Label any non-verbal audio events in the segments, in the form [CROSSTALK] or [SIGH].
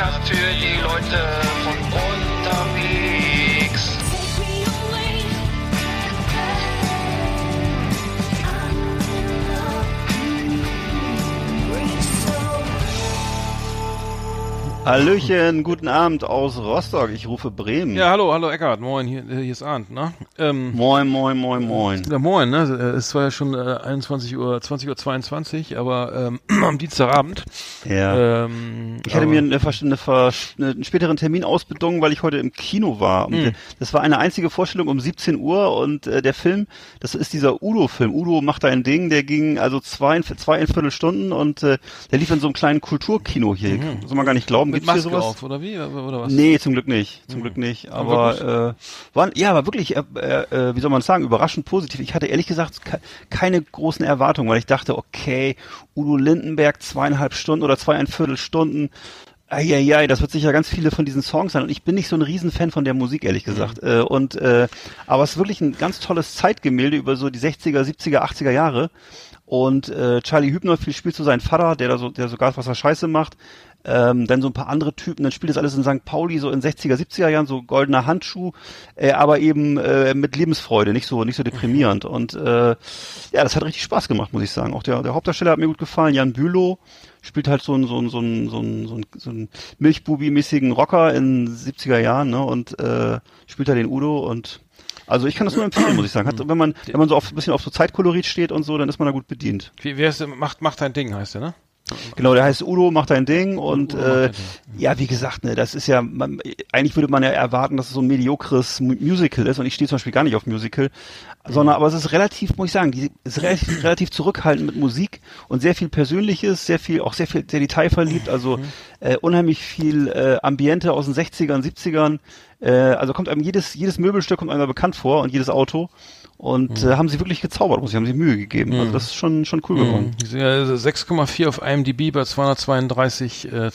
Podcast für die Leute Hallöchen, guten Abend aus Rostock. Ich rufe Bremen. Ja, hallo, hallo Eckart, moin, hier, hier ist Arndt, ne? Ähm, Moin, moin, moin, moin. ja, moin, ne? Es war ja schon äh, 21 Uhr, 20 Uhr 22, aber ähm, [CLEARS THROAT] am Dienstagabend. Ja. Ähm, ich hatte mir eine, eine, einen späteren Termin ausbedungen, weil ich heute im Kino war. Hm. Das war eine einzige Vorstellung um 17 Uhr und äh, der Film, das ist dieser Udo-Film. Udo macht da ein Ding, der ging also zwei, zweieinviertel Stunden und äh, der lief in so einem kleinen Kulturkino hier. Soll man gar nicht glauben. Mhm. mit Maske sowas? auf, oder wie? Oder was? Nee, zum Glück nicht. Zum Glück nicht. Aber Aber äh, waren, ja, aber wirklich, äh, äh, wie soll man sagen, überraschend positiv. Ich hatte ehrlich gesagt ke keine großen Erwartungen, weil ich dachte, okay, Udo Lindenberg zweieinhalb Stunden oder zweieinviertel Stunden. Eieiei, das wird sicher ganz viele von diesen Songs sein. Und ich bin nicht so ein Riesenfan von der Musik, ehrlich gesagt. Äh, und äh, aber es ist wirklich ein ganz tolles Zeitgemälde über so die 60er, 70er, 80er Jahre. Und äh, Charlie Hübner viel spielt so seinen Vater, der da so, der sogar was er Scheiße macht. Ähm, dann so ein paar andere Typen, dann spielt das alles in St. Pauli, so in 60er, 70er Jahren, so goldener Handschuh, äh, aber eben äh, mit Lebensfreude, nicht so, nicht so deprimierend. Und äh, ja, das hat richtig Spaß gemacht, muss ich sagen. Auch der, der Hauptdarsteller hat mir gut gefallen, Jan Bülow spielt halt so ein so ein so ein so ein, so ein, so ein Milchbubi-mäßigen Rocker in 70er Jahren, ne? Und äh, spielt da den Udo und also ich kann das nur empfehlen, muss ich sagen. Hat, wenn man wenn man so auf, ein bisschen auf so Zeitkolorit steht und so, dann ist man da gut bedient. Wie, wer ist, macht, macht dein Ding, heißt der, ne? Genau, der heißt Udo, macht ein Ding und äh, ja, wie gesagt, ne, das ist ja, man, eigentlich würde man ja erwarten, dass es so ein mediokres Mu- Musical ist und ich stehe zum Beispiel gar nicht auf Musical, sondern aber es ist relativ, muss ich sagen, die ist relativ, [CLEARS THROAT] relativ zurückhaltend mit Musik und sehr viel Persönliches, sehr viel, auch sehr viel, sehr detailverliebt, also äh, unheimlich viel äh, Ambiente aus den 60ern, 70ern, äh, also kommt einem jedes, jedes Möbelstück kommt einem bekannt vor und jedes Auto und äh, haben sie wirklich gezaubert, muss ich, haben sie Mühe gegeben, also das ist schon, schon cool geworden. Ich sehe, also 6,4 auf IMDb bei 232 äh,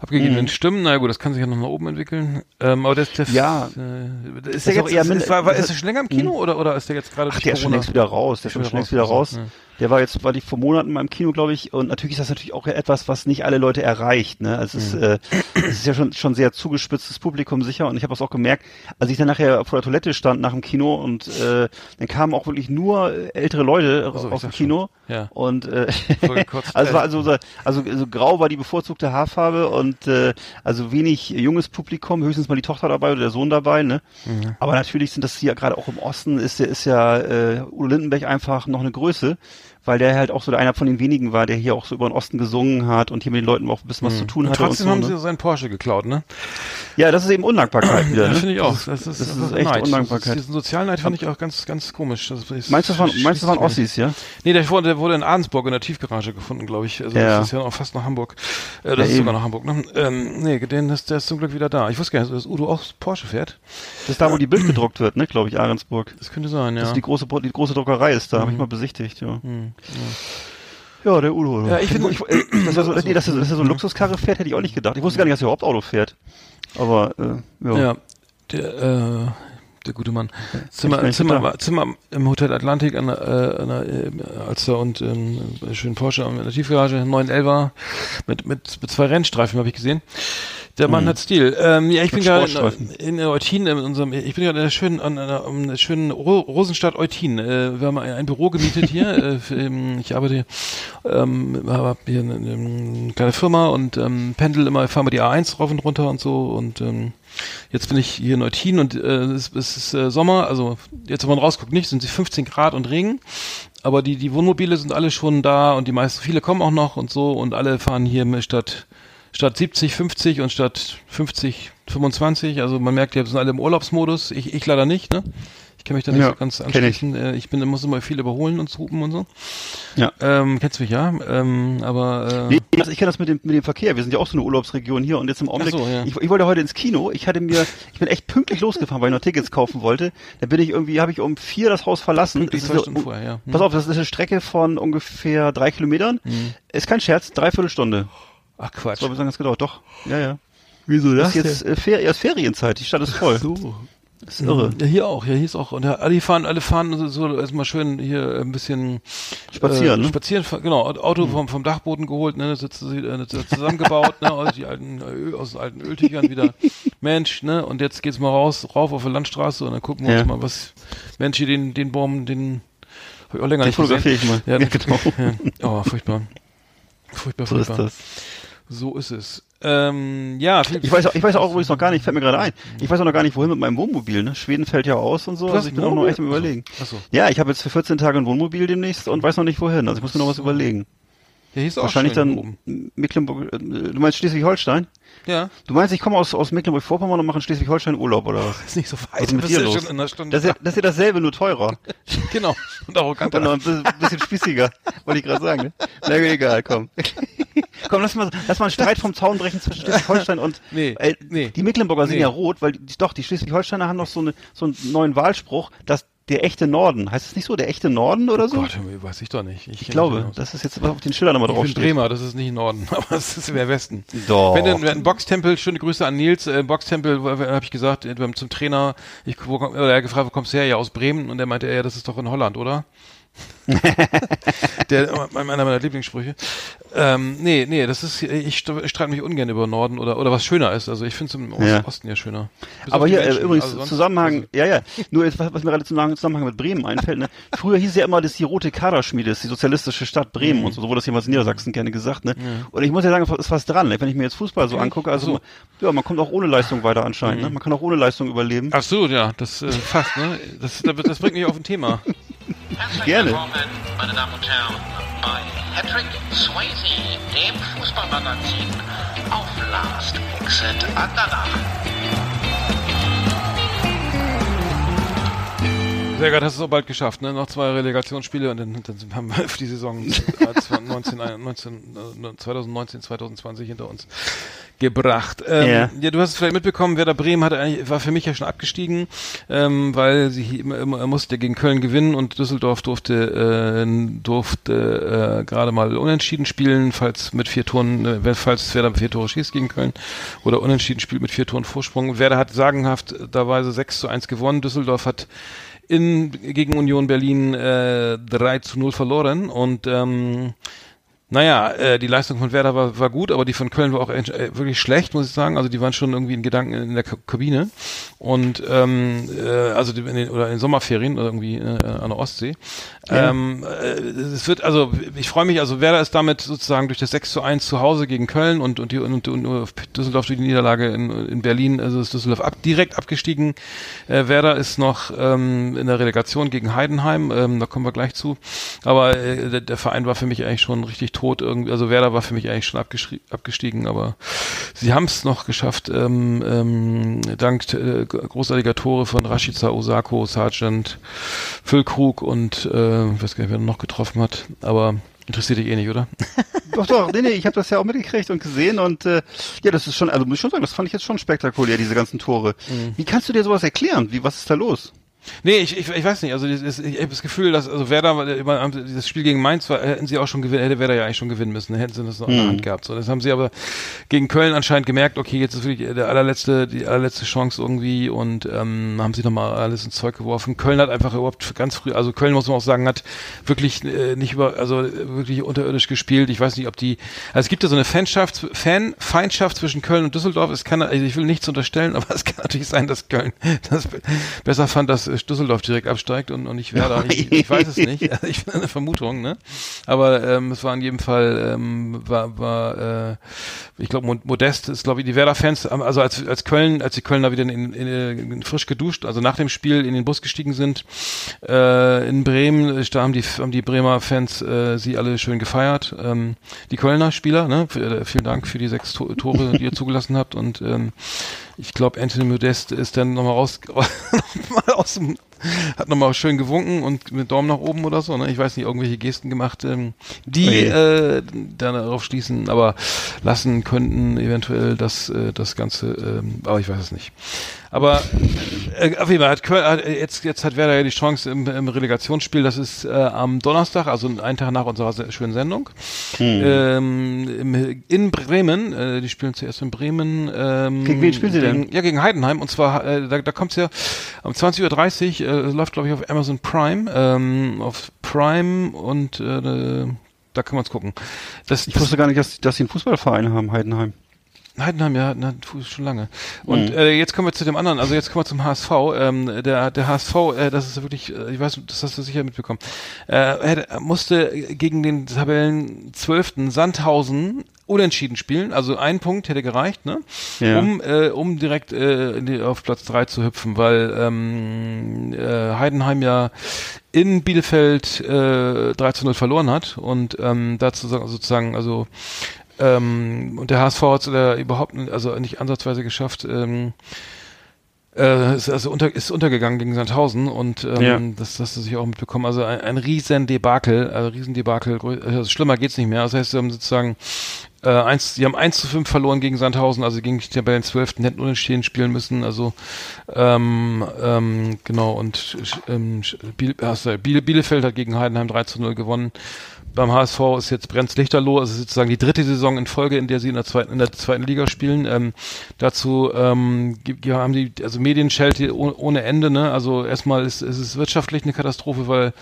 abgegebenen Stimmen. Na gut, das kann sich ja noch nach oben entwickeln. Ähm, aber das, das Ja. äh, ist ist der jetzt, eher ist, ist, war, war, ist das- er schon länger im Kino oder, oder ist der jetzt gerade Ach, der ist schon längst wieder raus. Der ist schon, längst wieder raus, ja. Der war jetzt, war die vor Monaten mal im Kino, glaube ich. Und natürlich ist das natürlich auch etwas, was nicht alle Leute erreicht. Ne? Also es, ist, äh, es ist ja schon, schon sehr zugespitztes Publikum sicher. Und ich habe das auch gemerkt, als ich dann nachher vor der Toilette stand nach dem Kino und äh, dann kamen auch wirklich nur ältere Leute so, aus dem Kino. schon. Ja. Und äh, [LAUGHS] also, es war also, so- also, also grau war die bevorzugte Haarfarbe und äh, also wenig junges Publikum, höchstens mal die Tochter dabei oder der Sohn dabei, ne? Mhm. Aber natürlich sind das hier gerade auch im Osten ist der ist ja äh, Udo Lindenberg einfach noch eine Größe, weil der halt auch so einer von den wenigen war, der hier auch so über den Osten gesungen hat und hier mit den Leuten auch ein bisschen was zu tun Mhm. Und hatte. trotzdem und haben so, sie ne? seinen Porsche geklaut, ne? Ja, das ist eben Undankbarkeit wieder. Ja, ne? finde ich auch. Das ist, Das ist, das ist echt Neid. Undankbarkeit. Das, diesen Sozialneid finde ich auch ganz, ganz komisch. Das Meinst du, das waren, meinst du, das waren Ossis, ja? Nee, der wurde, der wurde in Ahrensburg in der Tiefgarage gefunden, glaube ich. Also Ja. das ist ja auch fast nach Hamburg. Äh, das Ja, ist eben. sogar nach Hamburg, ne? Ähm, nee, den ist, der ist zum Glück wieder da. Ich wusste gar nicht, dass Udo auch Porsche fährt. Das ist da, wo die Bild gedruckt wird, ne, glaube ich, Ahrensburg. Das könnte sein, ja. Das ist die große, die große Druckerei ist da, habe ich mal besichtigt, ja. Ja, der Udo. Ja, ich finde- ich, äh, dass er so, nee, dass er, dass er so eine Luxuskarre fährt, hätte ich auch nicht gedacht. Ich wusste gar nicht, dass er überhaupt Auto fährt. Aber, äh, ja. ja, der, äh, der gute Mann. Zimmer, Zimmer, Zimmer im Hotel Atlantik an der, äh, an der äh, Alster und ähm, schönen Porsche in der Tiefgarage, 911er mit, mit, mit zwei Rennstreifen habe ich gesehen. Der Mann hat Stil. Ähm, ja, ich bin gerade in, in Eutin, in unserem, ich bin gerade in der schönen, an einer, an der schönen Ro Rosenstadt Eutin. Äh, wir haben ein Büro gemietet hier. [LAUGHS] äh, ähm, ich arbeite, ähm, habe hier eine, eine kleine Firma und ähm, pendel immer, fahre mal die A1 rauf und runter und so und ähm, Jetzt bin ich hier in Eutin und äh, es, es ist äh, Sommer, also jetzt, wenn man rausguckt, nicht, sind sie 15 Grad und Regen. Aber die, die Wohnmobile sind alle schon da und die meisten, viele kommen auch noch und so und alle fahren hier mit statt statt 70, 50 und statt 50, 25. Also man merkt, die sind alle im Urlaubsmodus. Ich, ich leider nicht, ne? Ich kann mich da nicht Ja, so ganz kenn ich. anschließen. Ich. ich bin, muss immer viel überholen und hupen und so. Ja. Ähm, kennst du mich, ja? Ähm, aber äh, Nee, also ich kenne das mit dem, mit dem Verkehr. Wir sind ja auch so eine Urlaubsregion hier und jetzt im Augenblick. So, ja. ich, ich wollte heute ins Kino. Ich hatte mir, ich bin echt pünktlich losgefahren, weil ich noch Tickets kaufen wollte. Da bin ich irgendwie, habe ich um vier das Haus verlassen. Pünktlich Das ist Stunden eine- vorher, ja. Hm. Pass auf, das ist eine Strecke von ungefähr drei Kilometern. Ist kein Scherz, dreiviertel Stunde. Ach Quatsch. So habe ich ganz gedauert. Doch. Ja, ja. Wieso das? Ist jetzt äh, Fer ja, ist Ferienzeit. Die Stadt ist voll. So. Das ist irre. Ja, hier auch. Ja, hier ist auch. Und ja, alle fahren, alle fahren so, so erstmal schön hier ein bisschen Spazieren, äh, ne? Spazieren, genau. Auto vom, vom Dachboden geholt, ne, das ist äh, zusammengebaut, ne, aus die alten Öl, aus den alten Öltüchern wieder. [LAUGHS] Mensch, ne, und jetzt geht's mal raus, rauf auf die Landstraße und dann gucken wir Ja. uns mal, was Mensch hier den den Baum, den hab ich auch länger Den nicht gesehen. fotografiere ich mal. Ja, [LAUGHS] Ja, genau. ja. Oh, furchtbar. Furchtbar, So ist furchtbar. das. So ist es. Ähm, ja, Ich weiß, auch- ich weiß auch übrigens noch gar nicht, fällt mir gerade ein. Ich weiß auch noch gar nicht, wohin mit meinem Wohnmobil. Ne? Schweden fällt ja aus und so. Also ich bin auch noch echt am überlegen. Ach so. Ja, ich habe jetzt für 14 Tage ein Wohnmobil demnächst und weiß noch nicht wohin. Also ich muss mir noch was überlegen. ja, hier ist Wahrscheinlich dann oben. Mecklenburg. äh, Du meinst Schleswig-Holstein? Ja, Du meinst, ich komme aus, aus Mecklenburg-Vorpommern und mache in Schleswig-Holstein Urlaub oder was? [LAUGHS] ist nicht so Was weit. ist mit Bist dir los? Das ist, ja, das ist ja dasselbe, nur teurer. [LAUGHS] Genau. Und arroganter. Und noch ein bisschen, bisschen spießiger, wollte ich gerade sagen. Ne? Na egal, komm. [LAUGHS] komm, lass mal, lass mal einen Streit vom Zaun brechen zwischen [LAUGHS] Schleswig-Holstein und Nee, äh, nee. die Mecklenburger sind Nee. ja rot, weil die, doch, die Schleswig-Holsteiner haben noch so, eine, so einen neuen Wahlspruch, dass der echte Norden, heißt es nicht so, der echte Norden oder so? Gott, weiß ich doch nicht. ich glaube, das das ist jetzt was auf den Schildern nochmal ich bin. Bremer, das ist nicht Norden, [LAUGHS] aber es ist der Westen. Doch. Wenn du ein Boxtempel, schöne Grüße an Nils, äh, Boxtempel, habe ich gesagt, äh, zum Trainer, ich, wo, oder er hat gefragt, wo kommst du her? Ja, aus Bremen. Und er meinte, ja, das ist doch in Holland, oder? [LAUGHS] der, einer meiner Lieblingssprüche. Ähm, nee, nee, das ist, ich st- streite mich ungern über Norden oder, oder was schöner ist. Also ich finde es im Ost- Ja. Osten ja schöner. Bis Aber hier äh, Menschen. übrigens Also Zusammenhang, ja, ja, nur jetzt, was, mir gerade zum Zusammenhang mit Bremen einfällt, ne? Früher hieß ja immer, das die rote Kaderschmiede, das ist die sozialistische Stadt Bremen Mhm. und so, so wurde das jemals in Niedersachsen gerne gesagt, ne? Und ich muss ja sagen, es ist was dran, ne? wenn ich mir jetzt Fußball so angucke, also, Ach so. Mhm. ja, man kommt auch ohne Leistung weiter anscheinend, ne? Man kann auch ohne Leistung überleben. Absolut, ja, das äh, fast, ne? Das, das bringt mich auf ein Thema. [LAUGHS] Herzlich Gerne. willkommen, meine Damen und Herren, bei Patrick Swayze, dem Fußballmagazin auf Last Exit Andernach. Sehr gut, hast du es auch bald geschafft, ne? Noch zwei Relegationsspiele und dann, dann haben wir die Saison [LAUGHS] äh, 19, 19, äh, 2019, 2020 hinter uns gebracht. Ähm, Ja. ja, du hast es vielleicht mitbekommen, Werder Bremen hat eigentlich, war für mich ja schon abgestiegen, ähm, weil sie er musste gegen Köln gewinnen und Düsseldorf durfte äh, durfte äh, gerade mal unentschieden spielen, falls mit vier Toren, äh, falls Werder vier Tore schießt gegen Köln oder unentschieden spielt mit vier Toren Vorsprung. Werder hat sagenhaft dabei 6 zu 1 gewonnen. Düsseldorf hat in, gegen Union Berlin äh, 3 zu 0 verloren. Und ähm, naja, äh, die Leistung von Werder war, war gut, aber die von Köln war auch äh, wirklich schlecht, muss ich sagen. Also die waren schon irgendwie in Gedanken in der Ka- Kabine und ähm, äh, also in den, oder in den Sommerferien oder irgendwie äh, an der Ostsee. Ähm, äh, es wird also, ich freue mich, also Werder ist damit sozusagen durch das 6 zu 1 zu Hause gegen Köln und und, die, und, und, und Düsseldorf durch die Niederlage in, in Berlin, also ist Düsseldorf ab, direkt abgestiegen. Äh, Werder ist noch ähm, in der Relegation gegen Heidenheim, ähm, da kommen wir gleich zu. Aber äh, der, der Verein war für mich eigentlich schon richtig tot irgendwie. Also Werder war für mich eigentlich schon abgestiegen, aber sie haben es noch geschafft, ähm, ähm, dank äh, großartiger Tore von Rashica Osako, Sargent, Füllkrug und äh, ich weiß gar nicht, wer noch getroffen hat, aber interessiert dich eh nicht, oder? [LAUGHS] Doch, doch, nee, nee, ich habe das ja auch mitgekriegt und gesehen und äh, ja, das ist schon, also muss ich schon sagen, das fand ich jetzt schon spektakulär, diese ganzen Tore. Mhm. Wie kannst du dir sowas erklären? Wie, was ist da los? Nee, ich, ich, ich weiß nicht. Also das, ich habe das Gefühl, dass also Werder, dieses Spiel gegen Mainz war, hätten sie auch schon gewinnen, hätte Werder ja eigentlich schon gewinnen müssen. Dann hätten sie das noch in der Hand gehabt. So, das haben sie aber gegen Köln anscheinend gemerkt. Okay, jetzt ist wirklich der allerletzte, die allerletzte Chance irgendwie und ähm, haben sie nochmal alles ins Zeug geworfen. Köln hat einfach überhaupt ganz früh, also Köln muss man auch sagen, hat wirklich äh, nicht über, also wirklich unterirdisch gespielt. Ich weiß nicht, ob die, also es gibt ja so eine Fanschaft, Fanfeindschaft zwischen Köln und Düsseldorf. Es kann, also ich will nichts unterstellen, [LAUGHS] aber es kann natürlich sein, dass Köln das besser fand, dass Düsseldorf direkt absteigt und, und nicht Werder. [LAUGHS] Ich, ich weiß es nicht. Also ich bin eine Vermutung, ne? Aber ähm, es war in jedem Fall, ähm, war, war äh, ich glaube, Modest ist, glaube ich, die Werder-Fans, ähm, also als, als Köln, als die Kölner wieder in, in, in, frisch geduscht, also nach dem Spiel in den Bus gestiegen sind, äh, in Bremen, da haben die, haben die Bremer Fans äh, sie alle schön gefeiert. Ähm, die Kölner Spieler, ne? Äh, vielen Dank für die sechs To- Tore, die ihr zugelassen habt und ähm, ich glaube, Anthony Modest ist dann nochmal raus, [LAUGHS] noch aus dem, [LAUGHS] hat nochmal schön gewunken und mit Daumen nach oben oder so, ne? Ich weiß nicht, irgendwelche Gesten gemacht, ähm, die Nee. äh, dann darauf schließen, aber lassen könnten eventuell das, äh, das Ganze, ähm, aber ich weiß es nicht. Aber äh, auf jeden Fall hat Köln, hat, äh, jetzt, jetzt hat Werder ja die Chance im, im Relegationsspiel, das ist äh, am Donnerstag, also einen Tag nach unserer se- schönen Sendung, ähm, im, in Bremen, äh, die spielen zuerst in Bremen. Ähm, Gegen wen spielen sie denn? gegen, Ja, gegen Heidenheim und zwar, äh, da, da kommt's ja um 20.30 Uhr, äh, läuft glaube ich auf Amazon Prime, ähm, auf Prime und äh, da kann man's gucken. Das, Ich wusste gar nicht, dass, dass sie einen Fußballverein haben, Heidenheim. Heidenheim, ja, na, schon lange. Und Mhm. äh, jetzt kommen wir zu dem anderen, also jetzt kommen wir zum HSV. Ähm, der, der HSV, äh, das ist wirklich, äh, ich weiß, das hast du sicher mitbekommen, äh, er musste gegen den Tabellen 12. Sandhausen unentschieden spielen, also ein Punkt hätte gereicht, ne? Ja. Um, äh, um direkt äh, die, auf Platz drei zu hüpfen, weil ähm, äh, Heidenheim ja in Bielefeld äh, 3 zu 0 verloren hat und ähm, dazu sagen- sozusagen, also ähm, und der HSV hat es äh, überhaupt also nicht ansatzweise geschafft. Ähm, äh, ist also unter, ist untergegangen gegen Sandhausen und ähm, Ja. das, das hast du sich auch mitbekommen. Also ein, ein riesen Debakel, also riesen Debakel, also schlimmer geht's nicht mehr. Das heißt, sie haben sozusagen äh, eins, die haben 1 zu 5 verloren gegen Sandhausen, also gegen die Tabellen 12. hätten unentschieden spielen müssen. Also ähm, ähm, genau und ähm, Biel, äh, Bielefeld hat gegen Heidenheim 3 zu 0 gewonnen. Beim HSV ist jetzt brennt's Lichterloh, ist sozusagen die dritte Saison in Folge, in der sie in der zweiten, in der zweiten Liga spielen. Ähm, dazu ähm, haben die, also Medienschelte oh- ohne Ende, ne? Also erstmal ist, ist es wirtschaftlich eine Katastrophe, weil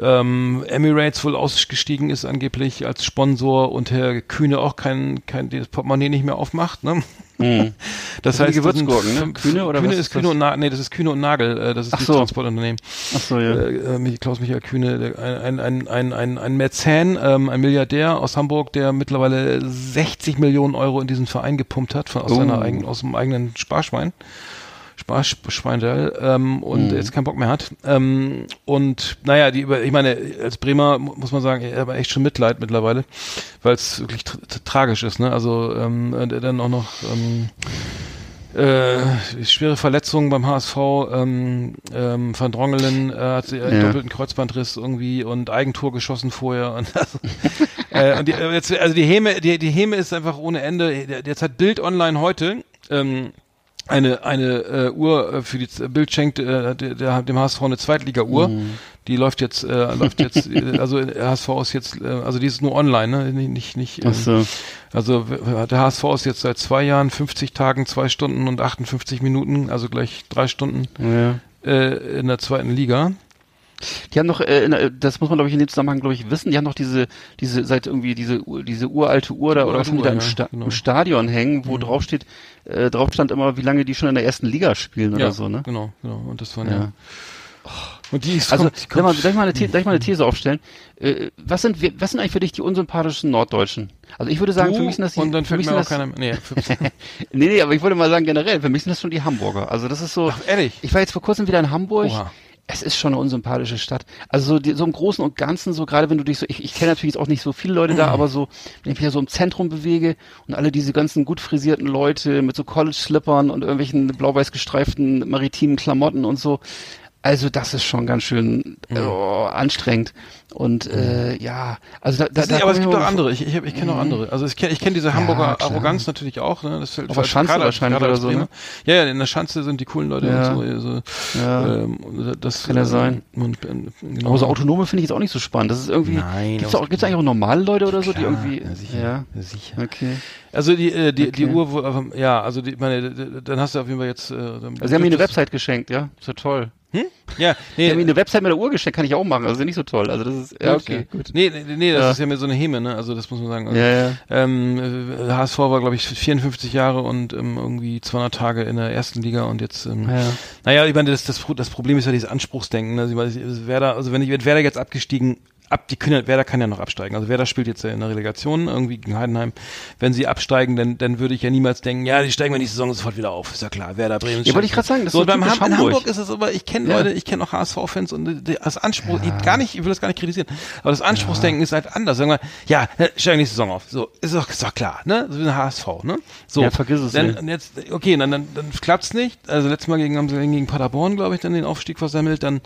ähm, Emirates wohl ausgestiegen ist angeblich als Sponsor und Herr Kühne auch kein, kein das Portemonnaie nicht mehr aufmacht, ne? [LAUGHS] Das, heißt, die das sind Gewürzgurken, ne? Kühne oder Kühne was ist ist Kühne das? und Nagel, nee, das ist Kühne und Nagel, äh, das ist Ach das so. Transportunternehmen. Ach so, ja. Äh, äh, Klaus-Michael Kühne, ein, ein, ein, ein, ein Mäzen, ähm, ein Milliardär aus Hamburg, der mittlerweile 60 Millionen Euro in diesen Verein gepumpt hat, von, aus, Oh. seiner eigenen, aus dem eigenen Sparschwein. Sparschweindel ähm, und jetzt keinen Bock mehr hat. Ähm, und naja, die über, ich meine, als Bremer mu- muss man sagen, er hat echt schon Mitleid mittlerweile, weil es wirklich tra tragisch ist, ne? Also ähm, dann auch noch ähm, äh, schwere Verletzungen beim HSV, ähm, ähm, Van Drongelen äh, hat sie einen Ja. doppelten Kreuzbandriss irgendwie und Eigentor geschossen vorher und [LAUGHS] also, äh, und die, äh, jetzt, also die Häme, die, die Häme ist einfach ohne Ende. Der- Jetzt hat Bild Online heute ähm, eine eine äh, Uhr äh, für die Bild schenkt äh, der, der, dem HSV eine Zweitliga-Uhr. Mhm. Die läuft jetzt, äh, läuft jetzt, [LAUGHS] äh, also HSV ist jetzt, äh, also die ist nur online, ne? Nicht, nicht, ähm, Ach so. also der HSV ist jetzt seit zwei Jahren, 50 Tagen, zwei Stunden und 58 Minuten, also gleich drei Stunden Ja. äh, in der zweiten Liga. Die haben noch, äh, das muss man glaube ich in dem Zusammenhang glaube ich wissen, die haben noch diese, diese seit irgendwie diese diese uralte Uhr da oder was die da im, ja, Sta genau. im Stadion hängen, wo drauf steht, äh, drauf stand immer, wie lange die schon in der ersten Liga spielen oder so, ne? Genau, genau. Und das waren Ja. ja. Und die ist Also, kommt, die sag mal, kommt, darf ich mal eine, The darf ich mal eine These aufstellen? Äh, was sind, was sind eigentlich für dich die unsympathischen Norddeutschen? Also ich würde sagen, du, für mich sind das die, und dann für fällt mich mir auch sind das, keiner. [LAUGHS] Nee, nee, nee, aber ich würde mal sagen generell, für mich sind das schon die Hamburger. Also das ist so, Ach, ehrlich? ich war jetzt vor kurzem wieder in Hamburg. Oha. Es ist schon eine unsympathische Stadt. Also so, die, so im Großen und Ganzen, so gerade wenn du dich so, ich, ich kenne natürlich jetzt auch nicht so viele Leute da, aber so, wenn ich mich ja so im Zentrum bewege und alle diese ganzen gut frisierten Leute mit so College-Slippern und irgendwelchen blau-weiß gestreiften maritimen Klamotten und so, also das ist schon ganz schön Mhm. oh, anstrengend. Und äh, ja, also da, da, Das da ist, aber es gibt auch andere. Ich, ich, ich kenne auch andere. Also ich kenne ich kenn diese Hamburger klar. Arroganz natürlich auch. Ne? Das fällt Auf der Schanze gerade- wahrscheinlich gerade oder so, ne? Ja, ja, in der Schanze sind die coolen Leute Ja. und so. Also, Ja. ähm, das Kann ja äh, sein. Und, ähm, genau. Aber so Autonome finde ich jetzt auch nicht so spannend. Das ist irgendwie. Nein, auch, gibt's eigentlich auch normale Leute oder so, die Klar, irgendwie. ja, sicher, ja. ja, sicher. Okay. Also die, äh, die, die Okay. Uhr, wo, ähm, ja, also die, meine, dann hast du auf jeden Fall jetzt. Äh, Also sie haben mir eine Website geschenkt, ja? Ist ja toll. Ja, Ich habe mir eine Website mit der Uhr geschenkt, kann ich auch machen, also nicht so toll. Also das ist, ja, okay, gut. Nee, nee, nee das Ja. ist ja mehr so eine Häme, ne? Also das muss man sagen. Also, Ja, ja. Ähm, äh, HSV war, glaube ich, 54 Jahre und ähm, irgendwie 200 Tage in der ersten Liga und jetzt, ähm, Ja. naja, ich meine, das, das, das Problem ist ja dieses Anspruchsdenken. Ne? Also, ich weiß, Werder, also wenn ich wenn Werder jetzt abgestiegen, ab, die können, ja- Werder kann ja noch absteigen. Also Werder spielt jetzt ja in der Relegation irgendwie gegen Heidenheim. Wenn sie absteigen, dann, dann würde ich ja niemals denken, ja, die steigen wir die Saison sofort wieder auf. Ist ja klar, Werder Bremen. Ja, wollte ich gerade sagen, das ist so, so beim Ham in Hamburg. Hamburg ist es aber, ich kenne Ja. Leute, ich kenne auch HSV-Fans und das Anspruch, ich gar nicht, ich will das gar nicht kritisieren, aber das Anspruchsdenken ist halt anders. Sagen wir, ja, ne, steigen die Saison auf. So, ist doch, ist doch klar, ne? So wie ein HSV, ne? So. Ja, vergiss es dann, nicht. jetzt, okay, dann, dann, dann klappt's nicht. Also letztes Mal gegen, haben sie gegen Paderborn, glaube ich, dann den Aufstieg versammelt, dann,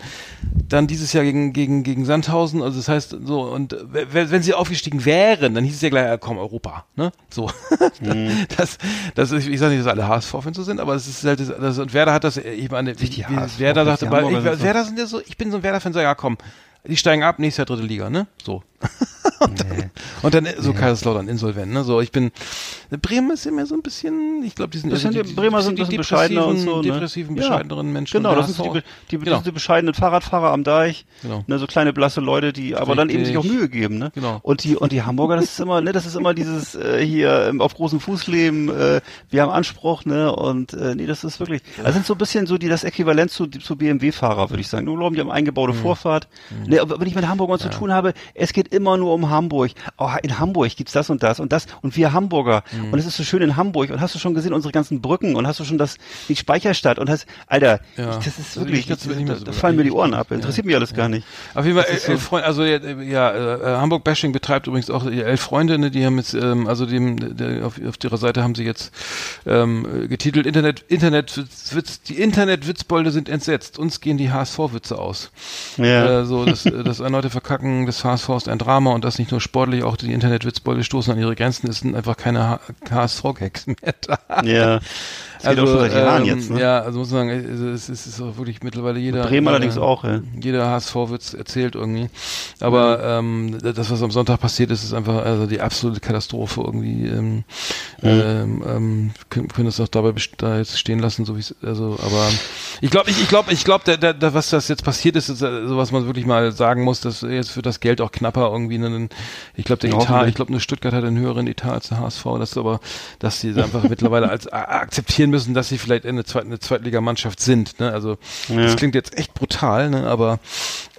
dann dieses Jahr gegen, gegen, gegen Sandhausen. Also das heißt, so, und äh, wenn, sie aufgestiegen wären, dann hieß es ja gleich, ja, komm, Europa, ne? So. [LAUGHS] Mhm. das, das ist, ich sage nicht, dass alle HSV-Fans so sind, aber es ist halt, das, das, und Werder hat das, ich meine, die HSV, Werder sagte, bei, ich, so- Werder sind ja so, ich bin so ein Werder-Fan, sag, ja, komm, die steigen ab, nächstes Jahr dritte Liga, ne? So. [LAUGHS] und dann, und dann so Kaiserslautern insolvent, ne? So, ich bin, Bremen ist immer so ein bisschen, ich glaube, die sind, Bisschen also die Bremer sind ein bisschen bescheidener und so, ne? depressiven, Ja. bescheideneren Menschen. Genau, das sind so die, die, die, Genau. diese bescheidenen Fahrradfahrer am Deich, Genau. ne, so kleine blasse Leute, die aber dann eben sich auch Richtig. Mühe geben, ne? Genau. Und die und die Hamburger, das ist immer, ne, das ist immer dieses äh, hier ähm, auf großem Fuß leben, äh, wir haben Anspruch, ne? Und äh, nee, das ist wirklich, das sind so ein bisschen so die das Äquivalent zu zu BMW-Fahrer, würde ich sagen. Nur glauben, die haben eingebaute Mhm. Vorfahrt. Ne, aber wenn ich mit Hamburgern zu tun habe, es geht immer nur um Hamburg. Oh, in Hamburg gibt's das und das und das und wir Hamburger Mhm. und es ist so schön in Hamburg und hast du schon gesehen unsere ganzen Brücken und hast du schon das die Speicherstadt und hast Alter, Ja. ich, das ist Also wirklich, ich- das bin ich mir da, so- da fallen mir die Ohren ab. Ja. Interessiert mich alles gar nicht. Auf jeden Fall, Das elf so- Freunde, also ja, äh, ja äh, Hamburg Bashing betreibt übrigens auch äh, elf Freunde, ne, die haben jetzt, ähm, also dem, der, auf, auf ihrer Seite haben sie jetzt ähm, äh, getitelt Internet, Internet, Witz, die Internetwitzbolde sind entsetzt, uns gehen die HSV-Witze aus. Ja. Äh, so, das, äh, das erneute Verkacken des HSV ist ein Drama und das nicht nur sportlich, auch die Internetwitzbolde stoßen an ihre Grenzen, es sind einfach keine HSV-Gags mehr da. ja. [LAUGHS] Das geht auch schon seit Jahren ähm, jetzt, ne? Ja, also muss man sagen, es ist, es ist auch wirklich mittlerweile jeder. Bremen jeder, allerdings auch, ja. Jeder HSV-Witz erzählt irgendwie. Aber ähm, das, was am Sonntag passiert ist, ist einfach also die absolute Katastrophe irgendwie. Ähm, ähm, ähm, können, können es auch dabei da jetzt stehen lassen, so wie es, also, aber ich glaube, ich, ich glaube, ich glaube, was das jetzt passiert ist, ist äh, so was man wirklich mal sagen muss, dass jetzt wird das Geld auch knapper irgendwie. Ne, ich glaube, der Ja, Etat, ich glaube, nur Stuttgart hat einen höheren Etat als der HSV. Das ist aber, dass sie einfach [LAUGHS] mittlerweile als akzeptieren müssen, dass sie vielleicht eine, Zweit, eine Zweitligamannschaft sind. Ne? Also das klingt jetzt echt brutal, ne? aber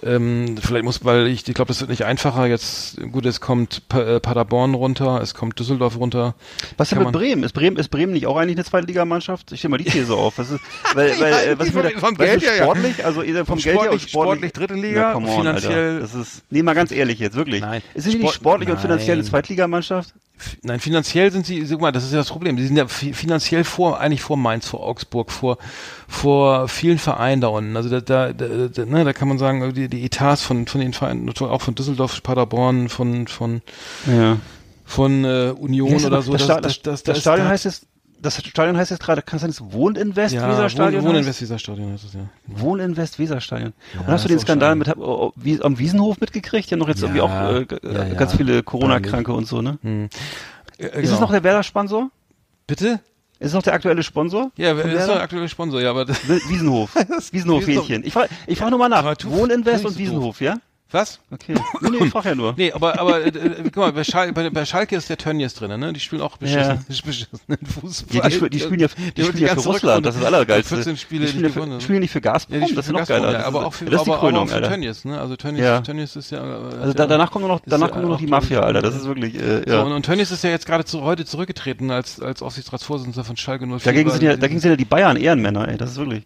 ähm, vielleicht muss, weil ich, ich glaube, das wird nicht einfacher. Jetzt gut, es kommt pa äh, Paderborn runter, es kommt Düsseldorf runter. Was denn Kann mit Bremen? Ist Bremen, ist Bremen nicht auch eigentlich eine Zweitligamannschaft? Ich stelle mal die These [LAUGHS] auf. Was ist, weil, weil, äh, was ist vom- mit Geld ist her, ja. sportlich? Also vom, Vom Geld her sportlich- sportlich, dritte Liga, Na, on, finanziell- Alter. Das ist, nee, mal ganz ehrlich jetzt, wirklich. Nein. Ist sie nicht Sport- sportlich und finanziell eine Nein. Zweitligamannschaft? Nein, finanziell sind sie, guck mal, das ist ja das Problem. Die sind ja fi- finanziell vor, eigentlich vor Mainz, vor Augsburg, vor, vor vielen Vereinen da unten. Also da, da, da, da, ne, da kann man sagen, die, die Etats von, von den Vereinen, auch von Düsseldorf, Paderborn, von, von, Ja. von äh, Union oder so. das, das, das, das Stadion heißt es, das Stadion heißt jetzt gerade, kann es sein, das Wohninvest ja, Weserstadion Wohn, Wohn in heißt? Es, ja. Wohninvest Weserstadion. Und Ja, hast du ist den Skandal mit oh, wie, am Wiesenhof mitgekriegt? Die haben doch jetzt irgendwie Ja, auch äh, ja, ja. ganz viele Corona-Kranke und so, ne? Äh, Ist genau. es noch der Werder-Sponsor? Bitte? Ist es noch der aktuelle Sponsor? Ja, das ist doch der aktuelle Sponsor, ja, aber Wi- Wiesenhof. [LAUGHS] Wiesenhof-Fähnchen. Ich frage ich frag nur mal nach. Wohninvest und Wiesenhof, ja? Was? Okay. Nee, nee, ich frag ja nur. [LAUGHS] Nee, aber, aber äh, äh, guck mal, bei, Schal bei, bei Schalke ist der Tönnies drin, ne? Die spielen auch beschissen, [LAUGHS] beschissenen Fußball. Ja, die, spielen- die spielen ja, die haben spielen ja für Russland, das ist das Allergeilste. 14 Spiele die spielen, nicht ja gewonnen. für, spielen nicht für Gazprom, Ja, die das ist noch geiler. Ja, aber auch für, das ist die aber, Krönung, aber auch für. Tönnies, ne? Also Tönnies, Ja. Tönnies ist ja. äh, Also da, danach kommt nur noch, danach ja kommt nur noch die Mafia, Alter. Das ist wirklich, äh, So, ja. und, und Tönnies ist ja jetzt gerade zu, heute zurückgetreten als, als Aufsichtsratsvorsitzender von Schalke 04. Dagegen sind ja, dagegen sind ja die Bayern Ehrenmänner, ey. Das ist wirklich.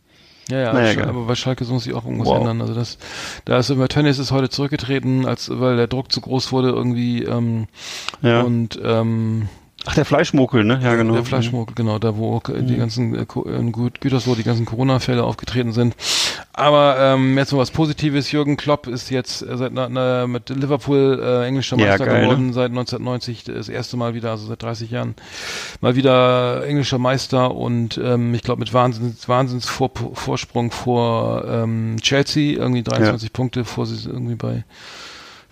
Ja, ja, Naja, aber bei Schalke muss sich auch irgendwas Wow. ändern. Also das, da ist immer Tönnies ist heute zurückgetreten, als weil der Druck zu groß wurde irgendwie ähm, Ja. und ähm, Ach, der Fleischmuckel, ne? Ja, genau. der Fleischmuggel, genau, da wo äh, die ganzen äh, Gütersloh die ganzen Corona-Fälle aufgetreten sind. Aber ähm, jetzt noch was Positives. Jürgen Klopp ist jetzt äh, seit na, mit Liverpool äh, englischer Ja, Meister geil, ne? geworden seit 1990 das erste Mal wieder, also seit 30 Jahren mal wieder englischer Meister. Und ähm, ich glaube mit Wahnsinns, Wahnsinns vor, Vorsprung vor ähm, Chelsea. Irgendwie 23 Punkte vor sie irgendwie bei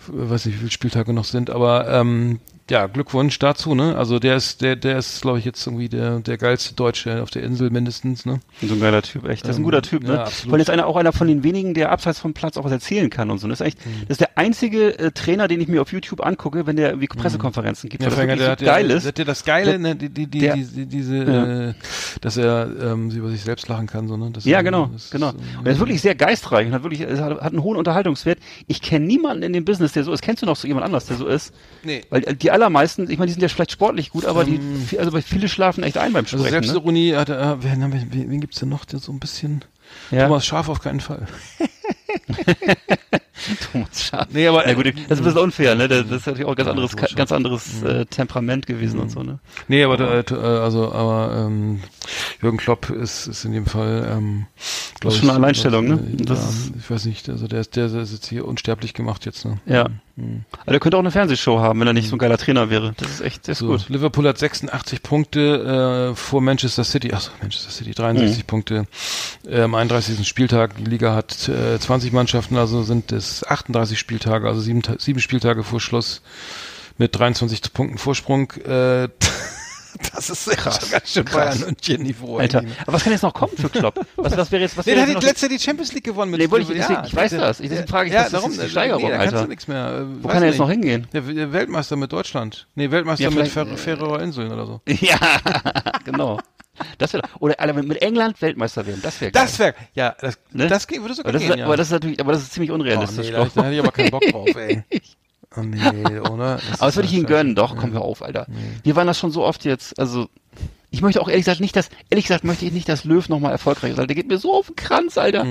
weiß nicht, wie viele Spieltage noch sind, aber ähm, ja, Glückwunsch dazu, ne? Also der ist, der, der ist, glaube ich, jetzt irgendwie der, der geilste Deutsche auf der Insel mindestens, ne? So ein geiler Typ, echt. Das ist ein Ähm, guter Typ, ne? ja, allem ist einer auch einer von den wenigen, der abseits vom Platz auch was erzählen kann und so. Das ist echt, das ist der einzige äh, Trainer, den ich mir auf YouTube angucke, wenn der irgendwie Pressekonferenzen gibt. Ja, weil das der, so geil der, ist. der, der das Geile, Der- ne, die, die, die, der- die, diese, Ja. äh, dass er ähm, über sich selbst lachen kann, so, ne? Das, Ja, genau, das ist, genau. äh, Und er ist wirklich sehr geistreich und hat wirklich, hat, hat einen hohen Unterhaltungswert. Ich kenne niemanden in dem Business, der so ist. Kennst du noch so jemand anders, der so ist? Nee. Weil äh, die allermeisten, ich meine, die sind ja vielleicht sportlich gut, aber die, also bei viele schlafen echt ein beim Also Sprechen. ne? Selbstironie hat er, äh, wen, wen, gibt's denn noch, der so ein bisschen, Ja. Thomas Scharf auf keinen Fall. [LAUGHS] Thomas Schaaf. Nee, aber- ja, gut, das ist ein bisschen unfair, ne? Das, das ist natürlich auch ein ganz Ja, anderes, ganz anderes äh, Temperament gewesen und so, ne? Nee, aber äh, äh, also aber ähm, Jürgen Klopp ist, ist in dem Fall ähm, glaub Das ist schon eine Alleinstellung, ne? äh, ja, ich weiß nicht, also der ist der ist jetzt hier unsterblich gemacht jetzt, ne? Ja. Aber der könnte auch eine Fernsehshow haben, wenn er nicht so ein geiler Trainer wäre. Das ist echt, das ist So, gut. Liverpool hat 86 Punkte äh, vor Manchester City. Achso, Manchester City 63 Mhm. Punkte äh, am 31. Spieltag. Die Liga hat äh, 20 Mannschaften, also sind es 38 Spieltage, also sieben, sieben Spieltage vor Schluss mit 23 Punkten Vorsprung. Äh, [LAUGHS] [LAUGHS] das ist Krass, schon ganz schön krass. Bayern München Niveau. Alter, aber was kann jetzt noch kommen für Klopp? Was, was wäre jetzt, was Nee, wäre der jetzt hat letztes Jahr die Champions League gewonnen mit Nee, wollte ich- ja, deswegen- ich weiß das. Deswegen frage ich, ja, ist darum, die äh, Steigerung, nee, da kannst Alter? du nichts mehr. Äh, Wo kann er jetzt noch hingehen? Der, der Weltmeister mit Deutschland. Nee, Weltmeister Ja, mit Fer Färöer Inseln oder so. [LAUGHS] Ja, [LAUGHS] genau. Das wäre, oder Alter, mit England Weltmeister werden, das wäre geil. Das wäre, ja, das, Ne? das geht, würde sogar aber das, gehen, ist, ja. aber das ist natürlich, aber das ist ziemlich oh, unrealistisch. nee, da, glaub da hätte ich aber keinen Bock drauf, ey. Oh nee, [LAUGHS] oder? Aber das würde ich ihm gönnen, doch, komm, hör auf, Alter. Wir waren das schon so oft jetzt, also, ich möchte auch ehrlich gesagt nicht, dass, ehrlich gesagt möchte ich nicht, dass Löw nochmal erfolgreich ist, Alter. Der geht mir so auf den Kranz, Alter.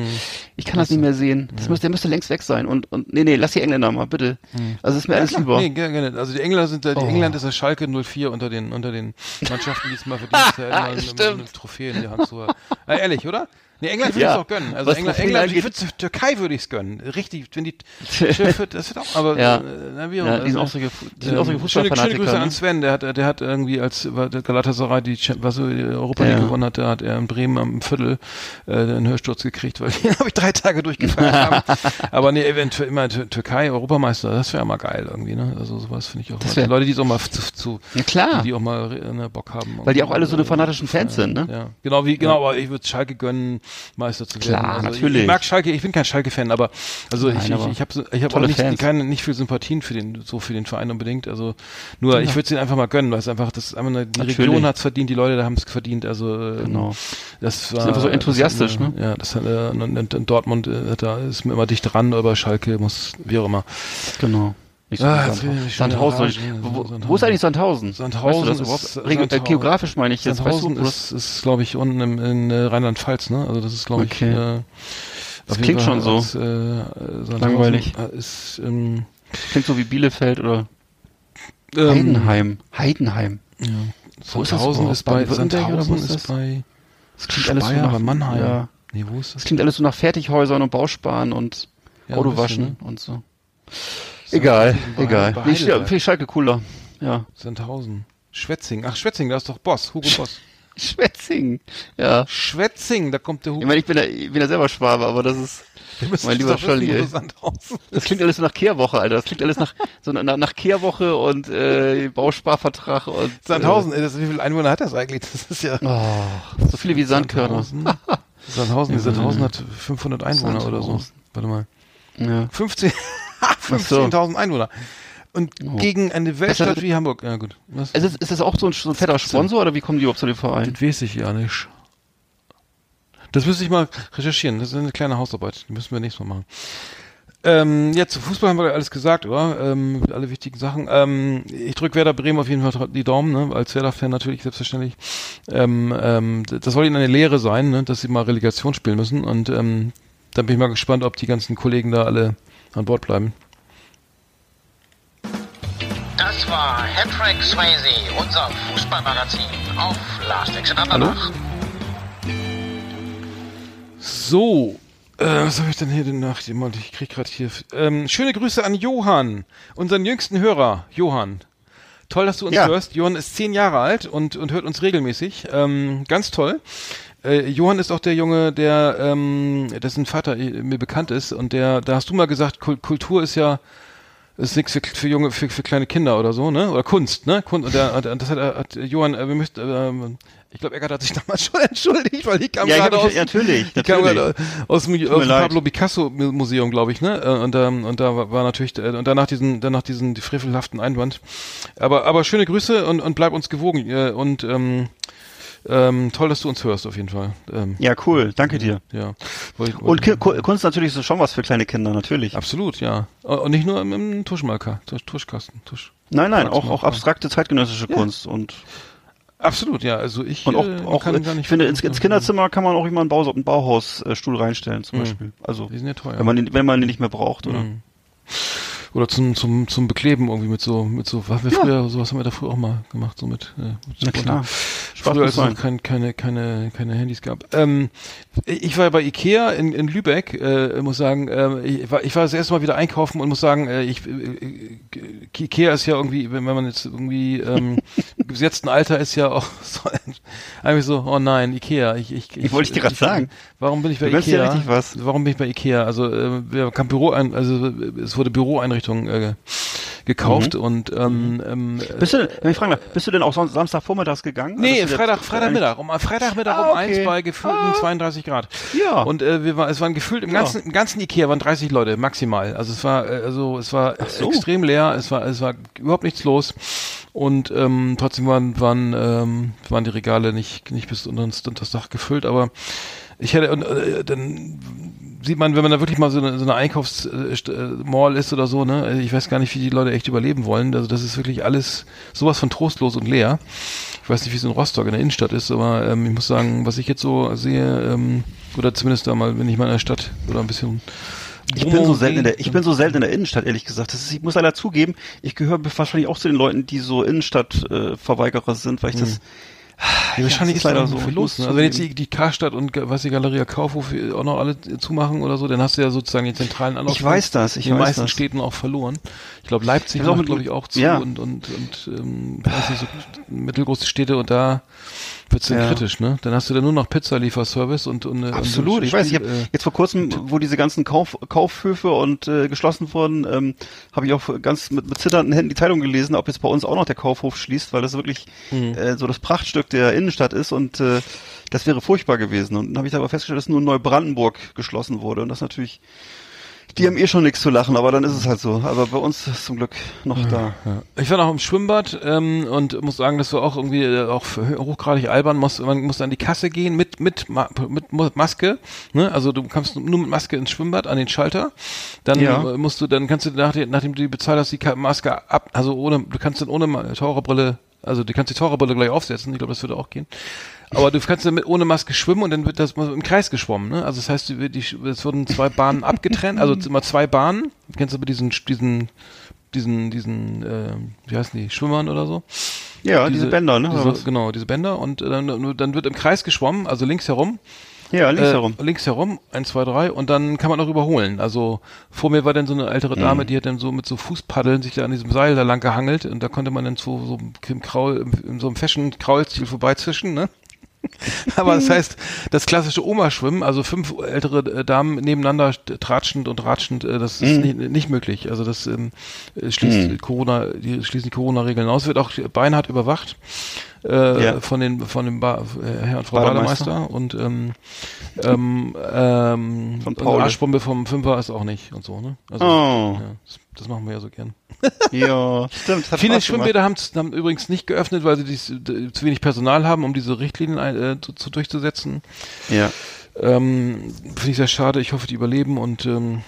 Ich kann das nicht mehr sehen. Das müsste, der müsste längst weg sein. Und, und, nee, nee, lass die Engländer mal, bitte. Also, ist mir alles Klar, lieber. Nee, gerne, gerne. Also die Engländer sind da, die Oh. England ist das Schalke 04 unter den, unter den Mannschaften, die es mal verdient haben, [LAUGHS] mal eine, Trophäe in die Hand zu haben. Ehrlich, oder? Nee, England würde Ja. ich auch gönnen. Also Was England, England, ich würde, Türkei würde ich es gönnen. Richtig, wenn die, [LAUGHS] das wird auch, aber, Ja. äh, na, wie auch Ja, die sind Also, auch solche, die sind auch solche ähm, schöne. Grüße ne? an Sven, der hat, der hat irgendwie als Galatasaray die was so die Europa League Ja. gewonnen hat, der hat er in Bremen am Viertel äh, einen Hörsturz gekriegt, weil [LAUGHS] den habe ich drei Tage durchgefeiert haben. [LAUGHS] Aber nee, eventuell immer Tür- Türkei Europameister, das wäre mal geil irgendwie, ne? Also sowas finde ich auch. Das mal- Leute, die so mal zu, zu Ja, klar. die auch mal äh, ne, Bock haben. Weil die auch alle so eine äh, fanatischen Fans sind, ne? Ja, genau wie genau, aber ich würde Schalke gönnen, Meister zu werden. Klar, also natürlich. Ich, ich mag Schalke, ich bin kein Schalke-Fan, aber also Nein, ich, aber ich, ich habe ich habe auch nicht, Fans. keine nicht viel Sympathien für den so für den Verein unbedingt. Also nur ich würde es ihnen einfach mal gönnen, weil es einfach das einfach eine, die Natürlich. Region hat's verdient, die Leute da haben es verdient. Also ähm, Genau. das war sind einfach so enthusiastisch, das, hat, ne? Ja, das hat, äh, und, und Dortmund äh, da ist mir immer dicht dran, aber Schalke muss wie auch immer. Genau. Nicht so Ah, Sandhausen. Sandhausen. Wo, Sandhausen. wo ist eigentlich Sandhausen? Sandhausen weißt du ist-? Reg- äh, Sandhausen- geografisch meine ich jetzt. Weißt du, Sandhausen wo das- ist, ist glaube ich, unten im, in äh, Rheinland-Pfalz, ne? Also das ist, glaube Okay. ich, äh, Das klingt schon so. als, äh, Sandhausen, Langweilig. äh, Ist, ähm, klingt so wie Bielefeld oder ähm, Heidenheim. Heidenheim. Ja. Ist Sandhausen überhaupt? ist bei Sandhausen ist ist bei Das klingt alles so Speyer, nach Mannheim. Ja. Nee, wo ist das? Das klingt alles so nach Fertighäusern und Bausparen und Ja, Autowaschen bisschen, und so. Egal, egal. Nee, ich finde Schalke cooler. Ja. Sandhausen. Schwetzing. Ach, Schwetzing, da ist doch Boss, Hugo Boss. [LAUGHS] Schwetzing. Ja. Schwetzing, da kommt der Ich Hugo. meine, ich bin ja, ich bin ja selber Schwabe, aber das ist, mein lieber Scholli, ey. Sandhausen das klingt alles so nach Kehrwoche, Alter. Das klingt alles nach, so nach, nach Kehrwoche und, äh, Bausparvertrag und, Sandhausen, ey, das, wie viele Einwohner hat das eigentlich? Das ist ja. Äh, oh, so viele wie Sandkörner. Sandhausen, Sandhausen, [LAUGHS] Sandhausen hat 500 Einwohner oder so. Sandhausen. Warte mal. Ja. 15 15.000 Einwohner. Und Oh. gegen eine Weltstadt Das wie Hamburg. Ja, gut. Was? Ist, es, ist das auch so ein, so ein fetter Sponsor oder wie kommen die überhaupt zu dem Verein? Das weiß ich ja nicht. Das müsste ich mal recherchieren. Das ist eine kleine Hausarbeit. Die müssen wir nächstes Mal machen. Ähm, jetzt zu Fußball haben wir alles gesagt, oder? Ähm, alle wichtigen Sachen. Ähm, ich drücke Werder Bremen auf jeden Fall die Daumen, ne? als Werder-Fan natürlich, selbstverständlich. Ähm, ähm, das soll ihnen eine Lehre sein, ne? dass sie mal Relegation spielen müssen. Und ähm, dann bin ich mal gespannt, ob die ganzen Kollegen da alle an Bord bleiben. Das war Hattrick Swayze, unser Fußballmagazin auf Last Exit Andernach. So, äh, was habe ich denn hier denn nach? Ich krieg gerade hier. Ähm, schöne Grüße an Johann, unseren jüngsten Hörer, Johann. Toll, dass du uns Ja. hörst. Johann ist zehn Jahre alt und, und hört uns regelmäßig. Ähm, ganz toll. Äh, Johann ist auch der Junge, der ähm, dessen Vater äh, mir bekannt ist und der, da hast du mal gesagt, Kul Kultur ist ja ist nichts für, für junge, für, für kleine Kinder oder so, ne? Oder Kunst, ne? Kunst, und, der, das hat, hat Johann, äh, wir möchten, ähm, ich glaube, Eckert hat sich [LAUGHS] damals schon entschuldigt, weil ich kam Ja, gerade aus, natürlich, ich kam natürlich. gerade aus dem, aus dem. Pablo Picasso Mu- Museum, glaube ich, ne? Äh, Und, ähm, und da war, natürlich, und danach diesen, danach diesen frevelhaften Einwand. Aber, aber schöne Grüße und, und bleib uns gewogen, und, ähm, ähm, toll, dass du uns hörst, auf jeden Fall. Ähm, Ja, cool. Danke dir. ja. Wollte ich- Und Ki Kunst natürlich ist schon was für kleine Kinder, natürlich. Absolut, ja. Und nicht nur im, im Tuschmarker, Tusch, Tuschkasten, Tusch. Nein, nein, auch, auch abstrakte zeitgenössische Kunst und Absolut, ja. Also ich und auch, äh, auch kann äh, gar nicht ich finde ins, ins Kinderzimmer kann man auch immer einen, Baus einen Bauhausstuhl reinstellen zum Mhm. Beispiel. Also Die sind ja teuer. wenn man den, wenn man den nicht mehr braucht, oder? Mhm. Oder zum, zum, zum Bekleben irgendwie mit so, mit so, was wir früher, sowas haben wir da früher auch mal gemacht, so mit, äh, Na klar. Spaß Früher, als es kein, keine, keine, keine Handys gab. Ähm, ich war ja bei Ikea in, in Lübeck, äh, muss sagen, äh, ich, war, ich war das erste Mal wieder einkaufen und muss sagen, äh, ich, äh, Ikea ist ja irgendwie, wenn man jetzt irgendwie ähm, im gesetzten Alter ist ja auch [LAUGHS] so, eigentlich so, oh nein, Ikea. Ich, ich, Ich wollte dir grad sagen. Warum bin ich bei Du Ikea? richtig was. Warum bin ich bei Ikea? Also äh, wir kam Büro ein, also äh, es wurde Büroeinrichtung äh, gekauft und ähm, ähm, Bist du, wenn ich fragen darf, bist du denn auch sonst Samstagvormittags gegangen? Nee, Also, Freitag, Freitagmittag. Um Freitagmittag Ah, um eins okay. bei gefühlten 32 Grad. Ja. Und äh, wir war, es waren gefühlt im Ja. ganzen, im ganzen Ikea waren 30 Leute maximal. Also es war, äh, also es war so. extrem leer. Es war, es war überhaupt nichts los. Und ähm, trotzdem waren, waren, ähm, waren die Regale nicht, nicht bis unter das, unter das Dach gefüllt. Aber ich hätte, und, äh, dann sieht man, wenn man da wirklich mal so eine, so eine Einkaufsmall ist oder so, ne, ich weiß gar nicht, wie die Leute echt überleben wollen. Also das ist wirklich alles sowas von trostlos und leer. Ich weiß nicht, wie es in Rostock in der Innenstadt ist, aber ähm, ich muss sagen, was ich jetzt so sehe, ähm, oder zumindest da mal, wenn ich mal in der Stadt oder ein bisschen Ich bin so selten in der, ich bin so selten in der Innenstadt, ehrlich gesagt. Das ist, ich muss leider zugeben, ich gehöre wahrscheinlich auch zu den Leuten, die so Innenstadtverweigerer äh, Verweigerer sind, weil ich das, Ja, wahrscheinlich das ist leider so Ich viel los. Ne? Also wenn jetzt die, die Karstadt und was die Galeria Kaufhof auch noch alle zumachen oder so, dann hast du ja sozusagen die zentralen Anlaufpunkte weiß das, ich in den meisten das. Städten auch verloren. Ich glaube Leipzig Ich macht glaube ich auch zu ja. und und und ähm, weiß nicht, so mittelgroße Städte und da wird's dann Ja. kritisch, ne? Dann hast du dann nur noch Pizzalieferservice und und und- Absolut, und, ich weiß, ich habe äh, jetzt vor kurzem, wo diese ganzen Kauf, Kaufhöfe und äh, geschlossen wurden, ähm, habe ich auch ganz mit, mit zitternden Händen die Zeitung gelesen, ob jetzt bei uns auch noch der Kaufhof schließt, weil das wirklich Mhm. äh, so das Prachtstück der Innenstadt ist und äh, das wäre furchtbar gewesen. Und dann habe ich aber festgestellt, dass nur Neubrandenburg geschlossen wurde und das natürlich, die haben eh schon nichts zu lachen, aber dann ist es halt so. Aber bei uns ist zum Glück noch da. Ich war noch im Schwimmbad ähm, und muss sagen, das war auch irgendwie äh, auch für- hochgradig albern. Muss, man muss an die Kasse gehen mit mit mit Maske. Ne? Also du kommst nur mit Maske ins Schwimmbad an den Schalter. Dann Ja. musst du, dann kannst du nach, nachdem du die bezahlt hast, die Maske ab. Also ohne, du kannst dann ohne Taucherbrille, also du kannst die Taucherbrille gleich aufsetzen. Ich glaube, das würde auch gehen. Aber du kannst dann mit, ohne Maske schwimmen und dann wird das im Kreis geschwommen. Ne? Also das heißt, die, die, es wurden zwei Bahnen [LAUGHS] abgetrennt, also immer zwei Bahnen. Kennst du aber diesen diesen diesen diesen äh, wie heißen die Schwimmern oder so? Ja, diese, Bänder, ne? Diese, genau, diese Bänder und äh, dann, dann wird im Kreis geschwommen, also links herum. Ja, links äh, herum. Links herum, eins, zwei, drei und dann kann man auch überholen. Also vor mir war dann so eine ältere Mhm. Dame, die hat dann so mit so Fußpaddeln sich da an diesem Seil da lang gehangelt und da konnte man dann so, so im Kraul, im, in so einem Fashion-Kraulstil vorbeizischen, ne? [LAUGHS] Aber das heißt, das klassische Oma-Schwimmen, also fünf ältere äh, Damen nebeneinander tratschend und ratschend, äh, das ist nicht, nicht möglich. Also das ähm, äh, schließt Corona, die schließen die Corona-Regeln aus, wird auch beinhart überwacht äh, Ja. von den von dem ba äh, Herr und Frau Bademeister. Und ähm, ähm, ähm, Von Paul. Arschbombe vom Fünfer ist auch nicht und so, ne? Also Oh. ja, das, das machen wir ja so gern. [LAUGHS] Ja, stimmt. Viele. Schwimmbäder haben, haben übrigens nicht geöffnet, weil sie dies, zu wenig Personal haben, um diese Richtlinien äh, zu, zu durchzusetzen. Ja. Ähm, Finde ich sehr schade. Ich hoffe, die überleben und ähm,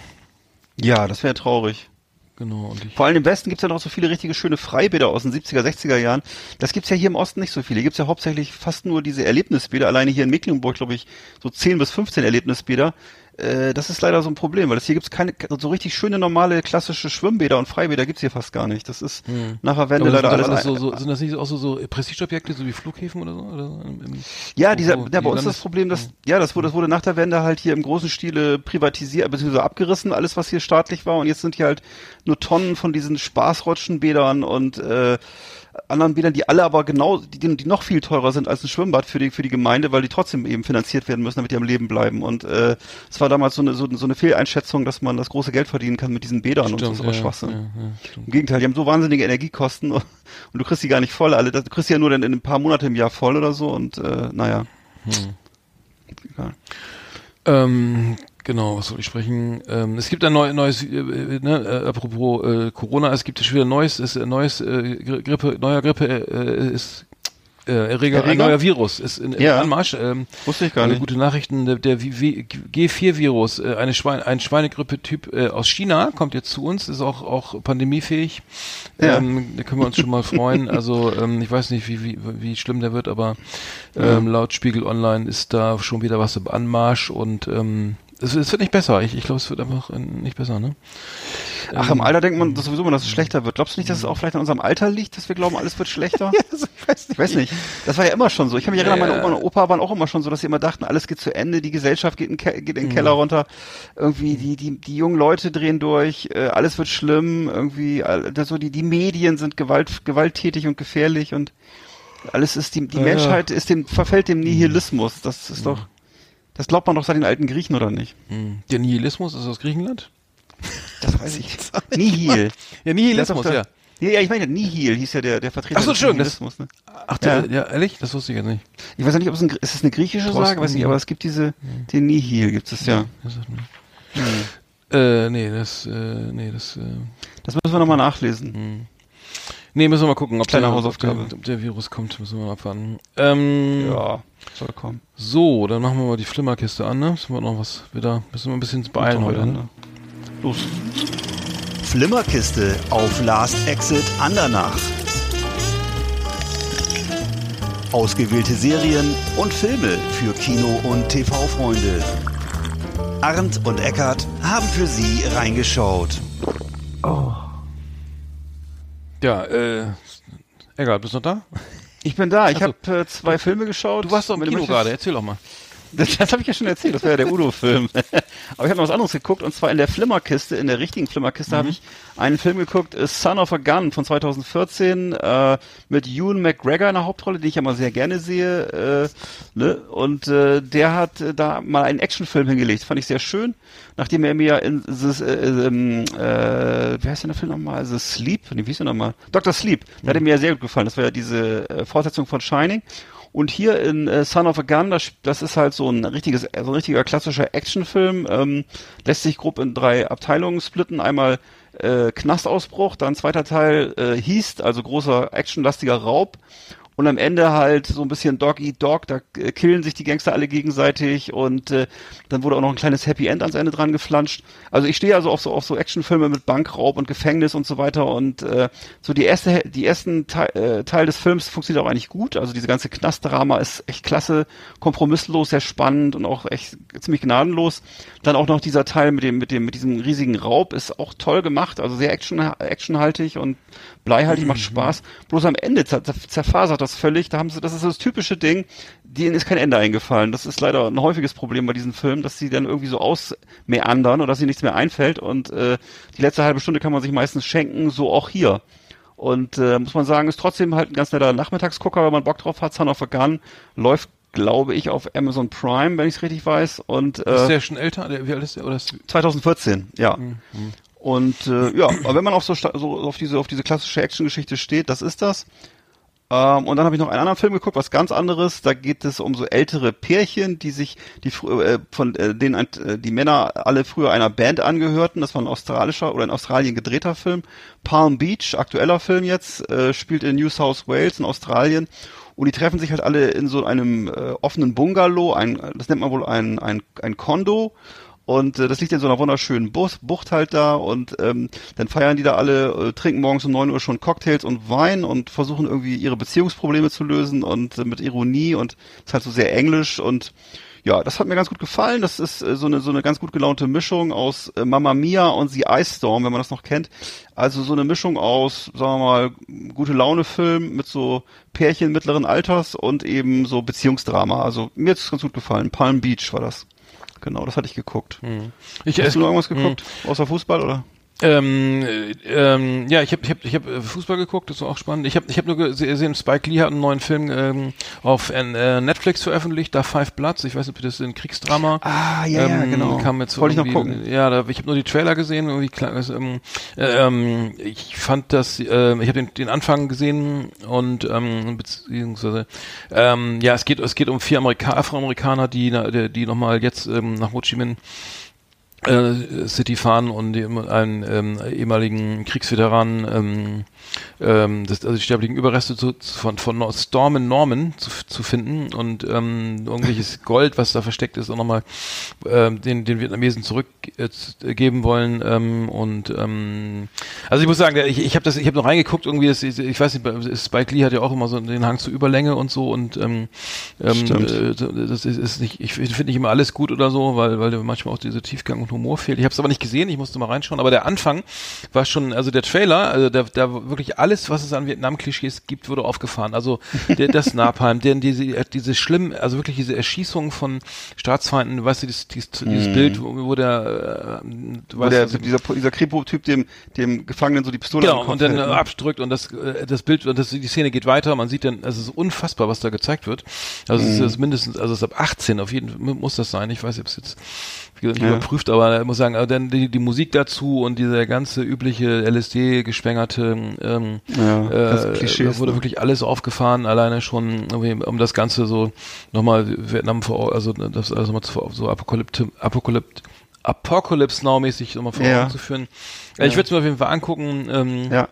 Ja, das wäre traurig. Genau. Und Vor allem im Westen gibt's ja noch so viele richtige schöne Freibäder aus den 70er, 60er Jahren. Das gibt's ja hier im Osten nicht so viele. Hier gibt's ja hauptsächlich fast nur diese Erlebnisbäder. Alleine hier in Mecklenburg, glaube ich, so 10 bis 15 Erlebnisbäder. Äh, das ist leider so ein Problem, weil das hier gibt's keine so richtig schöne, normale, klassische Schwimmbäder und Freibäder gibt's hier fast gar nicht. Das ist Wende Hm. aber leider sind, das alles, alles so, so, sind das nicht auch so, so Prestigeobjekte, so wie Flughäfen oder so? Oder so im, im, Ja, dieser, wo ja, bei uns ist das Problem, dass, ja, das wurde, das wurde nach der Wende halt hier im großen Stile privatisiert, beziehungsweise abgerissen, alles was hier staatlich war und jetzt sind hier halt nur Tonnen von diesen Spaßrutschenbädern und, äh, anderen Bädern, die alle aber genau, die, die noch viel teurer sind als ein Schwimmbad für die für die Gemeinde, weil die trotzdem eben finanziert werden müssen, damit die am Leben bleiben. Und äh, es war damals so eine so, so eine Fehleinschätzung, dass man das große Geld verdienen kann mit diesen Bädern und so, das ist aber ja, Schwachsinn. Ja, ja, stimmt. Im Gegenteil, die haben so wahnsinnige Energiekosten [LAUGHS] und du kriegst die gar nicht voll. Alle, du kriegst die ja nur dann in ein paar Monate im Jahr voll oder so und äh, naja. Hm. Egal. Ähm, genau, was soll ich sprechen? Ähm, es gibt ein neu, neues, äh, äh, ne, äh, apropos äh, Corona, es gibt schon wieder neues, ist ein neues äh, Gri- Grippe, neuer Grippe äh, ist äh, Erreger, ein Erreger? neuer Virus ist in, Ja. Anmarsch. Ähm, Wusste ich gar eine nicht. gute Nachrichten, der, der G4-Virus, äh, eine Schwein, ein Schweinegrippe-Typ äh, aus China, kommt jetzt zu uns, ist auch, auch pandemiefähig. Ja. Ähm, da können wir uns schon mal freuen. [LAUGHS] Also ähm, ich weiß nicht, wie, wie, wie schlimm der wird, aber ähm, laut Spiegel Online ist da schon wieder was im Anmarsch und ähm, es, es wird nicht besser. Ich, ich glaube, es wird einfach äh, nicht besser, ne? Ach, im Alter denkt man dass sowieso immer, dass es schlechter wird. Glaubst du nicht, dass es auch vielleicht an unserem Alter liegt, dass wir glauben, alles wird schlechter? [LAUGHS] also, ich weiß nicht. Ich weiß nicht. Das war ja immer schon so. Ich kann mich erinnern, Ja, meine ja. Oma und Opa waren auch immer schon so, dass sie immer dachten, alles geht zu Ende, die Gesellschaft geht in, Ke geht in den Keller runter, irgendwie die, die, die jungen Leute drehen durch, äh, alles wird schlimm, irgendwie, das so die, die Medien sind gewalt, gewalttätig und gefährlich und alles ist, die, die Ja, ja. Menschheit ist dem, verfällt dem Nihilismus. Das ist doch, das glaubt man doch seit den alten Griechen, oder nicht? Hm. Der Nihilismus ist aus Griechenland? Das weiß ich. [LAUGHS] Nihil. Ja, Der hat doch da- Ja, ja, ich meine, Nihil hieß ja der, der Vertreter Ach so, des Entschuldigung, das- Nihilismus, ne? Ach, der, Ja. ja. ehrlich? Das wusste ich jetzt nicht. Ich weiß ja nicht, ob es ein, ist es eine griechische Thorsten Sage, weiß nicht, aber es gibt diese, den Nihil gibt es ja. Das sagt mir. Äh, nee, das, äh, nee, das, äh, Das müssen wir nochmal nachlesen. Nee, müssen wir mal gucken, ob, Kleine der, ob, Hausaufgabe. der, ob der Virus kommt, müssen wir mal abwarten. Ähm, Ja, soll kommen. So, dann machen wir mal die Flimmerkiste an, ne? Müssen wir noch was wieder, müssen wir ein bisschen beeilen heute, ne? Los. Flimmerkiste auf Last Exit Andernach. Ausgewählte Serien und Filme für Kino- und TV-Freunde. Arndt und Eckart haben für Sie reingeschaut. Ja, äh, egal, bist du noch da? Ich bin da, ich Ach so. habe äh, zwei Filme geschaut. Du warst doch im Kino gerade, erzähl doch mal. Das, das habe ich ja schon erzählt, das war ja der Udo-Film. [LAUGHS] Aber ich habe noch was anderes geguckt und zwar in der Flimmerkiste, in der richtigen Flimmerkiste Mhm. habe ich einen Film geguckt, äh, Son of a Gun von 2014 äh, mit Ewan McGregor in der Hauptrolle, den ich ja mal sehr gerne sehe. Äh, ne? Und äh, der hat äh, da mal einen Actionfilm hingelegt, fand ich sehr schön. Nachdem er mir in The, äh, ähm, äh, wie heißt denn der Film nochmal? The Sleep? Nee, wie hieß der nochmal? Dr. Sleep. Der hat mir ja sehr gut gefallen. Das war ja diese Fortsetzung von Shining. Und hier in äh, Son of a Gun, das, das ist halt so ein richtiges, so ein richtiger klassischer Actionfilm, ähm, lässt sich grob in drei Abteilungen splitten. Einmal äh, Knastausbruch, dann zweiter Teil äh, Heist, also großer actionlastiger Raub. Und am Ende halt so ein bisschen Dog Eat Dog, da äh, killen sich die Gangster alle gegenseitig und äh, dann wurde auch noch ein kleines Happy End ans Ende dran geflanscht. Also ich stehe also auf so auf so Actionfilme mit Bankraub und Gefängnis und so weiter und äh, so die erste die ersten Teil, äh, Teil des Films funktioniert auch eigentlich gut. Also diese ganze Knastdrama ist echt klasse, kompromisslos, sehr spannend und auch echt ziemlich gnadenlos. Dann auch noch dieser Teil mit dem mit dem mit diesem riesigen Raub ist auch toll gemacht, also sehr action actionhaltig und bleihaltig, macht Spaß. Bloß am Ende zer- zerfasert das völlig. Da haben sie, das ist so das typische Ding, denen ist kein Ende eingefallen. Das ist leider ein häufiges Problem bei diesen Filmen, dass sie dann irgendwie so ausmeandern oder dass ihnen nichts mehr einfällt. Und äh, die letzte halbe Stunde kann man sich meistens schenken, so auch hier. Und äh, muss man sagen, ist trotzdem halt ein ganz netter Nachmittagsgucker, wenn man Bock drauf hat. Son of a Gun läuft, glaube ich, auf Amazon Prime, wenn ich es richtig weiß. Und äh, Ist der schon älter? Wie alt ist der? Oder ist, 2014, ja. Und äh, ja, aber wenn man auf so, so auf diese auf diese klassische Actiongeschichte steht, das ist das. Ähm, und dann habe ich noch einen anderen Film geguckt, was ganz anderes. Da geht es um so ältere Pärchen, die sich, die äh, von äh, denen ein, äh, die Männer alle früher einer Band angehörten. Das war ein australischer oder in Australien gedrehter Film. Palm Beach, aktueller Film jetzt, äh, spielt in New South Wales in Australien. Und die treffen sich halt alle in so einem äh, offenen Bungalow, ein, das nennt man wohl ein, ein, ein Kondo. Und äh, das liegt in so einer wunderschönen Bus, Bucht halt da und ähm, dann feiern die da alle, äh, trinken morgens um neun Uhr schon Cocktails und Wein und versuchen irgendwie ihre Beziehungsprobleme zu lösen und äh, mit Ironie und ist halt so sehr englisch und ja, das hat mir ganz gut gefallen. Das ist äh, so eine so eine ganz gut gelaunte Mischung aus äh, Mamma Mia und The Ice Storm, wenn man das noch kennt. Also so eine Mischung aus, sagen wir mal, gute Laune Film mit so Pärchen mittleren Alters und eben so Beziehungsdrama. Also mir hat's ganz gut gefallen. Palm. Beach war das. Genau, das hatte ich geguckt. ich, Hast du noch irgendwas geguckt? Außer Fußball oder? Ähm, äh, ähm, ja, ich habe ich hab, ich hab äh, Fußball geguckt, das war auch spannend. Ich habe ich hab nur gese- gesehen, Spike Lee hat einen neuen Film ähm, auf äh, Netflix veröffentlicht, da Five Bloods. Ich weiß nicht, ob das ist ein Kriegsdrama. Ah, ja, ja, ähm, genau. Kam jetzt Wollte ich noch gucken. Ja, da, ich habe nur die Trailer gesehen. Irgendwie klar, es, ähm, äh, ähm, ich fand das, äh, ich habe den, den Anfang gesehen und ähm, beziehungsweise ähm, ja, es geht es geht um vier Amerika Afroamerikaner, die die, die nochmal jetzt ähm, nach Ho Chi Minh City fahren und einen ähm, ehemaligen Kriegsveteranen, ähm, ähm, das, also die sterblichen Überreste zu, von, von Storm in Norman zu, zu finden und ähm, irgendwelches [LAUGHS] Gold, was da versteckt ist, auch nochmal ähm, den, den Vietnamesen zurückgeben wollen. Ähm, und ähm, also ich muss sagen, der- ich, ich habe das, ich habe noch reingeguckt, irgendwie, das, ich, ich weiß nicht, Spike Lee hat ja auch immer so den Hang zur Überlänge und so und ähm, ähm, äh, das ist, ist nicht, ich finde nicht immer alles gut oder so, weil, weil manchmal auch diese Tiefgang und Humor fehlt. Ich habe es aber nicht gesehen, ich musste mal reinschauen, aber der Anfang war schon, also der Trailer, also da, da wirklich alles, was es an Vietnam-Klischees gibt, wurde aufgefahren. Also der, das Napalm, denn diese, diese schlimm, also wirklich diese Erschießung von Staatsfeinden, weißt du, dieses, dieses, dieses Bild, wo, der, äh, Wo weißt, der, also- dieser, dieser Kripo-Typ dem, dem Gefangenen so die Pistole Genau, und dann hält, ne? abdrückt und das, äh, das Bild, und das, die Szene geht weiter, man sieht dann, es ist unfassbar, was da gezeigt wird. Also Mhm. es ist mindestens, also es ist ab 18 auf jeden Fall, muss das sein, ich weiß nicht, ob es jetzt wie gesagt, nicht Ja. überprüft, aber ich muss sagen, aber dann die, die Musik dazu und diese ganze übliche LSD-gespengerte ähm, Ja, äh, Klischees, da wurde ne? wirklich alles aufgefahren, alleine schon, um das Ganze so nochmal Vietnam vor, also das also mal zu, so Apokalypte, Apokalypte, Apocalypse Now-mäßig nochmal vor Ja. Augen zu führen. Äh, Ich würde es mir auf jeden Fall angucken. Ähm, Ja.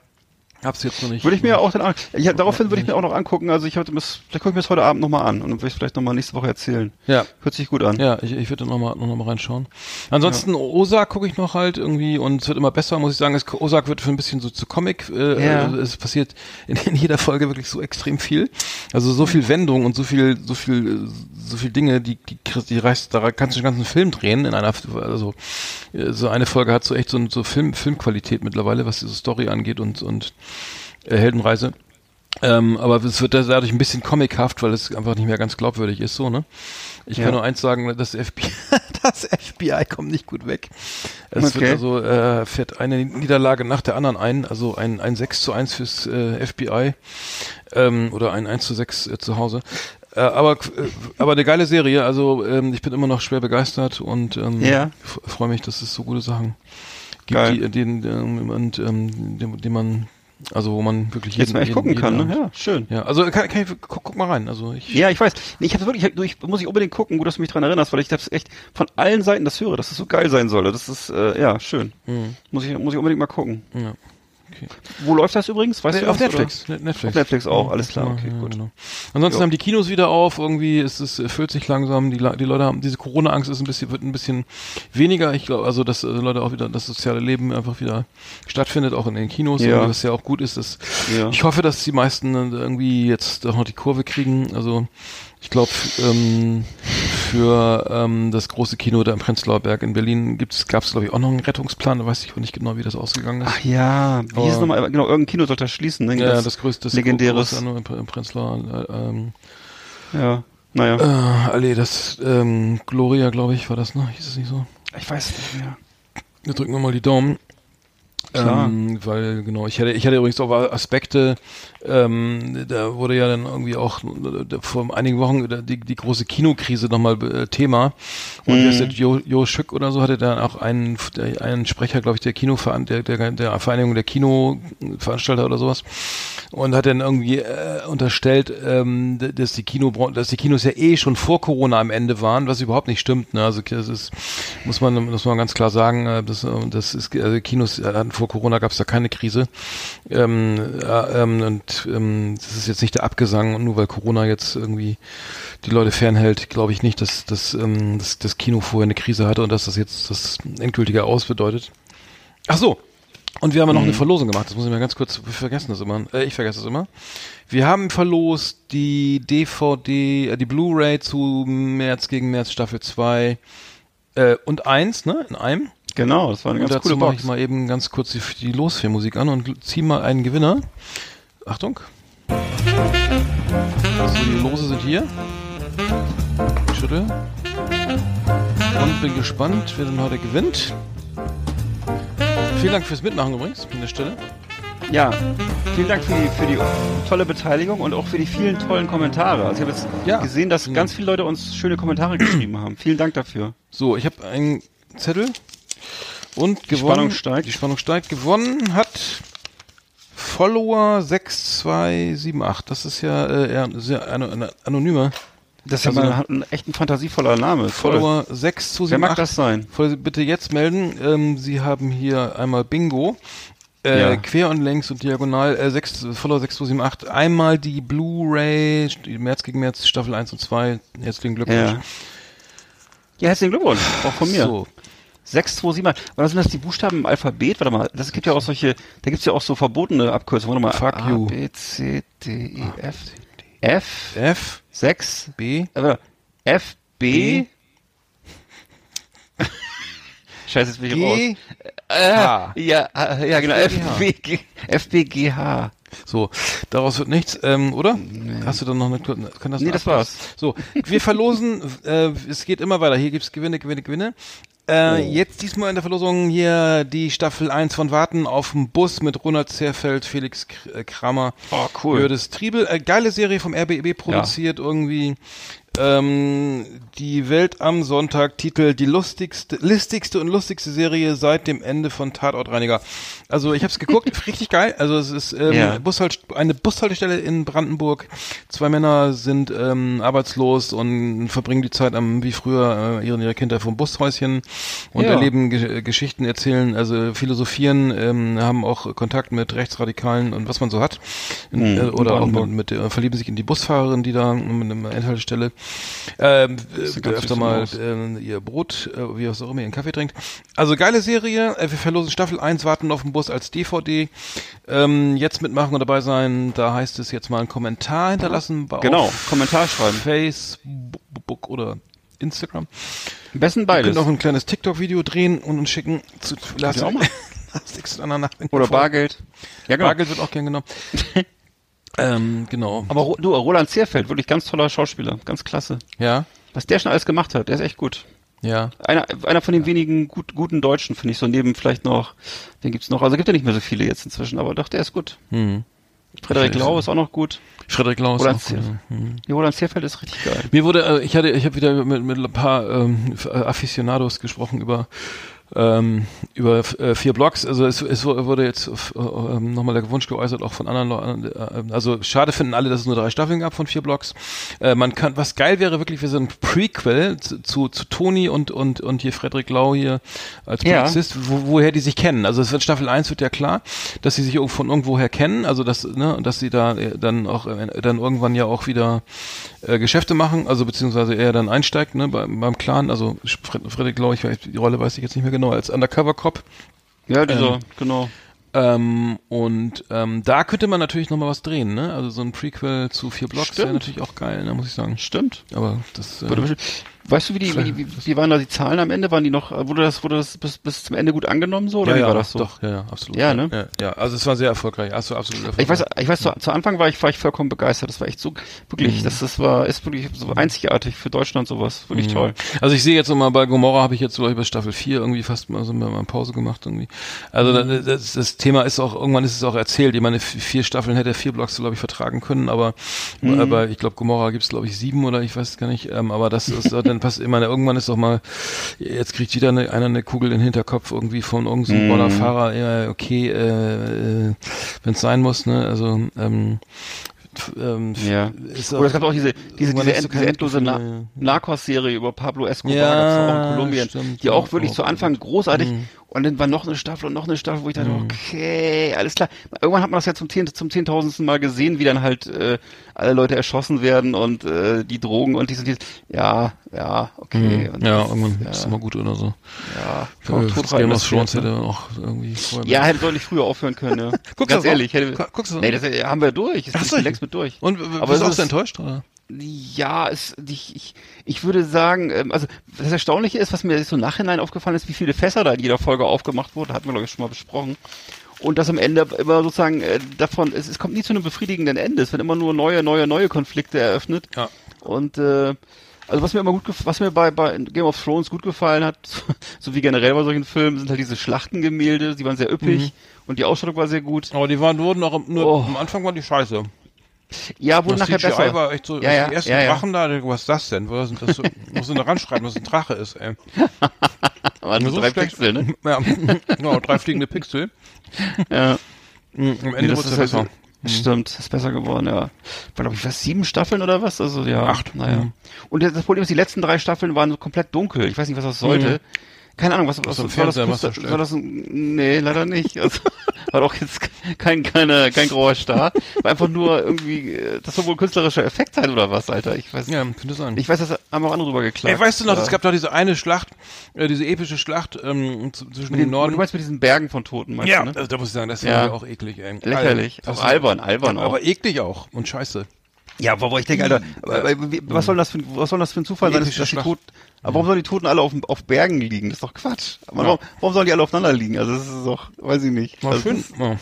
Hab's jetzt noch nicht. Würde ich mir auch dann an, ja, daraufhin würde ich mir auch noch angucken, also ich hatte das, vielleicht gucke ich mir das heute Abend nochmal an und dann will ich vielleicht nochmal nächste Woche erzählen. Ja. Hört sich gut an. Ja, ich, ich würde noch mal, noch mal reinschauen. Ansonsten Osak gucke ich noch halt irgendwie und es wird immer besser, muss ich sagen. Es, Osak wird für ein bisschen so zu Comic. Äh, Ja. also es passiert in, in jeder Folge wirklich so extrem viel. Also so viel Wendung und so viel, so viel, äh, so viel Dinge, die, die, die reißt, da kannst du den ganzen Film drehen in einer, also äh, so eine Folge hat so echt so, so Film, Filmqualität mittlerweile, was diese Story angeht und, und äh, Heldenreise. Ähm, aber es wird dadurch ein bisschen comichaft, weil es einfach nicht mehr ganz glaubwürdig ist, so, ne? Ich Ja. kann nur eins sagen, das FBI, [LAUGHS] das FBI kommt nicht gut weg. Es Okay. wird also, äh, fährt eine Niederlage nach der anderen ein, also ein, ein 6 zu 1 fürs äh, FBI, ähm, oder ein 1 zu 6 äh, zu Hause. Äh, aber, äh, aber eine geile Serie, also ähm, ich bin immer noch schwer begeistert und ähm, Ja. freue mich, dass es so gute Sachen gibt, Geil. die, den, ähm, und ähm, den, den man, also wo man wirklich Jetzt mal echt gucken kann, ne? Ja, schön. ja, also kann, kann ich, guck, guck mal rein. Also ich, Ja, ich weiß. Ich habe wirklich, ich, muss ich unbedingt gucken, gut, dass du mich dran erinnerst, weil ich das echt von allen Seiten das höre, dass es so geil sein soll. Das ist, äh, ja, schön. Mhm. Muss ich, muss ich unbedingt mal gucken. ja. Okay. Wo läuft das übrigens? Weißt Nee, du auf das? Netflix. Ne- Netflix. Auf Netflix auch, Ja, alles klar, okay, ja, gut. Genau. Ansonsten Jo. haben die Kinos wieder auf, irgendwie ist es äh, füllt sich langsam, die, die Leute haben diese Corona-Angst ist ein bisschen wird ein bisschen weniger. Ich glaube, also dass äh, Leute auch wieder das soziale Leben einfach wieder stattfindet, auch in den Kinos, Ja. was ja auch gut ist. Dass, Ja. Ich hoffe, dass die meisten irgendwie jetzt doch noch die Kurve kriegen. Also ich glaube, ähm, für ähm, das große Kino da im Prenzlauer Berg in Berlin gab es glaube ich auch noch einen Rettungsplan. Da weiß ich auch nicht genau, wie das ausgegangen ist. Ach ja, wie hieß es nochmal? Genau, irgendein Kino sollte das schließen, ne? Ja, das, größte, das legendäres. große im, Prenzlauer, äh, ähm, Ja, naja. äh, Allee, das, ähm, Gloria, glaube ich, war das, ne? Hieß es nicht so? Ich weiß nicht mehr. Wir drücken nochmal die Daumen. Klar. Ähm, weil, genau, ich hatte, ich hatte übrigens auch Aspekte, ähm, da wurde ja dann irgendwie auch äh, vor einigen Wochen äh, die, die große Kinokrise nochmal äh, Thema. Und Mhm. der Jo, jo Schück oder so hatte dann auch einen, der, einen Sprecher, glaube ich, der Kinoveran der, der, der Vereinigung der Kinoveranstalter oder sowas. Und hat dann irgendwie äh, unterstellt, ähm, dass die Kino, dass die Kinos ja eh schon vor Corona am Ende waren, was überhaupt nicht stimmt. Ne? Also das ist, muss man, muss man ganz klar sagen, äh, das, äh, das ist, also Kinos hatten vor Corona gab es da keine Krise. Ähm, äh, ähm, und ähm, das ist jetzt nicht der Abgesang, und nur weil Corona jetzt irgendwie die Leute fernhält, glaube ich nicht, dass, dass, ähm, dass das Kino vorher eine Krise hatte und dass das jetzt das endgültige Aus bedeutet. Ach so. Und wir haben ja noch eine Verlosung gemacht. Das muss ich mal ganz kurz, wir vergessen das immer. Äh, ich vergesse das immer. Wir haben verlost die DVD, äh, die Blu-ray zu März gegen März Staffel 2 äh, und 1, ne? In einem. Genau, das war eine Und ganz dazu coole mache Box. ich mal eben ganz kurz die, die Losfilmmusik an und zieh mal einen Gewinner. Achtung. Also die Lose sind hier. Ich schüttel. Und bin gespannt, wer denn heute gewinnt. Vielen Dank fürs Mitmachen übrigens an der Stelle. Ja, vielen Dank für die, für die tolle Beteiligung und auch für die vielen tollen Kommentare. Also ich habe jetzt Ja. gesehen, dass ganz viele Leute uns schöne Kommentare geschrieben haben. Vielen Dank dafür. So, ich habe einen Zettel und gewonnen. Spannung steigt. Die Spannung steigt. Gewonnen hat Follower 6278. Das ist ja äh, sehr ano- ano- anonymer. Das ist ja Also- mal ein echt ein fantasievoller Name. Follower Wer 6278. mag das sein? Bitte jetzt melden. Ähm, Sie haben hier einmal Bingo. Äh, Ja. Quer und längs und diagonal, äh, 6, Follower 6278. Einmal die Blu-ray, März gegen März, Staffel 1 und 2. Herzlichen Glückwunsch. Ja. Ja, herzlichen Glückwunsch. Auch von mir. So. 6, 2, 7, 8. Was sind das die Buchstaben im Alphabet? Warte mal, das gibt ja auch solche, da gibt's ja auch so verbotene Abkürzungen. Warte mal. Fuck A, you. B, C, D, E, F. F, F, 6, B, äh, F, B. B. [LAUGHS] Scheiße, jetzt bin ich G, raus. Äh, H. Ja, äh, ja, genau. F. B, G, F, B, G, H. So, daraus wird nichts, ähm, oder? Hast du dann noch eine kann das Nee, das war's. So, wir verlosen, äh, es geht immer weiter. Hier gibt's Gewinne, Gewinne, Gewinne. Äh, Jetzt diesmal in der Verlosung hier die Staffel 1 von Warten auf dem Bus mit Ronald Zerfeld, Felix äh, Kramer, Oh, cool. Jördes Triebel. Äh, geile Serie vom RBB produziert irgendwie. Ähm, die Welt am Sonntag, Titel die lustigste, listigste und lustigste Serie seit dem Ende von Tatortreiniger. Also ich habe es geguckt, [LAUGHS] richtig geil. Also es ist ähm, Ja. Bushalt, eine Bushaltestelle in Brandenburg. Zwei Männer sind ähm, arbeitslos und verbringen die Zeit am wie früher äh, ihren ihre Kinder vom Bushäuschen und Ja. erleben Ge Geschichten, erzählen, also philosophieren, ähm, haben auch Kontakt mit Rechtsradikalen und was man so hat. Mhm, äh, oder auch mit, mit äh, verlieben sich in die Busfahrerin, die da mit einer Endhaltestelle ähm, äh, öfter mal äh, ihr Brot, äh, wie auch immer, ihren Kaffee trinkt. Also geile Serie. Äh, wir verlosen Staffel 1, warten auf den Bus als DVD. Ähm, jetzt mitmachen und dabei sein. Da heißt es jetzt mal einen Kommentar hinterlassen. Genau, Kommentar schreiben. Facebook oder Instagram. Am besten Wir beides. können auch ein kleines TikTok-Video drehen und uns schicken zu Lars ihr auch mal. [LAUGHS] Oder. Bargeld. Ja, genau. Bargeld wird auch gern genommen. [LAUGHS] ähm, genau. Aber du, Roland Zierfeld, wirklich ganz toller Schauspieler. Ganz klasse. Ja, Was der schon alles gemacht hat, der ist echt gut. ja. Einer, einer von den wenigen gut, guten Deutschen, finde ich, so neben vielleicht noch, wen gibt's noch? Also gibt ja nicht mehr so viele jetzt inzwischen, aber doch, der ist gut. Hm. Frederik Lau ist auch noch gut. Frederik Lau ist Roland auch gut, Zierfeld. ja. Hm. Ja, Roland Zierfeld ist richtig geil. Mir wurde, äh, ich hatte, ich habe wieder mit, mit ein paar ähm, Aficionados gesprochen über ähm, über äh, vier Blogs. Also es, es wurde jetzt äh, ähm, nochmal der Wunsch geäußert, auch von anderen Leuten. Äh, also schade finden alle, dass es nur drei Staffeln gab von vier Blogs. Äh, man kann, was geil wäre wirklich, wir sind ein Prequel zu, zu, zu Toni und und und hier Frederik Lau hier als Ja. Polizist, wo, woher die sich kennen. Also es wird Staffel 1 wird ja klar, dass sie sich von irgendwoher kennen, also dass ne, dass sie da äh, dann auch äh, dann irgendwann ja auch wieder äh, Geschäfte machen, also beziehungsweise er dann einsteigt, ne, beim, beim Clan, also Fred, Frederik Lau, ich weiß, die Rolle weiß ich jetzt nicht mehr genau, als Undercover Cop. Ja, dieser, Ähm, genau. Ähm, und ähm, da könnte man natürlich nochmal was drehen, ne? Also so ein Prequel zu vier Blocks wäre natürlich auch geil, ne, muss ich sagen. Stimmt. Aber das äh, Weißt du, wie die, wie, die- wie, wie waren da die Zahlen am Ende? Waren die noch, wurde das, wurde das bis, bis zum Ende gut angenommen so? Oder ja, wie ja, war das so? Doch, ja, ja, absolut. Ja, ne? Ja, ja, also es war sehr erfolgreich. Also absolut erfolgreich. Ich weiß, ich weiß, zu, zu Anfang war ich, war ich vollkommen begeistert. Das war echt so, wirklich, Mhm. das, das war, ist wirklich so einzigartig für Deutschland sowas. Wirklich toll. Also ich sehe jetzt nochmal bei Gomorra habe ich jetzt so über Staffel 4 irgendwie fast mal so mal Pause gemacht irgendwie. Also Mhm. das, das Thema ist auch, irgendwann ist es auch erzählt. Ich meine, vier Staffeln hätte er vier Blocks, glaube ich, vertragen können, aber, Mhm. aber ich glaube, Gomorra gibt es, glaube ich, sieben oder ich weiß gar nicht. Ähm, aber das ist so, dann passt, meine, irgendwann ist doch mal, jetzt kriegt wieder eine, einer eine Kugel in den Hinterkopf irgendwie von irgendeinem Mhm. Bonner Fahrer, ja, okay, äh, äh, wenn es sein muss, ne? Also ähm, ähm, Ja. Oder es gab auch diese, diese, diese, end, diese endlose Na Narcos-Serie über Pablo Escobar, Ja, auch in Kolumbien, stimmt, die auch wirklich auch zu Anfang großartig Mhm. Und dann war noch eine Staffel und noch eine Staffel, wo ich dachte, okay, alles klar. Irgendwann hat man das ja zum, zum zehntausendsten Mal gesehen, wie dann halt äh, alle Leute erschossen werden und äh, die Drogen und dies und dies. Ja, ja, okay. Mhm. ja, das- irgendwann ja, ist immer gut oder so. ja, Äh, tot rein Game of Thrones ne? hätte auch irgendwie vorher. Ja, hätte deutlich früher aufhören können, ja. [LAUGHS] Guckst Ganz das ehrlich, hätte, Gu- guckst du das? nee, das äh, haben wir durch. Ist Ach so, längst mit durch. Und Aber bist du auch so enttäuscht, oder? Ja, es, ich, ich, ich würde sagen, ähm, also das Erstaunliche ist, was mir so im Nachhinein aufgefallen ist, wie viele Fässer da in jeder Folge aufgemacht wurden, hatten wir glaube ich schon mal besprochen. Und das am Ende immer sozusagen äh, davon, es, es kommt nie zu einem befriedigenden Ende. Es werden immer nur neue, neue, neue Konflikte eröffnet. Ja. Und äh, Also was mir immer gut, was mir bei, bei Game of Thrones gut gefallen hat, [LAUGHS] so wie generell bei solchen Filmen, sind halt diese Schlachtengemälde, die waren sehr üppig und die Ausstattung war sehr gut. Aber die waren, wurden auch, nur, Oh. am Anfang waren die scheiße. Ja, wurde Das nachher CGI besser. war echt so, ja, ja, die ersten ja. Drachen da, was ist das denn? Was das so, muss du da ranschreiben, dass es ein Drache ist, ey. [LAUGHS] Waren so So drei schlecht. Pixel, ne? [LAUGHS] Ja, genau, drei fliegende Pixel. Ja. Mhm, Am Nee, Ende das wurde es halt besser. so- Stimmt, ist besser geworden, ja. War, glaube ich, was, sieben Staffeln oder was? Also, ja. Acht. Naja. Mhm. Und das Problem ist, die letzten drei Staffeln waren so komplett dunkel. Ich weiß nicht, was das sollte. Keine Ahnung, was, was im soll das, was soll das ein, nee, leider nicht. Also, [LAUGHS] war doch jetzt [LAUGHS] kein, keine, kein grauer Star. War einfach nur irgendwie, äh, das soll wohl künstlerischer Effekt sein oder was, Alter. Ich weiß, Ja, könnte sein. ich weiß, das haben auch andere drüber geklagt. Ey, weißt du noch, es gab da diese eine Schlacht, äh, diese epische Schlacht ähm, zwischen mit dem den, Norden. Du meinst mit diesen Bergen von Toten, meinst ja, du, ne? also, da muss ich sagen, das Ja. war ja auch eklig, ey. Lächerlich. Auch ist- albern, albern ja, auch. Aber eklig auch und scheiße. Ja, wo ich denke, Alter, aber, aber, wie- was soll das für, ein- was soll das für ein Zufall sein, dass, die. Toten, aber warum sollen die Toten alle auf, auf Bergen liegen? Das ist doch Quatsch. Aber Ja. warum, warum sollen die alle aufeinander liegen? Also, das ist doch, weiß ich nicht. War Das schön. Ist, Ja,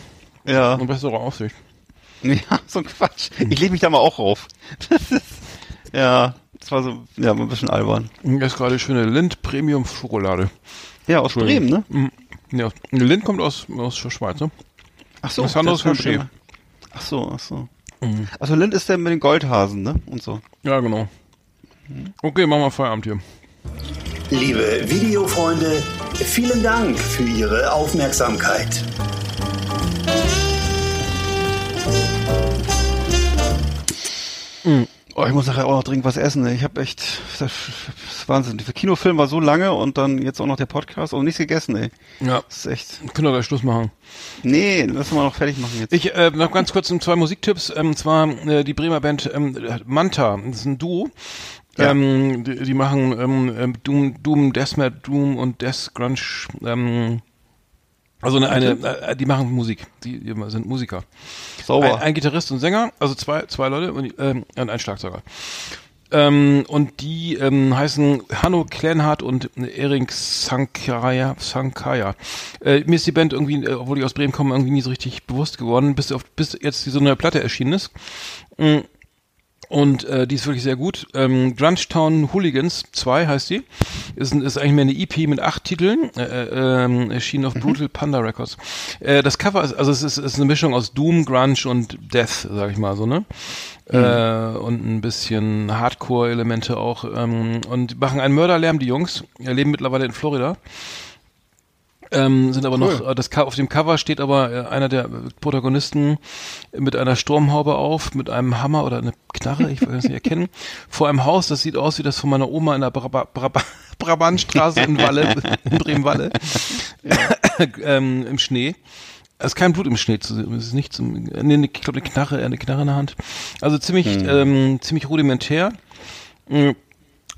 ja. und bessere Aufsicht. [LAUGHS] ja, so ein Quatsch. Ich lege mich da mal auch rauf. [LAUGHS] Das ist, ja, das war so, ja, ein bisschen albern. Das ist gerade schöne Lind Premium Schokolade. Ja, aus Bremen, ne? Mhm. Ja, Lind kommt aus, aus der Schweiz, ne? Ach so. Das andere ist. Ach so, ach so. Mhm. Also Lind ist der mit den Goldhasen, ne? Und so. Ja, genau. Okay, machen wir Feierabend hier. Liebe Videofreunde, vielen Dank für Ihre Aufmerksamkeit. Oh, ich muss nachher auch noch dringend was essen. ey. Ich habe echt, das ist Wahnsinn. Der Kinofilm war so lange und dann jetzt auch noch der Podcast und nichts gegessen, ey. Ja, Das ist echt. können wir gleich Schluss machen. Nee, lass mal noch fertig machen jetzt. Ich äh, noch ganz kurz zwei Musiktipps. Ähm, und zwar äh, die Bremer Band ähm, Manta. Das ist ein Duo. Ja. Ähm, die, die machen ähm, ähm, Doom, Doom, Deathmatch, Doom und Death Grunge. Ähm, also eine, eine äh, die machen Musik. Die, die sind Musiker. Sauber. Ein, ein Gitarrist und Sänger, also zwei, zwei Leute und, ähm, und ein Schlagzeuger. Ähm, und die ähm, heißen Hanno Kleinhardt und Erik Sankaya. Sankaya. Äh, mir ist die Band irgendwie, äh, obwohl die aus Bremen kommen, irgendwie nie so richtig bewusst geworden, bis, auf, bis jetzt diese neue Platte erschienen ist. Mm. Und äh, die ist wirklich sehr gut. Ähm, Grungetown Hooligans 2 heißt die. Ist, ist eigentlich mehr eine EP mit acht Titeln. Äh, äh, ähm, erschien auf Brutal Panda Records. Äh, das Cover ist, also es ist, ist eine Mischung aus Doom, Grunge und Death, sag ich mal so, ne? Äh, und ein bisschen Hardcore-Elemente auch. Ähm, und machen einen Mörderlärm, die Jungs. Wir leben mittlerweile in Florida. Ähm, sind aber noch, äh, das auf dem Cover steht aber äh, einer der Protagonisten mit einer Sturmhaube auf, mit einem Hammer oder eine Knarre, ich weiß es nicht erkennen, [LAUGHS] vor einem Haus, das sieht aus wie das von meiner Oma in der Braba Braba Brabantstraße in Walle, [LAUGHS] in Bremen-Walle, [LAUGHS] ähm, im Schnee. Es ist kein Blut im Schnee zu sehen, es ist nichts, im, nee, ich glaube eine Knarre, eine Knarre in der Hand. Also ziemlich, ähm, ziemlich rudimentär. Mm.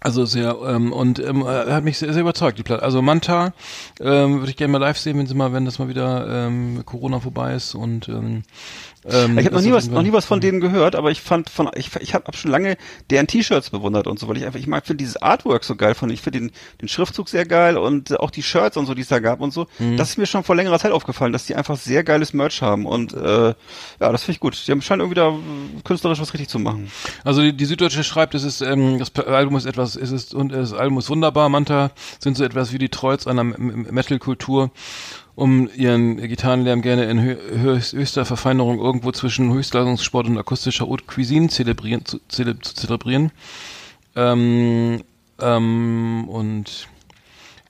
Also sehr, ähm, und ähm, äh, hat mich sehr, sehr überzeugt, die Platte. Also Manta ähm, würde ich gerne mal live sehen, wenn sie mal, wenn das mal wieder ähm, Corona vorbei ist und ähm, ähm, Ich habe noch nie was, noch nie was von denen gehört, aber ich fand von, ich, ich habe hab schon lange deren T-Shirts bewundert und so, weil ich einfach, ich mag, finde dieses Artwork so geil, fand ich finde den, den Schriftzug sehr geil und äh, auch die Shirts und so, die es da gab und so. Mhm. Das ist mir schon vor längerer Zeit aufgefallen, dass die einfach sehr geiles Merch haben und äh, ja, das finde ich gut. Die haben scheinen irgendwie da äh, künstlerisch was richtig zu machen. Also die, die Süddeutsche schreibt, es ist ähm, das Album ist etwas, es ist und das Album ist wunderbar. Manta sind so etwas wie die Trolls einer Metal-Kultur, um ihren Gitarrenlärm gerne in hö höchst, höchster Verfeinerung irgendwo zwischen Höchstleistungssport und akustischer Haute Cuisine zelebrieren, zu, zele zu zelebrieren. Ähm, ähm, und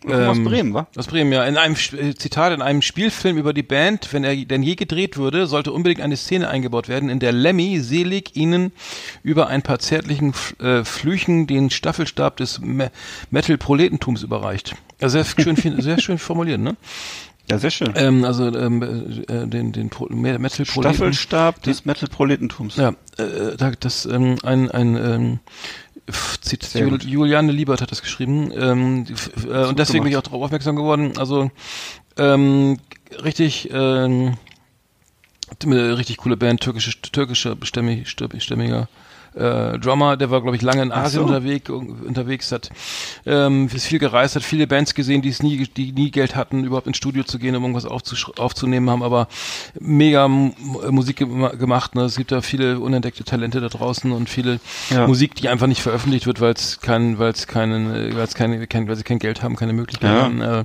Kommen aus Bremen, wa? aus Bremen, ja. In einem äh, Zitat, in einem Spielfilm über die Band, wenn er denn je gedreht würde, sollte unbedingt eine Szene eingebaut werden, in der Lemmy selig ihnen über ein paar zärtlichen äh, Flüchen den Staffelstab des Me Metal-Proletentums überreicht. Ja, sehr schön, sehr schön formuliert, ne? Ja, sehr schön. Ähm, also ähm, äh, den, den Pro Me- Metal-Proleten. Staffelstab des Metal-Proletentums. Ja, äh, da- das ähm, ein ein ähm, Zit Jul. Juliane Liebert hat das geschrieben ähm, die äh, und deswegen bin ich auch gemacht. darauf aufmerksam geworden. Also ähm, richtig ähm, eine richtig coole Band, türkische türkischer stämmig, stämmiger äh, Drummer, der war, glaube ich, lange in Asien so. unterwegs, unterwegs hat, ähm, ist viel gereist, hat viele Bands gesehen, die es nie, die nie Geld hatten, überhaupt ins Studio zu gehen, um irgendwas aufzunehmen, haben aber mega M Musik gema- gemacht. Ne? Es gibt da viele unentdeckte Talente da draußen und viele Ja. Musik, die einfach nicht veröffentlicht wird, weil es kein, weil es keinen, weil es keine, kein, weil sie kein Geld haben, keine Möglichkeit Ja. haben. Äh,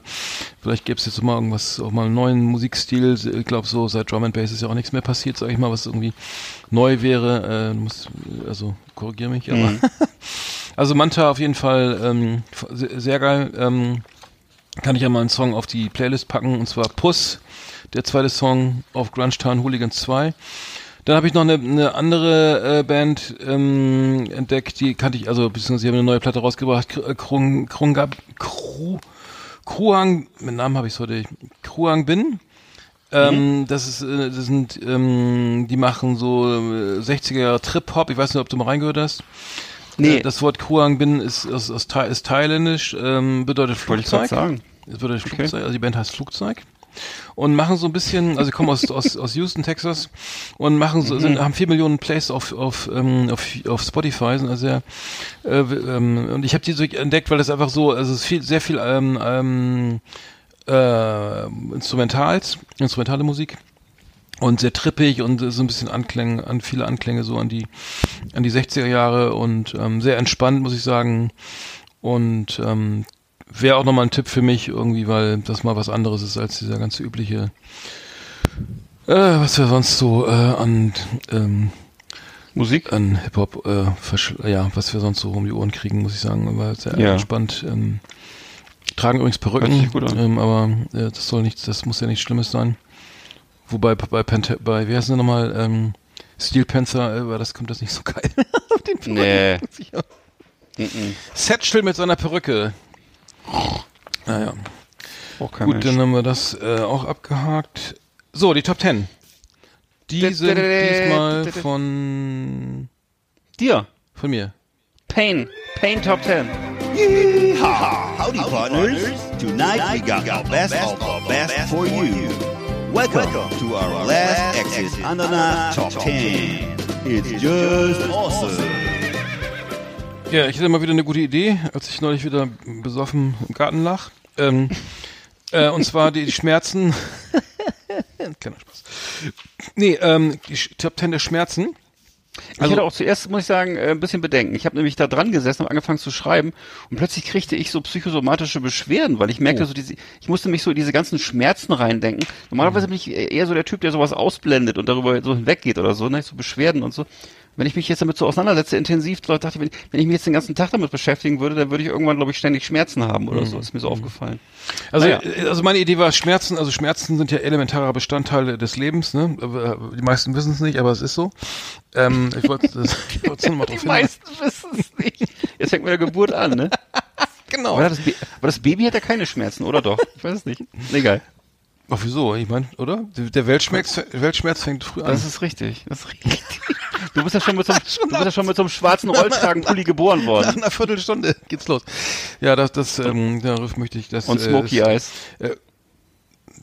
vielleicht gäbe es jetzt mal irgendwas, auch mal einen neuen Musikstil. Ich glaube so seit Drum and Bass ist ja auch nichts mehr passiert, sag ich mal, was irgendwie neu wäre. Äh, du musst, also korrigier mich, aber [LAUGHS] also Manta auf jeden Fall ähm, sehr, geil. Ähm, kann ich ja mal einen Song auf die Playlist packen und zwar Puss, der zweite Song auf Grunge Town Hooligans 2. Dann habe ich noch eine, eine andere äh, Band ähm, entdeckt, die kannte ich, also beziehungsweise sie haben eine neue Platte rausgebracht, äh, Krung, Krungab, Kru, Kruang, mit Namen habe ich heute, Kruang Bin. Ähm, das ist, äh, das sind, ähm, die machen so äh, 60er Jahre Trip-Hop, ich weiß nicht, ob du mal reingehört hast. Nee. Äh, Das Wort Kruang Bin ist, ist, ist, ist thailändisch, ähm, bedeutet Wollte ich Flugzeug. sagen. Es bedeutet Flugzeug, also die Band heißt Flugzeug. Und machen so ein bisschen, also sie kommen aus, aus, aus Houston, Texas und machen so, sind, haben vier Millionen Plays auf, auf, ähm, auf, auf Spotify, sind also sehr, äh, ähm, und ich habe die so entdeckt, weil das einfach so, also es ist viel, sehr viel ähm, ähm, äh, Instrumentals, instrumentale Musik und sehr trippig und so ein bisschen Anklänge, an viele Anklänge so an die an die 60er Jahre und ähm, sehr entspannt, muss ich sagen. Und ähm, wäre auch nochmal ein Tipp für mich irgendwie, weil das mal was anderes ist als dieser ganze übliche, äh, was wir sonst so äh, an ähm, Musik? an Hip-Hop, äh, ja, was wir sonst so um die Ohren kriegen, muss ich sagen, aber sehr Ja. entspannt. Ähm, tragen übrigens Perücken, ähm, aber äh, das soll nichts, das muss ja nichts Schlimmes sein. Wobei bei Panther, bei, wie heißt denn nochmal, ähm, Steel Panther, äh, das kommt das nicht so geil. [LAUGHS] Auf den Perücken. Nee. Satchel mit seiner Perücke. Naja. Auch kein Gut, Mensch. dann haben wir das äh, auch abgehakt. So, die Top 10. Die sind diesmal von Dir. von mir. Pain. Pain Top 10. Howdy, partners. Tonight we got our best of our best for you. Welcome to our last Exit Ananas Top 10. It's just awesome. Ja, ich hatte mal wieder eine gute Idee, als ich neulich wieder besoffen im Garten lag. Ähm, [LAUGHS] äh, und zwar die Schmerzen. [LAUGHS] Kleiner Spaß. Nee, ähm, die Top 10 der Schmerzen. Ich Also- hatte auch zuerst, muss ich sagen, äh, ein bisschen Bedenken. Ich habe nämlich da dran gesessen und angefangen zu schreiben und plötzlich kriegte ich so psychosomatische Beschwerden, weil ich merkte Oh. so diese, ich musste mich so in diese ganzen Schmerzen reindenken. Normalerweise Mhm. bin ich eher so der Typ, der sowas ausblendet und darüber so hinweggeht oder so, ne, so Beschwerden und so. Wenn ich mich jetzt damit so auseinandersetze, intensiv, Leute, dachte ich, wenn, wenn ich mich jetzt den ganzen Tag damit beschäftigen würde, dann würde ich irgendwann, glaube ich, ständig Schmerzen haben oder so. Ist mir so aufgefallen. Also, Naja. äh, also meine Idee war Schmerzen, also Schmerzen sind ja elementarer Bestandteil des Lebens, ne? Äh, Die meisten wissen es nicht, aber es ist so. Ähm, ich wollte das [LAUGHS] ich wollte nur mal drauf Die meisten wissen es nicht. Jetzt fängt mit der Geburt an, ne? [LAUGHS] Genau. Aber das, aber das Baby hat ja keine Schmerzen, oder doch? Ich weiß es nicht. Egal. Ach, wieso? Ich meine, oder? Der Weltschmerz, Weltschmerz fängt früh an. Das ist richtig. Das ist richtig. [LAUGHS] Du bist ja schon mit so einem, [LAUGHS] du bist ja schon mit so einem schwarzen [LAUGHS] Rollkragenpulli geboren Nach worden. einer Viertelstunde geht's los. Ja, das, das, ähm, darauf möchte ich das. Und Smoky äh, Eyes.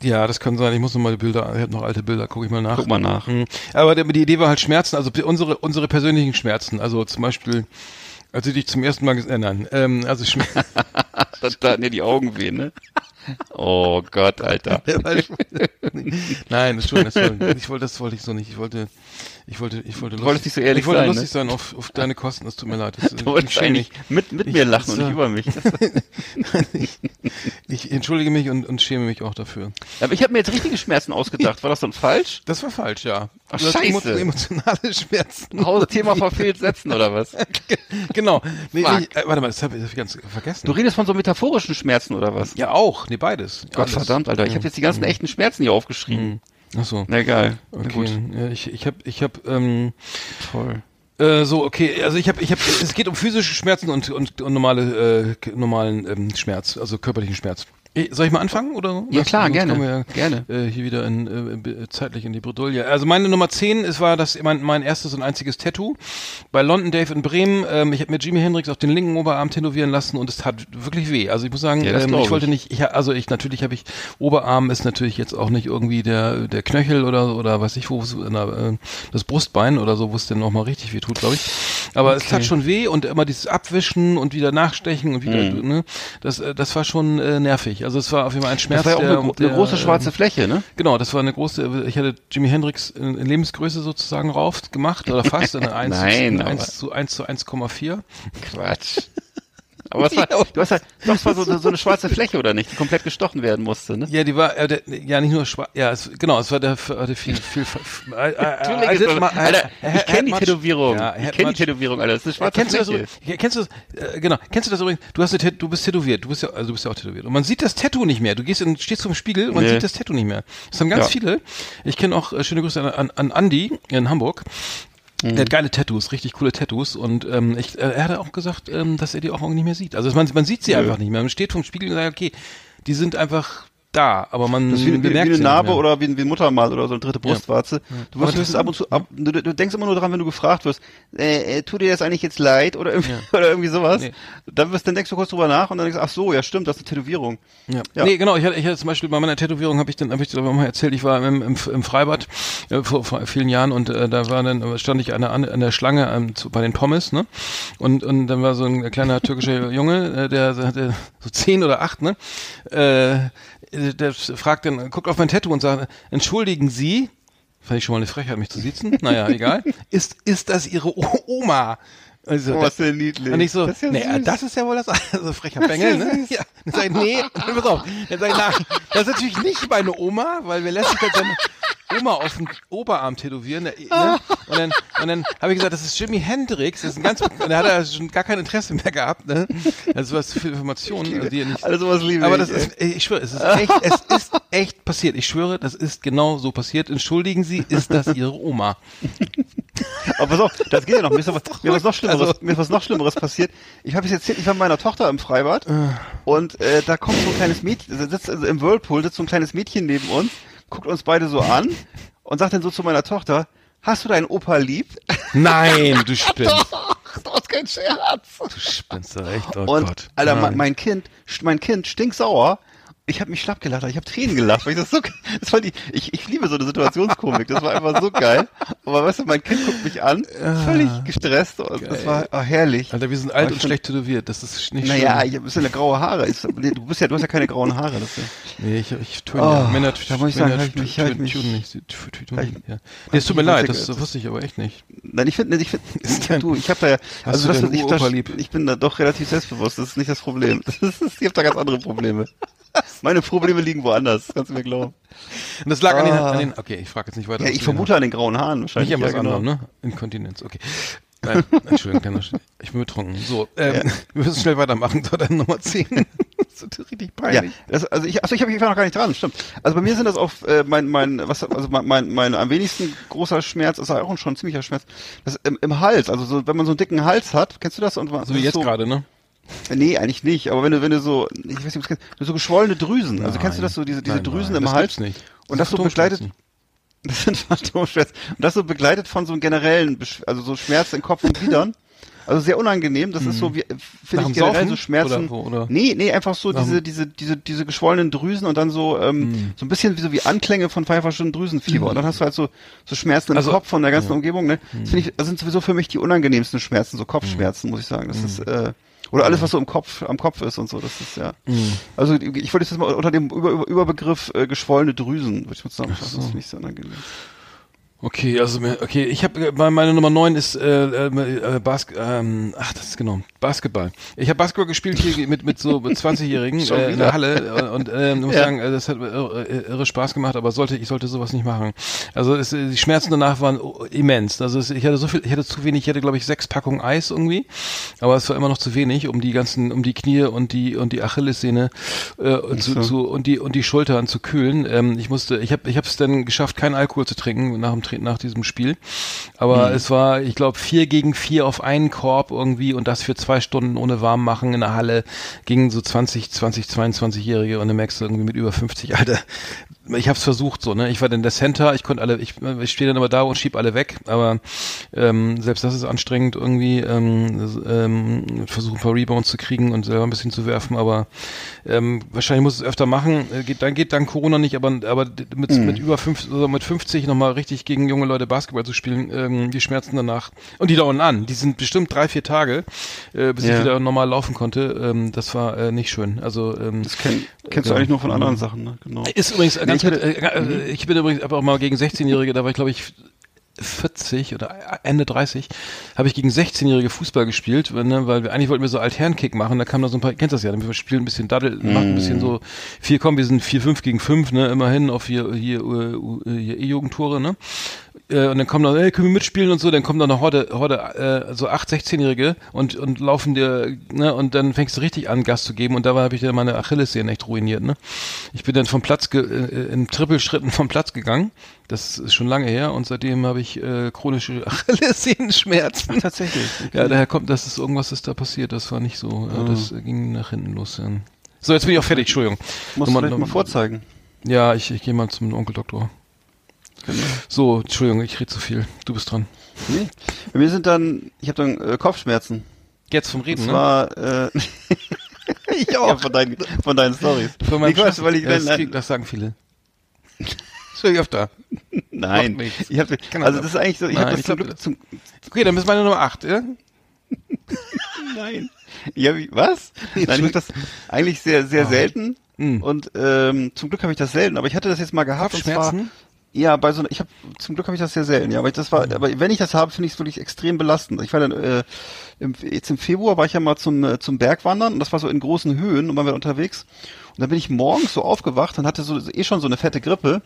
Ja, das kann sein. Ich muss noch mal die Bilder, ich habe noch alte Bilder, gucke ich mal nach. Guck mal nach. Mhm. Aber die Idee war halt Schmerzen, also unsere, unsere persönlichen Schmerzen. Also zum Beispiel, als ich dich zum ersten Mal gesehen, äh, nein, ähm, also Schmerzen. Da, da hatten dir die Augen weh, ne? Oh Gott, Alter. [LAUGHS] Nein, das das ich wollte, das wollte ich so nicht. Ich wollte, ich wollte, ich wollte, wolltest nicht so ehrlich ich wollte sein, lustig sein auf, auf deine Kosten. Das tut mir leid. Das, [LAUGHS] Du wolltest eigentlich mich. mit, mit Ich- mir lachen und nicht über mich. ich, [LAUGHS] ich entschuldige mich und, und schäme mich auch dafür. Aber ich habe mir jetzt richtige Schmerzen ausgedacht. War das dann falsch? Das war falsch, ja. Ach, scheiße. emo- emotionale Schmerzen. Hause Thema [LAUGHS] verfehlt setzen oder was? [LAUGHS] genau. Nee, nee, äh, warte mal, das habe ich ganz vergessen. Du redest von so metaphorischen Schmerzen oder was? ja, auch. Nee, beides. Gott Alles. verdammt, Alter. Ich habe jetzt die ganzen echten Schmerzen hier aufgeschrieben. Ach so. Na egal. Okay. gut. Ja, ich ich habe ich hab, ähm, Toll. äh, so okay, also ich habe ich habe es geht um physische Schmerzen und und, und normale äh, normalen ähm, Schmerz, also körperlichen Schmerz. Eh, Soll ich mal anfangen oder? Ja, klar, gerne. wir Gerne. Äh, hier wieder in, äh, zeitlich in die Bredouille. Also meine Nummer 10 ist, war das mein, mein erstes und einziges Tattoo bei London Dave in Bremen. Ähm, ich habe mir Jimi Hendrix auf den linken Oberarm tätowieren lassen und es tat wirklich weh. Also ich muss sagen, Ja, ähm, glaub ich wollte ich. nicht, ich, also ich natürlich habe ich Oberarm ist natürlich jetzt auch nicht irgendwie der der Knöchel oder oder weiß ich wo es- na, äh, das Brustbein oder so, wo es denn noch mal richtig weh tut, glaube ich. Aber es tat schon weh und immer dieses Abwischen und wieder nachstechen und wieder, Mhm. ne, das, äh, das war schon äh, nervig. Also es war auf jeden Fall ein Schmerz. Das war ja auch der, eine, der, eine große schwarze ähm, Fläche, ne? Genau, das war eine große, ich hatte Jimi Hendrix in, in Lebensgröße sozusagen rauf gemacht oder fast in 1, [LAUGHS] Nein, zu, aber- 1 zu 1 zu 1,4. Quatsch. Aber was war, du hast ja, das war so, so eine schwarze Fläche, oder nicht? Die komplett gestochen werden musste, ne? Ja, die war, äh, der, ja, nicht nur schwarz, ja, es, genau, es war der, der viel, viel, viel äh, äh, [LAUGHS] did das, my- Alter, ich kenne die Tätowierung. Ja, ich kenne die Tätowierung, Alter. Das ist eine schwarze Kennst du das Fläche. übrigens? Ja, Kennst du das? Äh, genau. Kennst du das übrigens? Du hast eine du bist tätowiert. Du bist ja, also du bist ja auch tätowiert. Und man sieht das Tattoo nicht mehr. Du gehst in, stehst zum Spiegel und man Nee. sieht das Tattoo nicht mehr. Das haben ganz Ja. viele. Ich kenne auch äh, schöne Grüße an, an, an Andy in Hamburg. Mhm. Der hat geile Tattoos, richtig coole Tattoos und ähm, ich, äh, er hat auch gesagt, ähm, dass er die auch irgendwie nicht mehr sieht. Also man, man sieht sie einfach nicht mehr. Man steht vom Spiegel und sagt, okay, die sind einfach da, aber man Das ist wie, wie, wie bemerkt eine Narbe oder wie, ein- wie ein Muttermal oder so eine dritte Brustwarze. Du Aber wirst höchstens ab und zu, ab, du, du denkst immer nur dran, wenn du gefragt wirst, äh, äh, tut dir das eigentlich jetzt leid oder irgendwie, [LAUGHS] oder irgendwie sowas. Nee. Dann, wirst, dann denkst du kurz drüber nach und dann denkst du, ach so, ja stimmt, das ist eine Tätowierung. Ja. Ja. Nee, genau, ich hatte, ich hatte zum Beispiel bei meiner Tätowierung habe ich dann, habe ich dir mal erzählt, ich war im, im, im Freibad äh, vor, vor vielen Jahren und äh, da war dann stand ich an der, an der Schlange ähm, zu, bei den Pommes, ne? Und und dann war so ein kleiner türkischer Junge, äh, der hatte so zehn oder acht, ne? Äh, der fragt dann, guckt auf mein Tattoo und sagt, entschuldigen Sie, fand ich schon mal eine Frechheit, mich zu sitzen, naja, [LAUGHS] egal, ist, ist das Ihre O- Oma? Also, Oh, da- was denn niedlich. und ich so, Das ist ja nee, süß. das ist ja wohl das, [LAUGHS] also frecher Bengel, ne? Ja. Dann sag ich, nee, dann [LAUGHS] pass auf. Dann sag ich, nach, das ist natürlich nicht meine Oma, weil wir lässt sich dann seine Oma auf den Oberarm tätowieren. Ne? Und dann, und dann habe ich gesagt, das ist Jimi Hendrix, das ist ein ganz, und da hat er schon gar kein Interesse mehr gehabt, ne? War zu viel Informationen, also die er nicht, Alles sowas liebe aber ich, das ey. ist, ich schwöre, es ist echt, es ist echt passiert. Ich schwöre, das ist genau so passiert. Entschuldigen Sie, ist das Ihre Oma? Aber pass auf, das geht ja noch. Mir ist, was, mir ist was noch Schlimmeres, Also- mir ist was noch Schlimmeres passiert. Ich habe es jetzt erzählt, ich war mit meiner Tochter im Freibad und äh, da kommt so ein kleines Mädchen, sitzt also im Whirlpool sitzt so ein kleines Mädchen neben uns, guckt uns beide so an und sagt dann so zu meiner Tochter, hast du deinen Opa lieb? Nein, du [LAUGHS] spinnst. das ist kein Scherz. Du spinnst doch echt, oh und Gott. Alter, Nein. mein Kind, mein Kind stinksauer. Ich habe mich schlapp gelacht, ich habe Tränen gelacht, weil ich das so, das fand ich, ich, ich liebe so eine Situationskomik, das war einfach so geil. Aber weißt du, mein Kind guckt mich an, völlig gestresst und das war oh, herrlich. Alter, wir sind alt und schlecht tätowiert. Das ist nicht Naja, schön. ich habe ein bisschen graue Haare. Ist, du bist ja, du hast ja keine grauen Haare. Das ist ja, Nee, ich, ich tue Oh, ja. Männer, da muss ich sagen, halt mich- halt mich- halt-. Nee, es tut mir mich leid, das wusste ich aber echt nicht. nein, ich finde, ich finde, [LAUGHS] du, ich habe da ja, also das, ich, ich bin da doch relativ selbstbewusst. Das ist nicht das Problem. [LAUGHS] Das ist, ich habe da ganz andere Probleme. [LAUGHS] Meine Probleme liegen woanders, kannst du mir glauben. Und das lag an, den, Ah. an den, okay, ich frage jetzt nicht weiter. Ja, ich vermute an den grauen Haaren wahrscheinlich. Nicht an was ja, genau. anderem, ne? Inkontinenz, okay. Nein, [LAUGHS] Entschuldigung, ich bin betrunken. So, ähm, [LAUGHS] wir müssen schnell weitermachen. So, dann Nummer 10. das ist richtig Ja, peinlich. das, also ich, also ich, hab, ich war noch gar nicht dran, stimmt. Also bei mir sind das auch äh, mein, mein, was, also mein, mein, mein am wenigsten großer Schmerz, ist auch schon ein ziemlicher Schmerz, das im, im Hals. Also so, wenn man so einen dicken Hals hat, kennst du das? Und man- So wie jetzt gerade, ne? Nee, eigentlich nicht. Aber wenn du, wenn du so, ich weiß nicht, du kennst, so geschwollene Drüsen. Also kennst du das so, diese, diese Nein, Drüsen nein, im das Hals? nicht. Und das so begleitet, [LAUGHS] das sind Phantomschmerzen. Und das so begleitet von so einem generellen, Besch- also so Schmerz in Kopf und Gliedern. Also sehr unangenehm. Das ist so wie, Mhm. Nach finde dem ich generell Saufen? so Schmerzen. Oder oder? Nee, nee, einfach so Nach diese, diese, diese, diese geschwollenen Drüsen und dann so, ähm, Mhm. so ein bisschen wie so wie Anklänge von pfeiferschen Drüsenfieber. Und dann hast du halt so, so Schmerzen im Also- Kopf von der ganzen Umgebung, ne? Das finde ich, das sind sowieso für mich die unangenehmsten Schmerzen, so Mhm. Kopfschmerzen, muss ich sagen. Das ist, äh, oder alles, was so im Kopf, am Kopf ist und so, das ist ja. Mhm. Also ich wollte jetzt mal unter dem Über, Über, Überbegriff äh, geschwollene Drüsen, würde ich mal zusammenfassen. Das ist nicht so unangenehm. Okay, also okay, ich habe meine Nummer 9 ist äh, äh, Bas ähm, ach das ist genau Basketball. Ich habe Basketball gespielt hier mit mit so [LAUGHS] mit 20-Jährigen Schon äh, in der Halle äh, und äh, muss Ja. sagen, äh, das hat irre, irre Spaß gemacht, aber sollte ich sollte sowas nicht machen. Also es, äh, die Schmerzen danach waren oh, immens. Also es, ich hatte so viel, ich hatte zu wenig, ich hatte glaube ich sechs Packungen Eis irgendwie, aber es war immer noch zu wenig, um die ganzen um die Knie und die und die Achillessehne äh, zu, so. zu und die und die Schultern zu kühlen. Ähm, ich musste, ich habe ich habe es dann geschafft, keinen Alkohol zu trinken nach dem Tra- nach diesem Spiel. Aber es war, ich glaube, vier gegen vier auf einen Korb irgendwie und das für zwei Stunden ohne warm machen in der Halle gegen so 20, 20, 22-Jährige und dann merkst du irgendwie mit über 50, Alter, ich habe es versucht so, ne? Ich war dann der Center, ich konnte alle, ich, ich stehe dann immer da und schieb alle weg, aber ähm, selbst das ist anstrengend irgendwie, ähm, ähm, versuche ein paar Rebounds zu kriegen und selber ein bisschen zu werfen, aber ähm, wahrscheinlich muss es öfter machen. Äh, geht, dann geht dann Corona nicht, aber aber mit, mit über fünf, also mit 50 nochmal richtig gegen junge Leute Basketball zu spielen, ähm, die Schmerzen danach und die dauern an. Die sind bestimmt drei, vier Tage, äh, bis ich Ja. wieder normal laufen konnte. Ähm, das war äh, nicht schön. Also ähm, Das kenn, kennst Ja. du eigentlich nur von anderen Sachen, ne? Genau. ist übrigens ganz ich hatte- äh, äh, ich bin übrigens aber auch mal gegen 16-Jährige, da war ich glaube ich 40 oder Ende 30, habe ich gegen 16-jährige Fußball gespielt, ne, weil wir eigentlich wollten wir so Altherrenkick machen, da kam da so ein paar, kennst das ja, wir spielen ein bisschen Daddel, machen ein bisschen so vier, komm, wir sind 4, 5 gegen 5, ne, immerhin auf hier, hier, äh, hier E-Jugendtore, ne, äh, und dann kommen da, hey, können wir mitspielen und so, dann kommen da noch Horde, Horde, äh, so 8, 16-Jährige und, und laufen dir, ne, und dann fängst du richtig an, Gas zu geben und da habe ich dann meine Achillessehnen echt ruiniert, ne. Ich bin dann vom Platz, ge äh, in Trippelschritten vom Platz gegangen, das ist schon lange her und seitdem habe ich äh, chronische [LAUGHS] Achillessehnenschmerzen. Tatsächlich. Ja, daher kommt, dass es irgendwas ist da passiert, das war nicht so, äh, das ging nach hinten los. Ja. So, jetzt bin ich auch fertig, Entschuldigung. Musst du Nochmal- vielleicht mal nochmal- vorzeigen. Ja, ich, ich gehe mal zum Onkel Doktor. Genau. So, Entschuldigung, ich rede zu viel. Du bist dran. Nee. Bei mir sind dann, ich habe dann äh, Kopfschmerzen. Jetzt vom Reden, Das ne? war, äh, [LAUGHS] ich auch. von deinen, von deinen Stories. Von meinem Nee, Quatsch, Schaffen. weil ich, ja, das, nein, krieg, das sagen viele. Schon öfter. [LAUGHS] nein, Macht nichts. ich hab, also das ist eigentlich so, ich Nein, habe das ich zum glaub, Glück zum, Okay, dann bist meine Nummer 8, ja? [LAUGHS] nein. Ich hab, was? Nein, ich hab das eigentlich sehr, sehr Oh. selten. Hm. Und ähm, zum Glück habe ich das selten, aber ich hatte das jetzt mal gehabt. und zwar- Ja, bei so ich habe zum Glück habe ich das sehr selten, ja, aber ich, das war, aber wenn ich das habe, finde ich es wirklich extrem belastend. Ich war dann äh, im, jetzt im Februar war ich ja mal zum äh, zum Bergwandern und das war so in großen Höhen und waren wir unterwegs und dann bin ich morgens so aufgewacht und hatte so eh schon so eine fette Grippe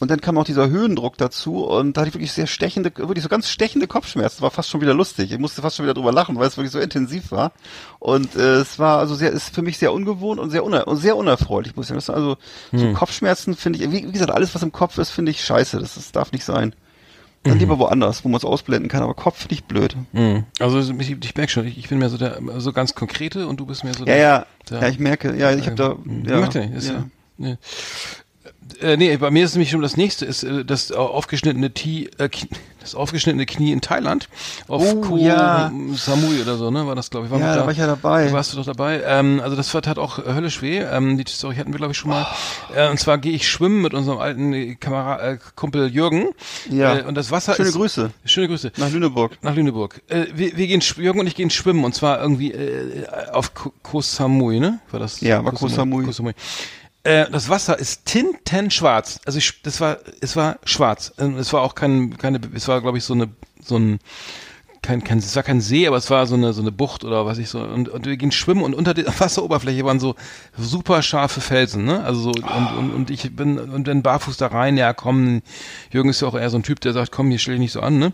und dann kam auch dieser Höhendruck dazu und da hatte ich wirklich sehr stechende, wirklich so ganz stechende Kopfschmerzen. Das war fast schon wieder lustig. Ich musste fast schon wieder drüber lachen, weil es wirklich so intensiv war. Und äh, es war also sehr, ist für mich sehr ungewohnt und sehr, uner und sehr unerfreulich, muss ich sagen. Also so Kopfschmerzen finde ich, wie, wie gesagt, alles was im Kopf ist, finde ich scheiße. Das, das darf nicht sein. Dann lieber woanders, wo man es ausblenden kann, aber Kopf finde ich blöd. Mhm. Also ich, ich merke schon, ich, ich bin mehr so der so ganz konkrete und du bist mehr so Ja, der, ja, der ja, ich merke, ja, ich habe da, ja, Macht ja nicht, ist ja. Nee. Äh, nee, bei mir ist nämlich schon das nächste, ist äh, das aufgeschnittene T, äh, Knie, das aufgeschnittene Knie in Thailand auf Oh, Koh ja. Samui oder so, ne? War das, glaube ich. War Ja, mit da war ich ja dabei. Da warst du doch dabei. Ähm, also das war tat auch äh, höllisch weh. Ähm, die Story hatten wir, glaube ich, schon mal. Äh, und zwar gehe ich schwimmen mit unserem alten äh, Kamera äh, Kumpel Jürgen. Ja. Äh, und das Wasser Schöne ist, Grüße. Schöne Grüße. nach Lüneburg. Nach Lüneburg. Äh, wir, wir gehen, Jürgen und ich gehen schwimmen und zwar irgendwie äh, auf Ko Koh Samui, ne? War das? Ja, war Koh Samui. Koh Samui. Äh, das Wasser ist tintenschwarz. Also ich, das war, es war schwarz. Ähm, Es war auch kein, keine, es war glaube ich so eine, so ein, kein, kein, es war kein See, aber es war so eine, so eine Bucht oder was ich so. Und, und wir gehen schwimmen und unter der [LAUGHS] Wasseroberfläche waren so super scharfe Felsen, ne? Also so, und, und, und ich bin, und dann barfuß da rein, ja komm, Jürgen ist ja auch eher so ein Typ, der sagt, komm, hier stell dich nicht so an, ne?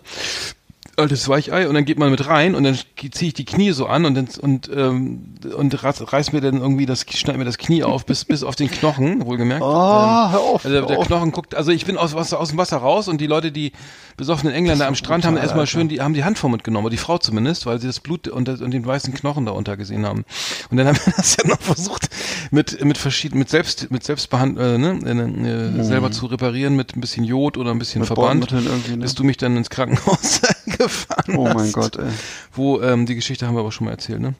Altes Weichei und dann geht man mit rein und dann ziehe ich die Knie so an und dann und ähm, und reiß, mir dann irgendwie das schneid mir das Knie auf bis bis auf den Knochen wohlgemerkt. Oh, Ähm, hör auf, also hör der auf. Knochen guckt, also ich bin aus Wasser aus dem Wasser raus und die Leute, die besoffenen Engländer am Strand haben erstmal Alter. schön die haben die Hand mitgenommen, die Frau zumindest, weil sie das Blut und, das- und den weißen Knochen darunter gesehen haben. Und dann haben wir [LAUGHS] das ja noch versucht mit mit verschiedenen mit selbst mit Selbstbehand äh, ne, äh, selber zu reparieren mit ein bisschen Jod oder ein bisschen Mhm. Mit Verband, ne? bis du mich dann ins Krankenhaus [LAUGHS] gefahren Oh hast. mein Gott, ey. Wo, ähm, die Geschichte haben wir aber schon mal erzählt, ne?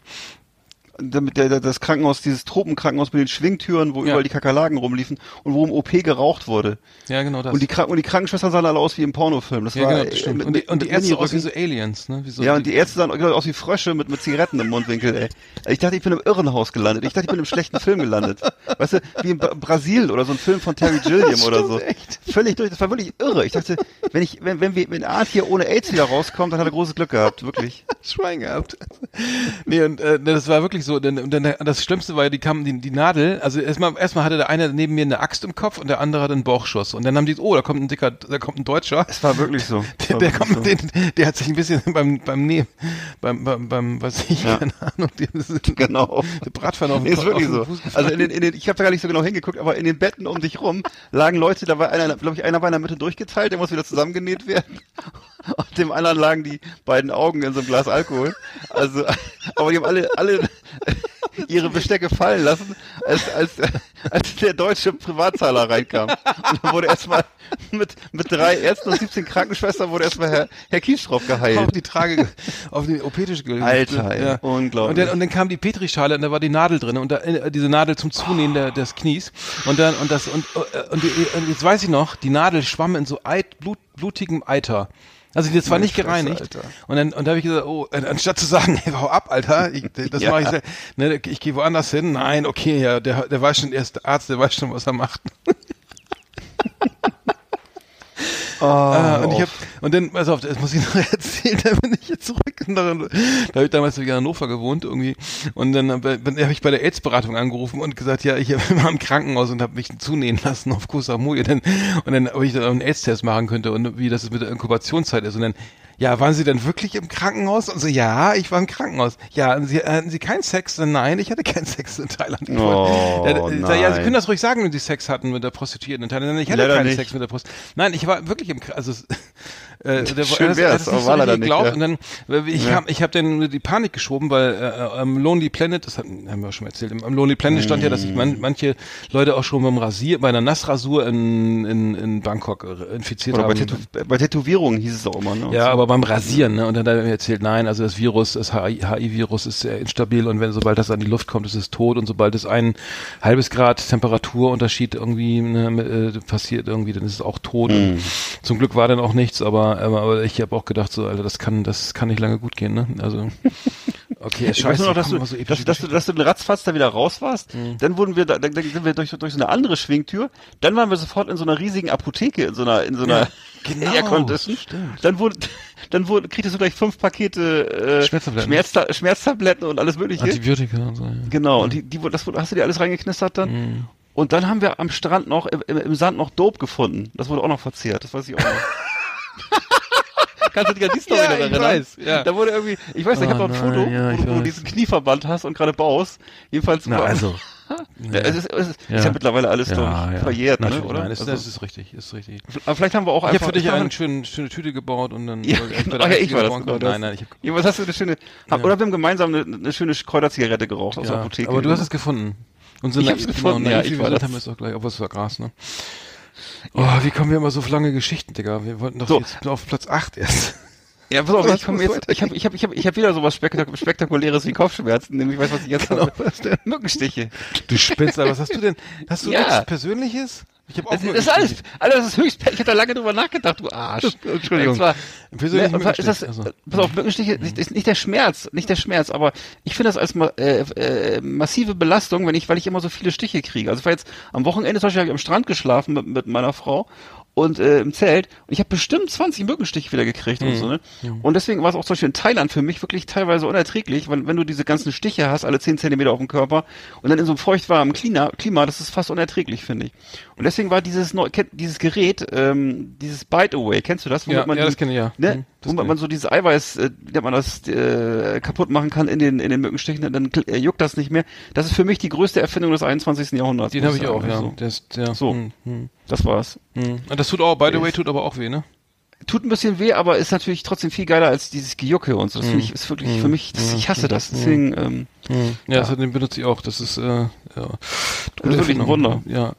Damit der, das Krankenhaus, dieses Tropenkrankenhaus mit den Schwingtüren, wo Ja. überall die Kakerlaken rumliefen und wo im OP geraucht wurde. Ja, genau das. Und die, und die Krankenschwestern sahen alle aus wie im Pornofilm. Das ja, war genau, das stimmt. mit- Und die, und die Ärzte aus wie so Aliens, ne? So Ja, und die Ärzte sahen aus wie Frösche mit, mit Zigaretten im Mundwinkel, ey. Ich dachte, ich bin im Irrenhaus gelandet. Ich dachte, ich bin im schlechten Film gelandet. Weißt du, wie in Bra- Brasil oder so ein Film von Terry [LAUGHS] Gilliam oder so. Völlig durch, das war wirklich irre. Ich dachte, wenn ich, wenn, wenn wir, wenn Art hier ohne AIDS wieder rauskommt, dann hat er großes Glück gehabt, wirklich. [LAUGHS] Schwein gehabt. nee, und äh, das war wirklich so. Denn, und dann, das Schlimmste war ja, die kamen, die, die Nadel, also erstmal, erstmal hatte der eine neben mir eine Axt im Kopf und der andere hatte einen Bauchschuss. Und dann haben die, oh, da kommt ein dicker, da kommt ein Deutscher. Es war wirklich so. [LAUGHS] Der, der wirklich kommt, so. den, der hat sich ein bisschen beim, beim Nehmen, beim, beim, beim, was ich, Ja. keine Ahnung, dieses, [LAUGHS] Genau. der Bratpfanne auf Nee, den ist wirklich so. Also in den, in den, ich habe da gar nicht so genau hingeguckt, aber in den Betten um dich rum lagen Leute, da war einer, glaube ich, einer war in der Mitte durchgeteilt, der muss wieder zusammengenäht werden. Und dem anderen lagen die beiden Augen in so einem Glas Alkohol. Also, [LAUGHS] aber die haben alle, alle, [LAUGHS] ihre Bestecke fallen lassen, als, als, als der deutsche Privatzahler reinkam. Und dann wurde erstmal mit, mit drei Ärzten und 17 Krankenschwestern wurde erstmal Herr, Herr auf geheilt. die Trage, auf die OP-Tisch gelegt. Alter, ey, unglaublich. Und dann, und dann kam die Petrischale und da war die Nadel drin und da, äh, diese Nadel zum Zunähen der, des Knies und dann und das und äh, und, die, und jetzt weiß ich noch, die Nadel schwamm in so Eit, Blut, blutigem Eiter. Also das war nicht gereinigt. Alter. Und dann und da habe ich gesagt, oh, äh, anstatt zu sagen, [LAUGHS] hey, hau ab, Alter, ich, das Ja. mache ich, ne, ich gehe woanders hin. Nein, okay, ja, der der weiß schon, der ist der Arzt, der weiß schon, was er macht. Ah, [LAUGHS] und ich hab, und dann, pass auf, das muss ich [LAUGHS] noch erzählen, da bin ich jetzt zurück. Und da, da habe ich damals wieder in Hannover gewohnt irgendwie. Und dann habe hab ich bei der AIDS-Beratung angerufen und gesagt, ja, ich [LAUGHS] war im Krankenhaus und habe mich zunähen lassen auf Koh Samui. Denn, und dann, ob ich da einen AIDS-Test machen könnte und wie das mit der Inkubationszeit ist. Und dann, ja, waren Sie denn wirklich im Krankenhaus? Und so, ja, ich war im Krankenhaus. Ja, hatten Sie, hatten Sie keinen Sex? Nein, ich hatte keinen [LAUGHS] Sex in Thailand. Oh, ja, ja, Sie können das ruhig sagen, wenn Sie Sex hatten mit der Prostituierten in Thailand. Ich hatte Leider keinen nicht. Sex mit der Prost. Nein, ich war wirklich im also äh, der [LAUGHS] Schön wär's, aber war so nicht, ja. Und dann äh, ich Ja. hab, ich habe dann die Panik geschoben, weil äh, am Lonely Planet, das hatten, haben wir schon erzählt, im- am Lonely Planet stand ja, dass sich Mm. man, manche Leute auch schon beim Rasier, bei einer Nassrasur in, in, in Bangkok äh, infiziert Oder bei, haben. Tätow bei Tätowierungen hieß es auch immer, ne? Ja, aber beim Rasieren, ne? Und dann hat er mir erzählt, nein, also das Virus, das HI-Virus ist sehr instabil und wenn sobald das an die Luft kommt, ist es tot und sobald es ein halbes Grad Temperaturunterschied irgendwie ne, äh, passiert irgendwie, dann ist es auch tot. Und zum Glück war dann auch nichts, aber, aber, ich habe auch gedacht, so, Alter, das kann, das kann nicht lange gut gehen, ne? Also [LAUGHS] okay, Ich weiß nur noch, dass du, so dass, dass, du, dass du den ratzfatz da wieder raus warst. Mhm. Dann wurden wir, da, dann, dann sind wir durch, durch so eine andere Schwingtür. Dann waren wir sofort in so einer riesigen Apotheke, in so einer, in so einer [LAUGHS] genau, Air Condition. stimmt. Dann wurde, dann wurde, kriegtest du gleich fünf Pakete äh, Schmerztabletten. Schmerzta Schmerztabletten und alles mögliche. Antibiotika und so. Ja. Genau. Und die, die, das hast du dir alles reingeknistert dann? Mhm. Und dann haben wir am Strand noch, im, im im Sand noch Dope gefunden. Das wurde auch noch verzehrt. Das weiß ich auch noch. [LAUGHS] [LAUGHS] Kannst du dich an die Story Ja, noch ich erinnern? weiß, ja. Da wurde irgendwie, ich weiß nicht, ich Oh habe noch ein Foto, ja, ich wo, du- weiß. diesen Knieverband hast und gerade baust. Jedenfalls. Na, also. [LAUGHS] Ja, es ist, es ist, Ja. ist ja mittlerweile alles Ja, doch ja. verjährt, ne, Natürlich, oder? Nein, das, Also, das ist richtig, ist richtig. aber vielleicht haben wir auch Ich einfach. habe für dich ich [LAUGHS] eine schöne, schöne Tüte gebaut und dann Ja, ich genau, der ja, ich war das. Genau, das. Nein, nein, ich hab, Ja, was hast du eine schöne, hab, Ja. oder wir haben gemeinsam eine, eine schöne Kräuterzigarette geraucht aus der ja, Apotheke. aber du hast es gefunden. Und so Ich hab's gefunden, ja, naiv, ich war wir das. haben wir es auch gleich, obwohl es war Gras, ne? Oh, wie kommen wir immer so auf lange Geschichten, Digga? Wir wollten doch So. jetzt auf Platz 8 erst. Ja, pass auf, ich komme jetzt, ich habe ich hab, ich hab, ich hab wieder sowas Spektak Spektakuläres wie Kopfschmerzen, nämlich, weißt du, was ich jetzt Genau, habe? Mückenstiche. Du spinnst, aber was hast du denn? Hast du Ja. nichts Persönliches? Ich habe auch Das, das ist alles, alles das ist höchst, ich habe da lange drüber nachgedacht, du Arsch. [LAUGHS] Entschuldigung. Zwar, Persönlichen ne, ist das, also. pass auf, Mückenstiche, das ist nicht der Schmerz, nicht der Schmerz, aber ich finde das als äh, äh, massive Belastung, wenn ich, weil ich immer so viele Stiche kriege. Also ich war jetzt am Wochenende zum Beispiel hab ich am Strand geschlafen mit, mit meiner Frau und äh, im Zelt und ich habe bestimmt 20 Mückenstiche wieder gekriegt und so, ne? Und deswegen war es auch zum Beispiel in Thailand für mich wirklich teilweise unerträglich, weil wenn du diese ganzen Stiche hast, alle 10 Zentimeter auf dem Körper und dann in so einem feuchtwarmen Klima, Klima das ist fast unerträglich, finde ich. Und deswegen war dieses neu, dieses Gerät, ähm, dieses Bite Away, kennst du das? Ja, man ja, die- das kenne ich, ja. Ne? Mhm, das Wo kenn man so dieses Eiweiß, äh, wie man das, äh, kaputt machen kann in den, in den Mückenstichen, dann äh, juckt das nicht mehr. Das ist für mich die größte Erfindung des 21. Jahrhunderts. Den habe ich auch, ja. So. Ist, der, So. Hm, hm, Das war's. hm. Und das tut auch, by the way, tut aber auch weh, ne? Tut ein bisschen weh, aber ist natürlich trotzdem viel geiler als dieses Gejucke und so. Das finde ich, ist wirklich für mich, das, ich hasse das. Deswegen, ähm, Ja, Das, den benutze ich auch. Das ist, äh, ja. Das ist wirklich ein Wunder. Ja.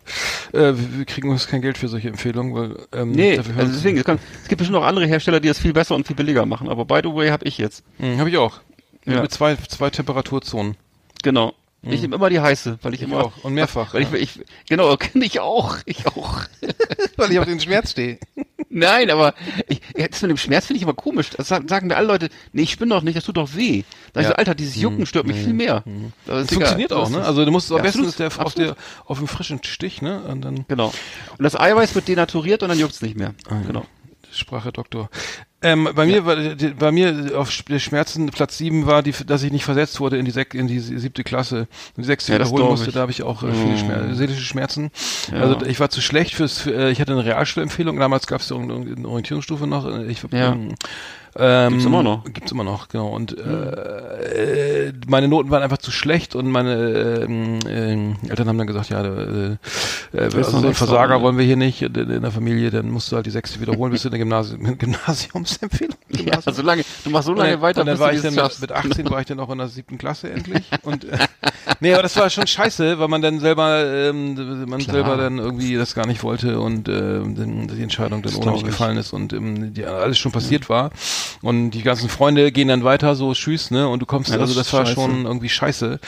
Äh, wir, wir kriegen uns kein Geld für solche Empfehlungen, weil, ähm, nee, dafür also deswegen, es, kann, es gibt bestimmt noch andere Hersteller, die das viel besser und viel billiger machen. Aber by the way habe ich jetzt. Hm, habe ich auch. Ja. Mit zwei, zwei Temperaturzonen. Genau. Ich nehme immer die heiße, weil ich, Ich immer auch. Und mehrfach, Weil ja. ich, ich, genau, [LAUGHS] kenne ich auch. Ich auch. [LAUGHS] Weil ich auf den Schmerz stehe. [LAUGHS] Nein, aber ich, ja, das mit dem Schmerz finde ich immer komisch. Das sagen, sagen mir alle Leute, nee, ich bin doch nicht, das tut doch weh. Da ich Ja. so, Alter, dieses Jucken stört mich viel mehr. Das Das ist funktioniert auch, Das ne? Also du musst am Ja, besten absolut, ist der auf, der, auf dem frischen Stich, ne? Und dann Genau. Und das Eiweiß wird denaturiert und dann juckt's nicht mehr. Ah, Genau. Sprache Doktor. Ähm, bei mir war die- bei mir auf Schmerzen Platz sieben war die, dass ich nicht versetzt wurde in die sek in die siebte Klasse, in die sechste Ja, wiederholen musste. ich. Da habe ich auch äh, viele Schmer seelische Schmerzen. Ja. Also ich war zu schlecht fürs. Für, äh, ich hatte eine Realschulempfehlung. Damals gab es eine Orientierungsstufe noch. äh, Ich, Ja. ähm, Ähm, Gibt's immer noch. Gibt's immer noch, genau. Und äh, äh, meine Noten waren einfach zu schlecht und meine ähm, ähm, Eltern haben dann gesagt, ja, äh, äh, also nichts Versager wollen wir hier nicht in, in der Familie, dann musst du halt die sechste wiederholen, bis du eine Gymnasium, [LAUGHS] Gymnasiumsempfehlung. [LAUGHS] Ja, so lange, du machst so Und lange dann, weiter, und dann bis war du ich dann mit, schaffst. mit 18 war ich dann auch in der siebten Klasse endlich [LAUGHS] und äh, nee, aber das war schon scheiße, weil man dann selber ähm, man selber dann irgendwie das gar nicht wollte und äh, die Entscheidung dann ohne mich ich. gefallen ist und ähm, die, alles schon passiert war und die ganzen Freunde gehen dann weiter so tschüss, ne, und du kommst Ja, das also das war scheiße. schon irgendwie scheiße.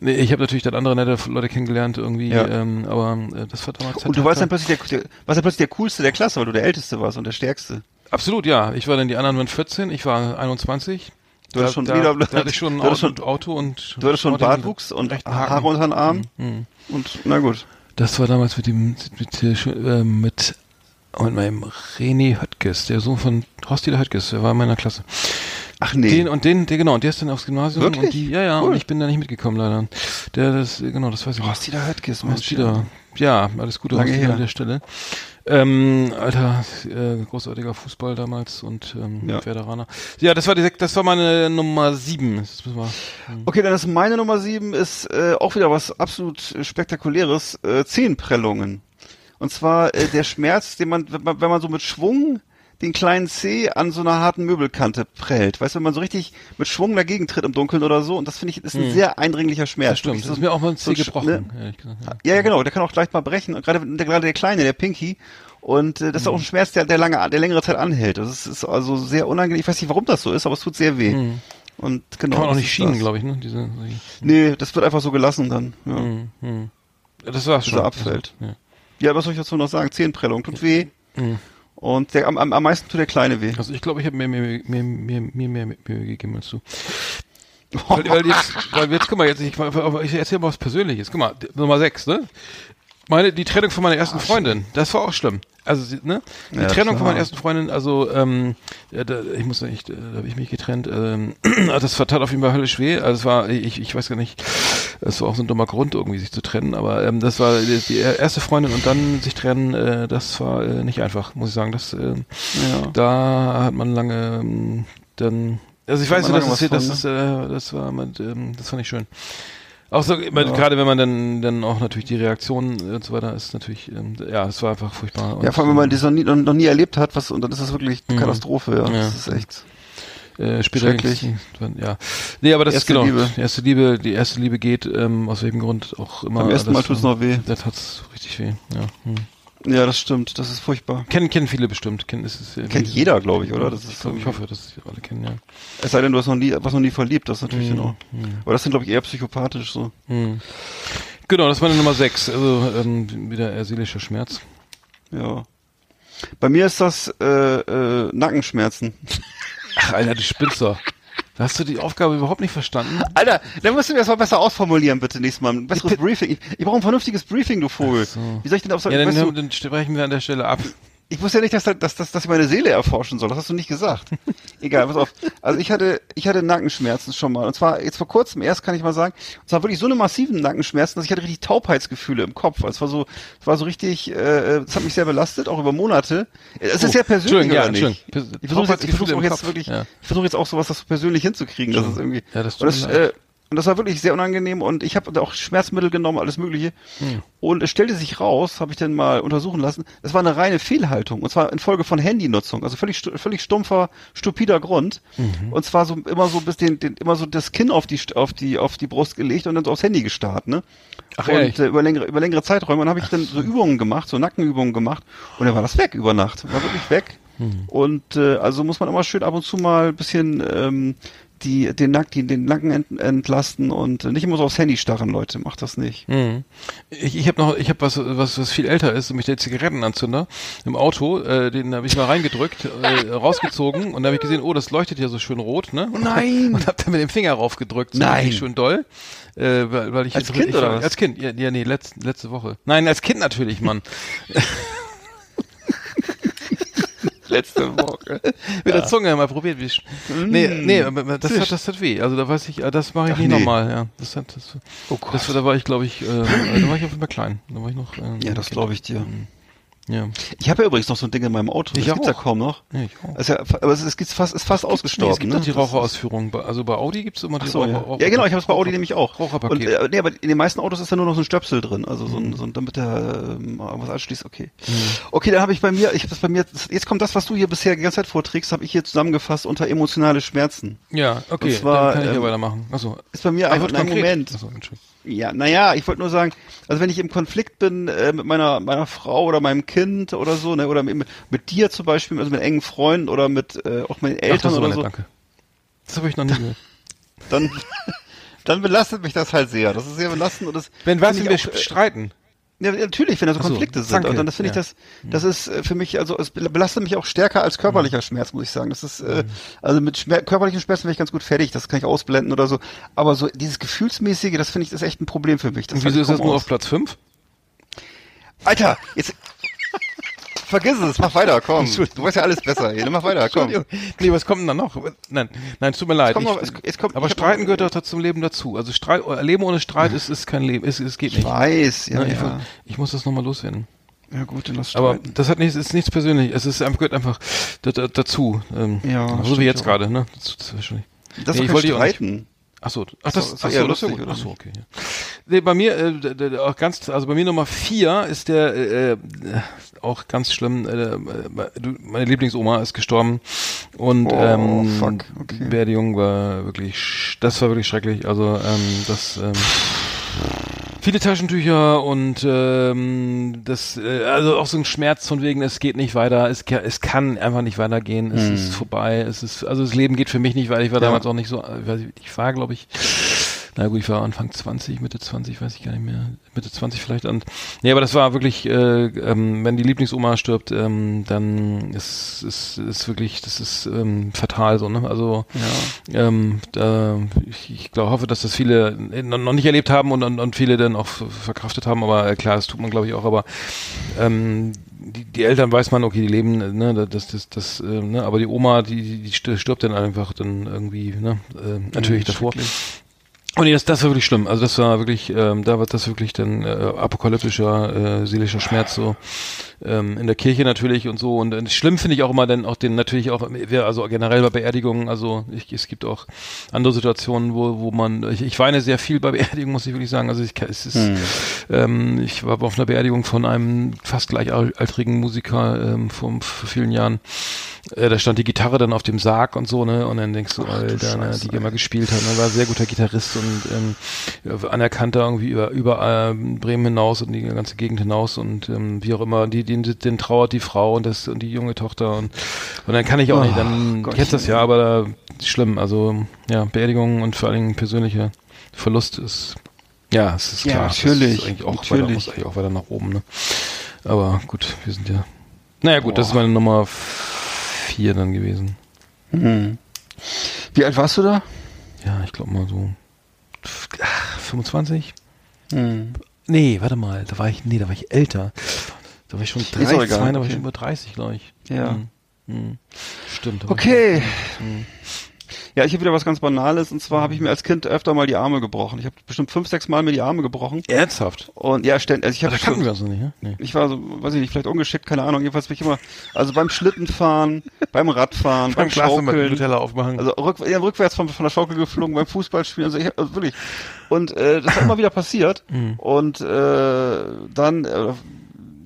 Ich habe natürlich dann andere nette Leute kennengelernt irgendwie, Ja. ähm, aber äh, das war damals Und du warst dann plötzlich der, der, warst dann plötzlich der coolste der Klasse, weil du der älteste warst und der stärkste. Absolut, ja. Ich war dann die anderen waren 14, ich war 21. Du hattest schon da, wieder- da hatte ich schon [LAUGHS] ein Auto, schon- Auto und Du hattest schon Bartwuchs und Haare unter den Arm. Mhm. Und na gut. Das war damals mit dem mit sch- äh, mit mit meinem René Höttges, der Sohn von Horst-Dieter Höttges, der war in meiner Klasse. Ach nee. Den und den, der genau, und der ist dann aufs Gymnasium Wirklich? und die, ja, ja, Cool. und ich bin da nicht mitgekommen leider. Der, das, genau, das weiß ich. Horst Dieter Höttges, Horst Dieter. Ja, alles Gute Lange Horst Dieter an der Stelle. Ähm, alter, äh, großartiger Fußball damals und ähm, Ja. Veteraner. Ja, das war die, das war meine Nummer sieben. Wir, Okay, dann ist meine Nummer sieben ist äh, auch wieder was absolut spektakuläres, äh, Zehenprellungen. Und zwar äh, der Schmerz, den man, wenn man, wenn man so mit Schwung den kleinen C an so einer harten Möbelkante prellt. Weißt du, wenn man so richtig mit Schwung dagegen tritt im Dunkeln oder so, und das finde ich ist ein sehr eindringlicher Schmerz. Hm. das stimmt. Das so- ist mir auch mal ein so C Sch- gebrochen. ne? ja. Ja, genau, der kann auch gleich mal brechen. Und gerade der, gerade der Kleine, der Pinky. Und äh, das ist auch ein Schmerz, der, der lange, der längere Zeit anhält. Das ist, ist also sehr unangenehm. Ich weiß nicht, warum das so ist, aber es tut sehr weh. Und genau. Kann man auch nicht schienen, glaube ich, ne? Diese, Nee, das wird einfach so gelassen dann. Ja. hm, hm. Das war's Dass schon. abfällt. Ja. Ja, was soll ich dazu noch sagen? Zehenprellung, tut weh. Und der, am, am, am meisten tut der Kleine weh. Also ich glaube, ich habe mir, mir, mir, mir, mir mehr Mühe gegeben als du. [LAUGHS] Weil, weil jetzt, weil jetzt, guck mal, jetzt, ich, ich erzähle mal was Persönliches. Guck mal, Nummer sechs, ne? Meine, die Trennung von meiner ersten Freundin, das war auch schlimm. Also, ne? Die Ja, Trennung klar. von meiner ersten Freundin, also, ähm, da, ich muss nicht, äh, da habe ich mich getrennt. Ähm, [CLEARS THROAT] das tat auf jeden Fall höllisch weh. Also, es war, ich, ich weiß gar nicht, es war auch so ein dummer Grund, irgendwie sich zu trennen, aber ähm, das war die, die erste Freundin und dann sich trennen, äh, das war äh, nicht einfach, muss ich sagen. Das, ähm, Ja. da hat man lange ähm, dann also ich weiß nicht, das ist, was das von, ist äh, das war ähm, das fand ich schön. Auch so, immer, gerade wenn man dann dann auch natürlich die Reaktion und so weiter ist natürlich ähm, ja, es war einfach furchtbar. Ja, vor allem, wenn man das noch nie, noch, noch nie erlebt hat, was, und dann ist das wirklich eine Mhm. Katastrophe, ja. Ja. Das ist echt. äh, später schrecklich. dann- ja. Nee, aber das Erste ist genau, Liebe. die erste Liebe, die erste Liebe geht ähm, aus welchem Grund auch immer Beim ersten Mal das- tut's noch weh. Da tat's richtig weh, ja. Hm. Ja, das stimmt, das ist furchtbar. Kennen kennen viele bestimmt, kennen ist es äh, Kennt jeder, glaube ich, oder? Das ich, ist glaub, ich hoffe, dass sie alle kennen, ja. Es sei denn, du hast noch nie, was noch nie verliebt, das ist natürlich Mhm. genau. Aber das sind, glaube ich, eher psychopathisch so. Hm. Genau, das war eine Nummer 6, also ähm, wieder eher seelischer Schmerz. Ja. Bei mir ist das äh, äh, Nackenschmerzen. Ach, Alter, du spinnst doch. Da hast du die Aufgabe überhaupt nicht verstanden. Alter, dann musst du mir das mal besser ausformulieren, bitte, nächstes Mal. Ein besseres Briefing. Ich, ich brauche ein vernünftiges Briefing, du Vogel. Wie soll ich denn auf so, Ja, dann, weißt du, dann sprechen wir an der Stelle ab. Ich wusste ja nicht, dass, dass, dass, dass ich meine Seele erforschen soll. Das hast du nicht gesagt. [LAUGHS] Egal, pass auf. Also ich hatte, ich hatte Nackenschmerzen schon mal. Und zwar jetzt vor kurzem erst, kann ich mal sagen. Und zwar wirklich so eine massiven Nackenschmerzen, dass ich hatte richtig Taubheitsgefühle im Kopf. Es war so, es war so richtig, äh, es hat mich sehr belastet, auch über Monate. Es ist Oh, sehr persönlich, ja, nicht? Ich versuche jetzt, ich im jetzt wirklich, Ja. ich versuche jetzt auch sowas, das persönlich hinzukriegen. Das ist irgendwie. Ja, das tut und das, äh, und das war wirklich sehr unangenehm und ich habe auch Schmerzmittel genommen, alles mögliche. Hm. Und es stellte sich raus, habe ich dann mal untersuchen lassen, es war eine reine Fehlhaltung. Und zwar infolge von Handynutzung. Also völlig, völlig stumpfer, stupider Grund. Mhm. Und zwar so immer so bis den, den, immer so das Kinn auf die, auf die, auf die Brust gelegt und dann so aufs Handy gestarrt, ne? Ach, und ehrlich? äh, über längere, über längere Zeiträume. Und dann habe ich dann so Übungen gemacht, so Nackenübungen gemacht. Und dann war das weg über Nacht. War wirklich weg. Mhm. Und äh, also muss man immer schön ab und zu mal ein bisschen ähm, die, den, Nack, die, den Nacken ent, entlasten und nicht immer so aufs Handy starren, Leute. Macht das nicht. Mhm. Ich, ich habe noch, ich habe was, was, was viel älter ist, nämlich der Zigarettenanzünder im Auto. Äh, den habe ich mal reingedrückt, äh, rausgezogen und da habe ich gesehen, oh, das leuchtet ja so schön rot, ne? Oh nein! Und habe dann mit dem Finger raufgedrückt, so Nein. richtig schön doll. Äh, weil, weil ich Als jetzt- Kind ich, oder was? Als Kind, ja, ja nee, letzte, letzte Woche. Nein, als Kind natürlich, Mann. [LAUGHS] Letzte Woche. Mit der Zunge mal probiert. Wie, nee, nee, aber das hat, das hat weh. Also da weiß ich, äh, das mache ich Mm. Ach, nicht nee. nochmal, ja. Das hat, das, Oh Gott. das, da war ich, glaube ich, äh, da war ich auf jeden Fall klein. Da war ich noch, ähm, ja, das glaube ich dir. Ja. Ich habe ja übrigens noch so ein Ding in meinem Auto. Ich das gibt's ja auch. kaum noch. Ja, ich auch. Ja, aber es ist, gibt's fast, ist fast ausgestorben. Nee, es gibt ne? die Das Raucherausführung. Also bei Audi gibt's immer die so, ja. Raucher- ja, genau, ich habe es bei Audi nämlich auch. Raucherpaket. Und, äh, nee, aber in den meisten Autos ist da nur noch so ein Stöpsel drin, also so ein, Mhm. so ein damit der ähm, was anschließt, okay. Okay, dann habe ich bei mir, ich habe das bei mir, jetzt kommt das, was du hier bisher die ganze Zeit vorträgst, habe ich hier zusammengefasst unter emotionale Schmerzen. Ja, okay, dann kann ich ja ähm, weitermachen. Achso. Ist bei mir einfach ein Moment. Achso, Entschuldigung. Ja, naja, ich wollte nur sagen, also wenn ich im Konflikt bin äh, mit meiner meiner Frau oder meinem Kind oder so, ne, oder mit, mit dir zum Beispiel, also mit engen Freunden oder mit äh, auch meinen Ach, Eltern das ist aber oder nett, so, danke. Das habe ich noch nie gehört. dann [LAUGHS] dann belastet mich das halt sehr. Das ist sehr belastend und das Wenn was, wir auch, äh, streiten. Ja, natürlich, wenn da so Ach so, Konflikte sind. Und dann das finde ja. ich das, das ist äh, für mich, also es belastet mich auch stärker als körperlicher Schmerz, muss ich sagen. Das ist, äh, also mit Schmer körperlichen Schmerzen bin ich ganz gut fertig, das kann ich ausblenden oder so. Aber so dieses Gefühlsmäßige, das finde ich, das ist echt ein Problem für mich. Das Und wieso ist das nur aus. auf Platz 5? Alter, jetzt vergiss es, mach weiter, komm. [LAUGHS] Du weißt ja alles besser. Hier. Mach weiter, komm. Nee, was kommt denn da noch? Nein, nein, es tut mir leid. kommt Ich- noch- es- es kommt- aber ich Streiten gehört doch zum Leben dazu. Also Streit, Leben ohne Streit ist, ist kein Leben. Es, es geht Ich nicht. weiß, ja, Ne, ich, ja. ich muss das nochmal loswerden. Ja gut, dann lass Aber streiten. das hat nichts, ist nichts persönlich. Es ist gehört einfach da, da, dazu. Ähm, Ja, so wie jetzt gerade, ne? Das, das. Das ist Nee, ich wollte dich auch nicht- streiten. Ach das, ist ach eher das ist ja gut. oder Ach so, nicht? okay. Ja. Nee, bei mir äh, auch ganz, also bei mir Nummer vier ist der äh, äh, auch ganz schlimm. Äh, äh, meine Lieblingsoma ist gestorben und Oh, ähm, fuck, okay. Beerdigung war wirklich, das war wirklich schrecklich. Also ähm, das ähm, Viele Taschentücher und ähm, das, äh, also auch so ein Schmerz von wegen, es geht nicht weiter, es, es kann einfach nicht weitergehen, es ist vorbei, es ist, also das Leben geht für mich nicht weiter, ich war Ja. damals auch nicht so, ich, weiß, nicht, ich war glaube ich, na gut, ich war Anfang 20, Mitte 20, weiß ich gar nicht mehr, Mitte 20 vielleicht. Und, nee, aber das war wirklich, äh, ähm, wenn die Lieblingsoma stirbt, ähm, dann ist, ist, ist wirklich, das ist ähm, fatal so, ne, also Ja. ähm, da, ich, ich glaube, hoffe, dass das viele noch noch nicht erlebt haben und, und, und viele dann auch ver- verkraftet haben, aber äh, klar, das tut man glaube ich auch, aber ähm, die, die Eltern weiß man, okay, die leben, ne, das, das, das, äh, ne, aber die Oma, die, die die st- stirbt dann einfach dann irgendwie, ne, äh, natürlich davor. Und nee, das, das war wirklich schlimm. Also das war wirklich, ähm, da war das wirklich dann äh, apokalyptischer, äh, seelischer Schmerz so ähm, in der Kirche natürlich und so. Und äh, schlimm finde ich auch immer dann auch den natürlich auch, also generell bei Beerdigungen. Also ich, es gibt auch andere Situationen, wo wo man, ich, ich weine sehr viel bei [LAUGHS] Beerdigungen, muss ich wirklich sagen. Also ich, es ist, ähm, ich war auf einer Beerdigung von einem fast gleichaltrigen Musiker ähm, vor, vor vielen Jahren. Äh, da stand die Gitarre dann auf dem Sarg und so, ne? Und dann denkst du, Alter, ne, die immer gespielt hat, ne? war ein sehr guter Gitarrist und ähm, ja, anerkannter irgendwie über, über ähm, Bremen hinaus und die ganze Gegend hinaus und ähm, wie auch immer, die, die, den trauert die Frau und das und die junge Tochter und und dann kann ich auch nicht, dann Gottchen. kennst das ja, aber da, schlimm, also ja, Beerdigung und vor allen Dingen persönlicher Verlust ist ja, es ist Ja, klar, das natürlich, ist eigentlich auch natürlich. weiter, muss eigentlich auch weiter nach oben, ne? Aber gut, wir sind ja naja gut, das ist meine Nummer vier dann gewesen. Hm. Wie alt warst du da? Ja, ich glaube mal so ach, 25? Hm. Nee, warte mal, da war ich, nee, da war ich älter. Da war ich schon auch 30, egal, da war ich okay. schon über 30, glaube ich. Ja. Hm. Stimmt. Okay. Hm. Ja, ich habe wieder was ganz Banales und zwar habe ich mir als Kind öfter mal die Arme gebrochen. Ich habe bestimmt fünf, sechs Mal mir die Arme gebrochen. Ernsthaft? Und ja, ständig. Also ich habe kannten wir noch nicht, ne? Nee. Ich war so, weiß ich nicht, vielleicht ungeschickt, keine Ahnung. Jedenfalls bin ich immer, also beim Schlittenfahren, [LAUGHS] beim Radfahren, beim, mit Schaukeln, Nutella aufmachen. also rück, ja, rückwärts von, von der Schaukel geflogen, beim Fußballspielen, also, ich, also wirklich. Und äh, das ist immer wieder passiert. Mhm. Und äh, dann, äh,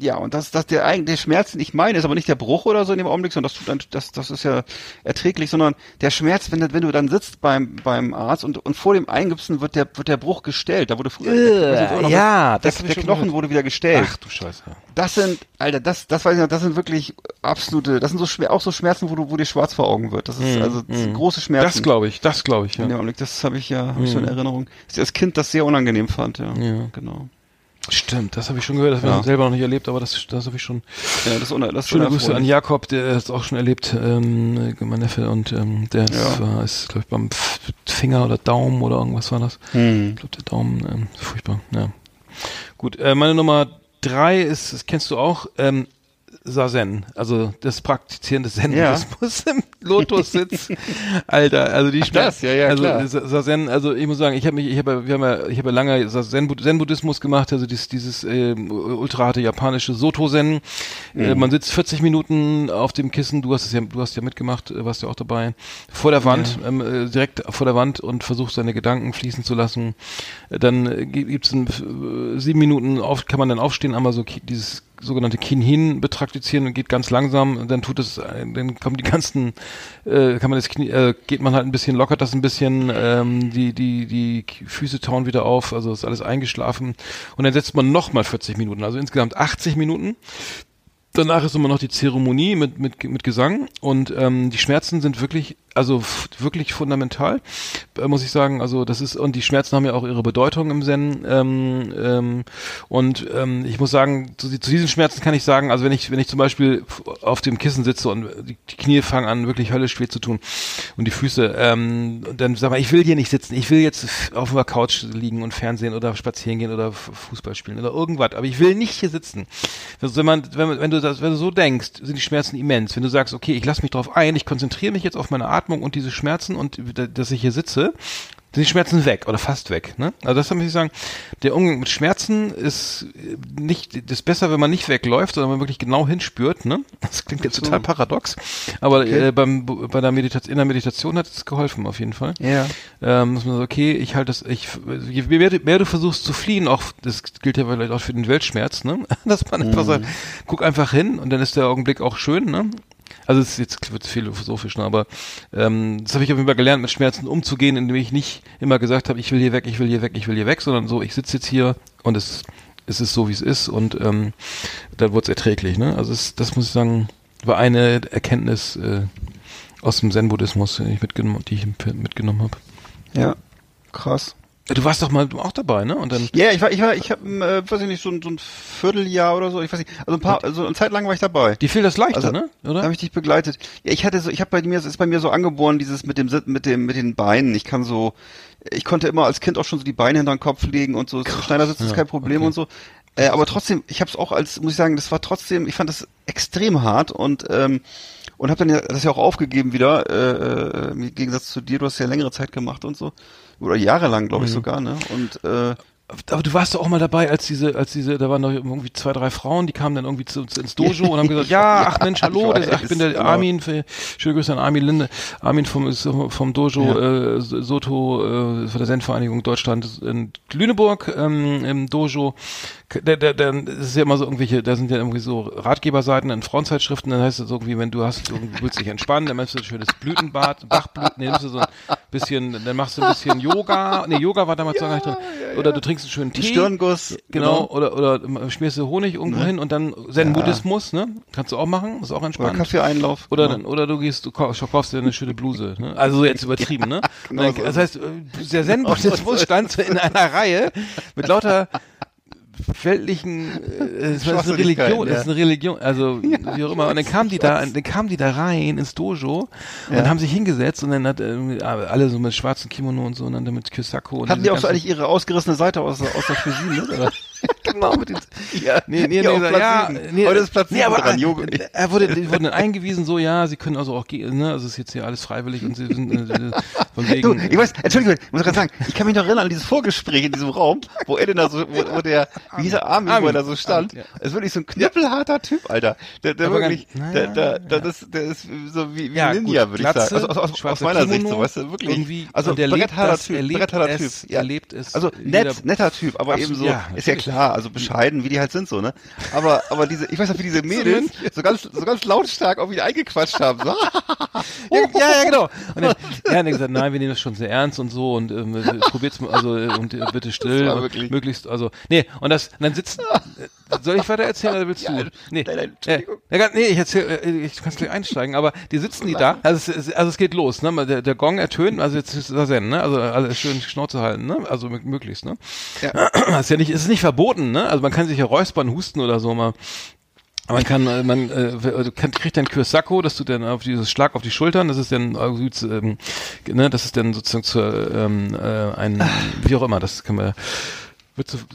ja, und das, das der eigentliche Schmerz, den ich meine, ist aber nicht der Bruch oder so in dem Augenblick, sondern das tut ein, das, das ist ja erträglich, sondern der Schmerz, wenn, du- wenn du dann sitzt beim beim Arzt und und vor dem Eingipsen wird der wird der Bruch gestellt, da wurde früher Äh, noch, ja, der, das ich der Knochen gehört. wurde wieder gestellt. Ach du Scheiße. Das sind, Alter, das, das weiß ich noch, das sind wirklich absolute, das sind so schwer, auch so Schmerzen, wo du, wo dir schwarz vor Augen wird. Das ist also das sind große Schmerzen. Das glaube ich, das glaube ich, ja. in dem Augenblick, das habe ich ja, hab ich so in Erinnerung. Dass ich als Kind das sehr unangenehm fand, ja. Ja. Genau. Stimmt, das habe ich schon gehört, das habe Ja. ich selber noch nicht erlebt, aber das, das habe ich schon. Ja, das ist, das Schöne Grüße an. Jakob, der hat es auch schon erlebt, ähm, mein Neffe, und ähm, der Ja. war, ist, glaube ich, beim Finger oder Daumen oder irgendwas war das. Hm. Ich glaube, der Daumen, ähm, furchtbar, ja. Gut, äh, meine Nummer drei ist, das kennst du auch, ähm, Sazen, also das Praktizieren des Zen-Buddhismus [LAUGHS] im Lotus-Sitz. [LAUGHS] Alter, also die das, ja, ja, also klar. Sa- Sazen, also ich muss sagen, ich habe mich, ich habe, wir haben ja, ich habe ja lange Zen- Zen-Buddhismus gemacht, also dieses, dieses ähm, ultraharte japanische Soto-Zen. Äh, Mhm. man sitzt 40 Minuten auf dem Kissen, du hast es ja, du hast ja mitgemacht, äh, warst ja auch dabei, vor der Wand, ähm, äh, direkt vor der Wand und versucht seine Gedanken fließen zu lassen. Äh, Dann äh, gi- gibt's äh, sieben Minuten auf, kann man dann aufstehen, einmal so dieses sogenannte Kinhin betraktizieren und geht ganz langsam und dann tut es, dann kommen die ganzen, äh, kann man das Knie, äh, geht man halt ein bisschen, lockert das ein bisschen, ähm, die, die, die Füße tauen wieder auf, also ist alles eingeschlafen und dann setzt man nochmal 40 Minuten, also insgesamt 80 Minuten. Danach ist immer noch die Zeremonie mit, mit, mit Gesang und ähm, die Schmerzen sind wirklich, also wirklich fundamental, äh, muss ich sagen. Also das ist, und die Schmerzen haben ja auch ihre Bedeutung im Zen. Ähm, ähm, und ähm, ich muss sagen, zu, zu diesen Schmerzen kann ich sagen, also wenn ich, wenn ich zum Beispiel auf dem Kissen sitze und die, die Knie fangen an, wirklich höllisch weh zu tun und die Füße, ähm, dann sag mal, ich will hier nicht sitzen, ich will jetzt auf der Couch liegen und Fernsehen oder spazieren gehen oder Fußball spielen oder irgendwas, aber ich will nicht hier sitzen. Also wenn man, wenn, wenn du das, wenn du so denkst, sind die Schmerzen immens. Wenn du sagst, okay, ich lasse mich drauf ein, ich konzentriere mich jetzt auf meine Atmung und diese Schmerzen und da- dass ich hier sitze, sind die Schmerzen weg oder fast weg. Ne? Also das muss ich sagen, der Umgang mit Schmerzen ist äh, nicht, das ist besser, wenn man nicht wegläuft, sondern man wirklich genau hinspürt. Ne? [LAUGHS] Das klingt jetzt total paradox, aber äh, beim, bei der Meditation, in der Meditation hat es geholfen auf jeden Fall Ja. ähm, muss man sagen, okay, ich halte das, ich, je mehr, du- mehr du versuchst zu fliehen, auch, das gilt ja vielleicht auch für den Weltschmerz, ne, [LAUGHS] dass man einfach sagt, guck einfach hin und dann ist der Augenblick auch schön, ne. Also es ist jetzt wird philosophisch, ne, aber ähm, das habe ich auf jeden Fall gelernt, mit Schmerzen umzugehen, indem ich nicht immer gesagt habe, ich will hier weg, ich will hier weg, ich will hier weg, sondern so, ich sitze jetzt hier und es, es ist so, wie es ist und ähm, dann wurde es erträglich, ne. Also es, das muss ich sagen, war eine Erkenntnis äh, aus dem Zen-Buddhismus, die ich mitgenommen, die ich mitgenommen habe. Ja. Krass. Du warst doch mal auch dabei, ne? Und dann Ja, ich war, ich war, ich habe, äh, weiß ich nicht, so ein, so ein Vierteljahr oder so, ich weiß nicht, also ein paar, also eine Zeit lang war ich dabei. die fiel das leichter, Also, ne? Da Oder? habe ich dich begleitet. Ja, ich hatte so, ich habe bei mir, es ist bei mir so angeboren, dieses mit dem, Sit- mit dem, mit den Beinen. Ich kann so, ich konnte immer als Kind auch schon so die Beine hinter den Kopf legen und so. Schneidersitz ist Ja, kein Problem okay. und so. Äh, aber trotzdem, ich habe es auch als, muss ich sagen, das war trotzdem, ich fand das extrem hart und ähm, und habe dann ja, das ja auch aufgegeben wieder. Äh, äh, Im Gegensatz zu dir, du hast ja längere Zeit gemacht und so oder jahrelang, glaube ich Mhm. sogar, ne? Und äh, aber du warst doch auch mal dabei, als diese, als diese, da waren noch irgendwie zwei, drei Frauen, die kamen dann irgendwie zu uns ins Dojo und haben gesagt, [LAUGHS] ja, ach Mensch, hallo, ich das, ich bin der genau. Armin, schöne Grüße an Armin Linde, Armin vom, vom Dojo äh, Soto, äh, von der Zen-Vereinigung Deutschland in Lüneburg, ähm, im Dojo. Der, der, der, das ist ja immer so irgendwelche, da sind ja irgendwie so Ratgeberseiten in Frauenzeitschriften, dann heißt es irgendwie, wenn du hast, irgendwie willst dich entspannen, dann machst du ein schönes Blütenbad, Bachblüten, nimmst du so ein bisschen, dann machst du ein bisschen Yoga, nee, Yoga war damals noch gar nicht drin, oder du trinkst einen schönen Tee. Stirnguss, Genau, oder, oder schmierst du Honig irgendwo hin und dann Zen-Buddhismus, ne? Kannst du auch machen, ist auch oder entspannt. Kaffeeeinlauf. Oder, genau. dann, oder du gehst, du kaufst, kaufst dir eine schöne Bluse. Ne? Also jetzt [LAUGHS] übertrieben, ne? genau dann, so das heißt, äh, der Zen-Buddhismus [LAUGHS] stand in einer Reihe mit lauter weltlichen, äh, war das ist eine Religion, das ist eine Religion, also [LAUGHS] wie auch immer. Und dann kamen die da, dann kamen die da rein ins Dojo und haben sich hingesetzt und dann hat äh, alle so mit schwarzen Kimono und so und dann mit Kyosako. Und Hatten die auch so eigentlich ihre ausgerissene Seite aus, aus der Cuisine, ne? Oder? [LAUGHS] [LAUGHS] genau, mit den, ja, Nee, nee, nee, nee, ja, nee, Heute ist Platz nee, aber, dran, Yoga. äh, Er wurde, die wurden dann eingewiesen, so, ja, sie können also auch gehen, ne, also ist jetzt hier alles freiwillig und sie sind, äh, von Du, wegen. ich weiß, Entschuldigung, ich muss gerade sagen, ich kann mich noch erinnern an dieses Vorgespräch in diesem Raum, wo er denn da so, wo, wo der, wie hieß er, Armin, wo Armin. er da so stand. Armin, Das ist wirklich so ein knüppelharter Typ, Alter. Der, der Aber wirklich, ganz- der, naja, der, der, das, der ist so wie, wie Ja, Ninja, gut, würde ich sagen. Also, aus, aus, meiner Sicht, Kimono, so, weißt du, wirklich. irgendwie, also, und er lebt das, Typ, er lebt es, er Also, nett, netter Typ, aber eben so, ja, ist ja natürlich. Klar, also bescheiden, wie die halt sind, so, ne? Aber, aber diese, ich weiß noch, wie diese [LAUGHS] Mädels so ganz, so ganz lautstark auf ihn eingequatscht haben, so. [LAUGHS] ja, ja, genau. Und dann, [LAUGHS] ja, dann gesagt, nein, wir nehmen das schon sehr ernst und so und ähm, probiert's mal, also äh, und äh, bitte still, und möglichst, also nee, und das, und dann sitzen, äh, soll ich weiter erzählen oder willst Ja, du? Nee, nein, nein, Entschuldigung. ja, gar- nee, ich erzähl, äh, ich kann gleich einsteigen, aber die sitzen die da, also es, also es geht los, ne, der, der Gong ertönt, also jetzt ist das Zen, ne, also alles schön Schnauze halten, ne, also mö- möglichst, ne. Ja. Das [CLEARS THROAT] ist ja nicht, es ist nicht verboten, ne, also man kann sich ja räuspern, husten oder so mal. Man kann, äh, man äh, kann, kriegt dann Kyosako, dass du dann auf dieses Schlag auf die Schultern, das ist dann, äh, ähm, ne, das ist dann sozusagen zur, ähm, äh, ein, wie auch immer, das kann man,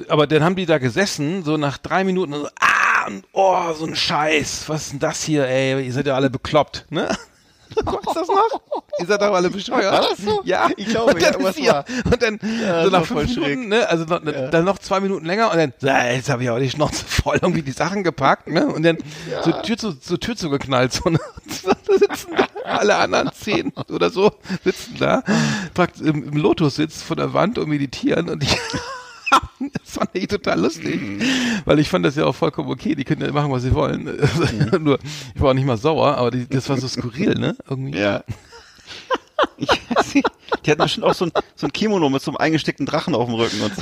aber dann haben die da gesessen, so nach drei Minuten, so, ah, ja, und, oh, so ein Scheiß, was ist denn das hier, ey, ihr seid ja alle bekloppt, ne? [LAUGHS] Weißt du das noch? Ihr seid doch alle bescheuert. War das so? Ja, Ich glaube, und dann ja, ist und dann Ja, so nach fünf schräg. Minuten, ne, also noch, dann noch zwei Minuten länger und dann, ja, jetzt habe ich auch die Schnauze voll irgendwie die Sachen gepackt, ne, und dann so Tür zu, so Tür zugeknallt, so, ne, [LAUGHS] da sitzen da alle anderen zehn oder so, sitzen da, praktisch im, im Lotus-Sitz vor der Wand und meditieren und ich, das fand ich total lustig, Mhm. weil ich fand das ja auch vollkommen okay, die können ja machen, was sie wollen, [LAUGHS] Mhm. nur, ich war auch nicht mal sauer, aber die, das war so skurril, ne, irgendwie. Ja. Ich, die hatten bestimmt auch so ein, so ein Kimono mit so einem eingesteckten Drachen auf dem Rücken und, so.